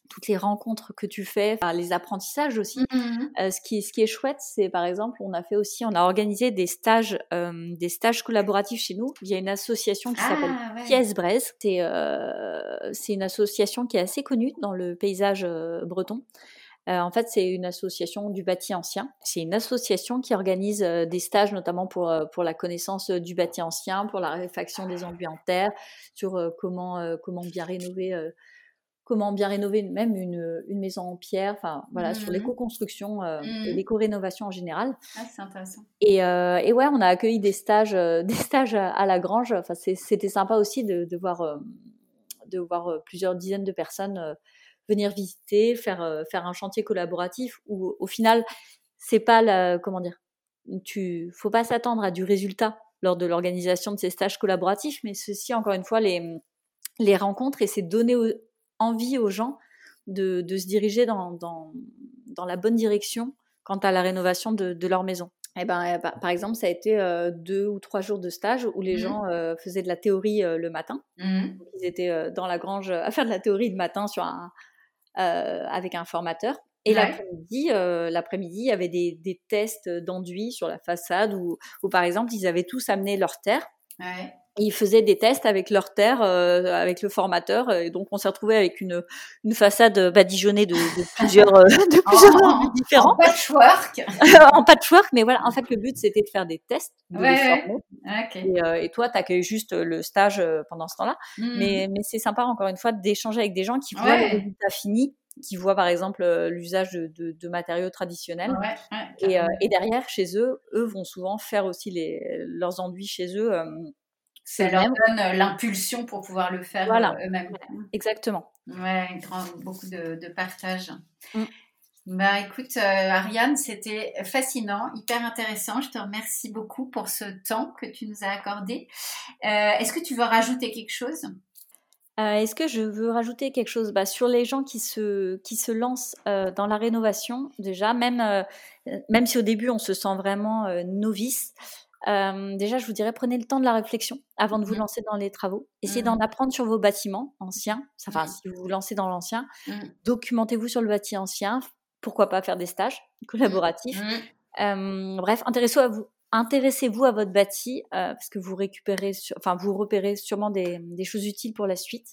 toutes les rencontres que tu fais, enfin, les apprentissages aussi. Mhm. Euh, ce, qui, ce qui est chouette, c'est par exemple, on a fait aussi, on a organisé des stages, euh, des stages collaboratifs chez nous via une association qui s'appelle Ah, ouais. Pièce Braise. C'est euh, c'est une association qui est assez connue dans le paysage breton. Euh, en fait, c'est une association du bâti ancien. C'est une association qui organise euh, des stages, notamment pour, euh, pour la connaissance du bâti ancien, pour la réfaction des enduits en terre, sur comment, comment bien rénover comment bien rénover même une, une maison en pierre, enfin voilà, sur mmh. l'éco-construction euh, et mmh. l'éco-rénovation en général. Ah, c'est intéressant. Et, euh, et, ouais, on a accueilli des stages, euh, des stages à, la grange. Enfin, c'était sympa aussi de, de voir, de voir plusieurs dizaines de personnes venir visiter, faire, faire un chantier collaboratif où au final, c'est pas la, comment dire, tu, faut pas s'attendre à du résultat lors de l'organisation de ces stages collaboratifs, mais ceci, encore une fois, les, les rencontres et c'est donner envie aux gens de, de se diriger dans, dans, dans, la bonne direction quant à la rénovation de, de leur maison. Eh ben, eh ben, par exemple, ça a été euh, deux ou trois jours de stage où les mmh. gens euh, faisaient de la théorie euh, le matin. Mmh. ils étaient dans la grange à faire de la théorie le matin sur un, avec un formateur. Et l'après-midi, l'après-midi, il y avait des, des tests d'enduit sur la façade où, où, par exemple, ils avaient tous amené leur terre. Ouais ils faisaient des tests avec leur terre, euh, avec le formateur, et donc on s'est retrouvé avec une, une façade badigeonnée de, de plusieurs, euh, de plusieurs en, différents. En patchwork. en patchwork, mais voilà, en fait le but c'était de faire des tests, de les former. Et, euh, et, toi, t'accueilles juste le stage pendant ce temps-là, mmh. mais, mais c'est sympa encore une fois d'échanger avec des gens qui voient le résultat fini qui voient par exemple l'usage de, de, de, matériaux traditionnels. et, et, derrière, chez eux, eux vont souvent faire aussi les, leurs enduits chez eux ça leur donne euh, l'impulsion pour pouvoir le faire voilà. Euh, eux-mêmes. Exactement. Ouais, beaucoup de, de partage. Mm. Bah écoute, euh, Ariane, c'était fascinant, hyper intéressant. Je te remercie beaucoup pour ce temps que tu nous as accordé. Est-ce que tu veux rajouter quelque chose? Est-ce que je veux rajouter quelque chose? Bah, Sur les gens qui se, qui se lancent dans la rénovation, déjà, même, même si au début on se sent vraiment novice, euh, déjà, je vous dirais, prenez le temps de la réflexion avant de vous mmh lancer dans les travaux. Essayez d'en mmh. apprendre sur vos bâtiments anciens. Enfin, si vous vous lancez dans l'ancien, mmh. documentez-vous sur le bâti ancien. Pourquoi pas faire des stages collaboratifs. Euh, bref, intéressez-vous à vous. Intéressez-vous à votre bâti euh, parce que vous récupérez, enfin vous repérez sûrement des, des choses utiles pour la suite.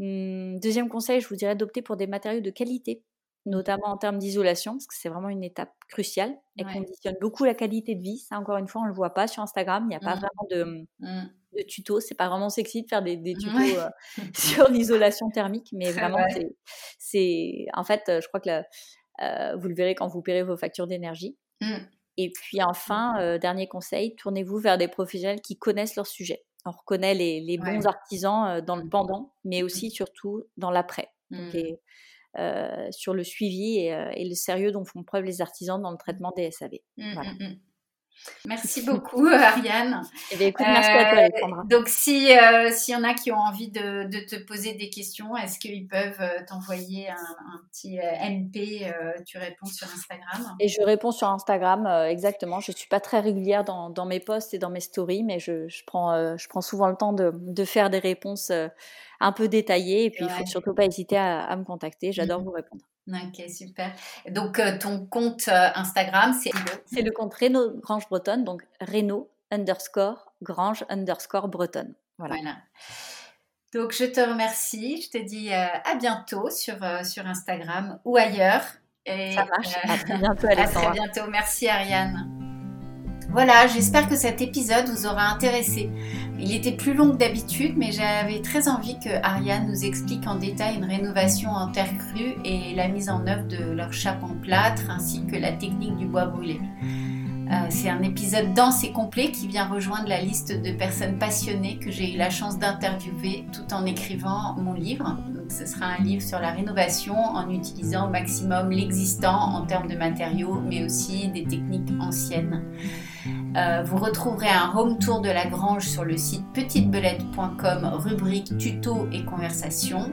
Hum, deuxième conseil, je vous dirais d'opter pour des matériaux de qualité notamment en termes d'isolation, parce que c'est vraiment une étape cruciale et conditionne beaucoup la qualité de vie. Ça, encore une fois, on ne le voit pas sur Instagram. Il n'y a pas mmh. vraiment de, mmh. de tutos. C'est pas vraiment sexy de faire des, des tutos euh, sur l'isolation thermique, mais vraiment, c'est, en fait, je crois que euh, vous le verrez quand vous paierez vos factures d'énergie. Mmh. Et puis enfin, euh, dernier conseil, tournez-vous vers des professionnels qui connaissent leur sujet. On reconnaît les, les bons artisans dans le pendant, mais aussi surtout dans l'après. Euh, sur le suivi euh, et, le sérieux dont font preuve les artisans dans le traitement des SAV. Mmh, voilà. Mmh, mmh. Merci beaucoup, Ariane. Eh bien, écoute, merci à toi, euh, Alexandra. Donc, si euh, s'il y en a qui ont envie de, de te poser des questions, est-ce qu'ils peuvent euh, t'envoyer un, un, petit MP Tu réponds sur Instagram? Et je réponds sur Instagram, exactement. Je suis pas très régulière dans, dans, mes posts et dans mes stories, mais je, je prends, je prends souvent le temps de, de faire des réponses un peu détaillées. Et puis, il faut surtout pas hésiter à, à me contacter. J'adore mmh. vous répondre. Ok, super. Donc, euh, ton compte euh, Instagram, c'est C'est le compte Renault Grange Bretonne, donc Renault underscore Grange underscore Bretonne. Voilà. Donc, je te remercie. Je te dis euh, à bientôt sur, sur Instagram ou ailleurs. Et, Ça marche. à très bientôt, Alexandra. À très bientôt. Merci, Ariane. Voilà, j'espère que cet épisode vous aura intéressé. Il était plus long que d'habitude, mais j'avais très envie que Ariane nous explique en détail une rénovation en terre crue et la mise en œuvre de leur chape en plâtre ainsi que la technique du bois brûlé. Euh, c'est un épisode dense et complet qui vient rejoindre la liste de personnes passionnées que j'ai eu la chance d'interviewer tout en écrivant mon livre. Ce sera un livre sur la rénovation en utilisant au maximum l'existant en termes de matériaux, mais aussi des techniques anciennes. Euh, vous retrouverez un home tour de la grange sur le site petitebelette.com, rubrique tuto et conversation.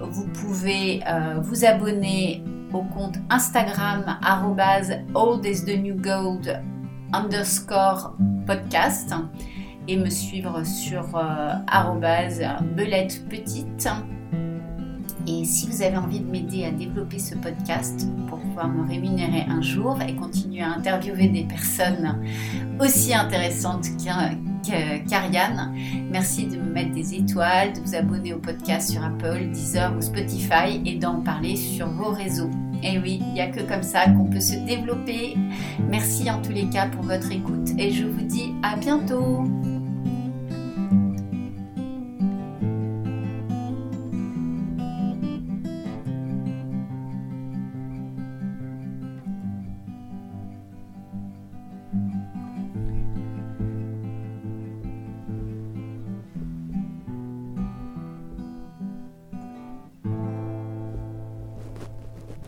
Vous pouvez euh, vous abonner au compte Instagram old the new gold underscore podcast et me suivre sur euh, belette petite. Et si vous avez envie de m'aider à développer ce podcast pour pouvoir me rémunérer un jour et continuer à interviewer des personnes aussi intéressantes qu'Ariane, merci de me mettre des étoiles, de vous abonner au podcast sur Apple, Deezer ou Spotify et d'en parler sur vos réseaux. Et oui, il n'y a que comme ça qu'on peut se développer. Merci en tous les cas pour votre écoute et je vous dis à bientôt.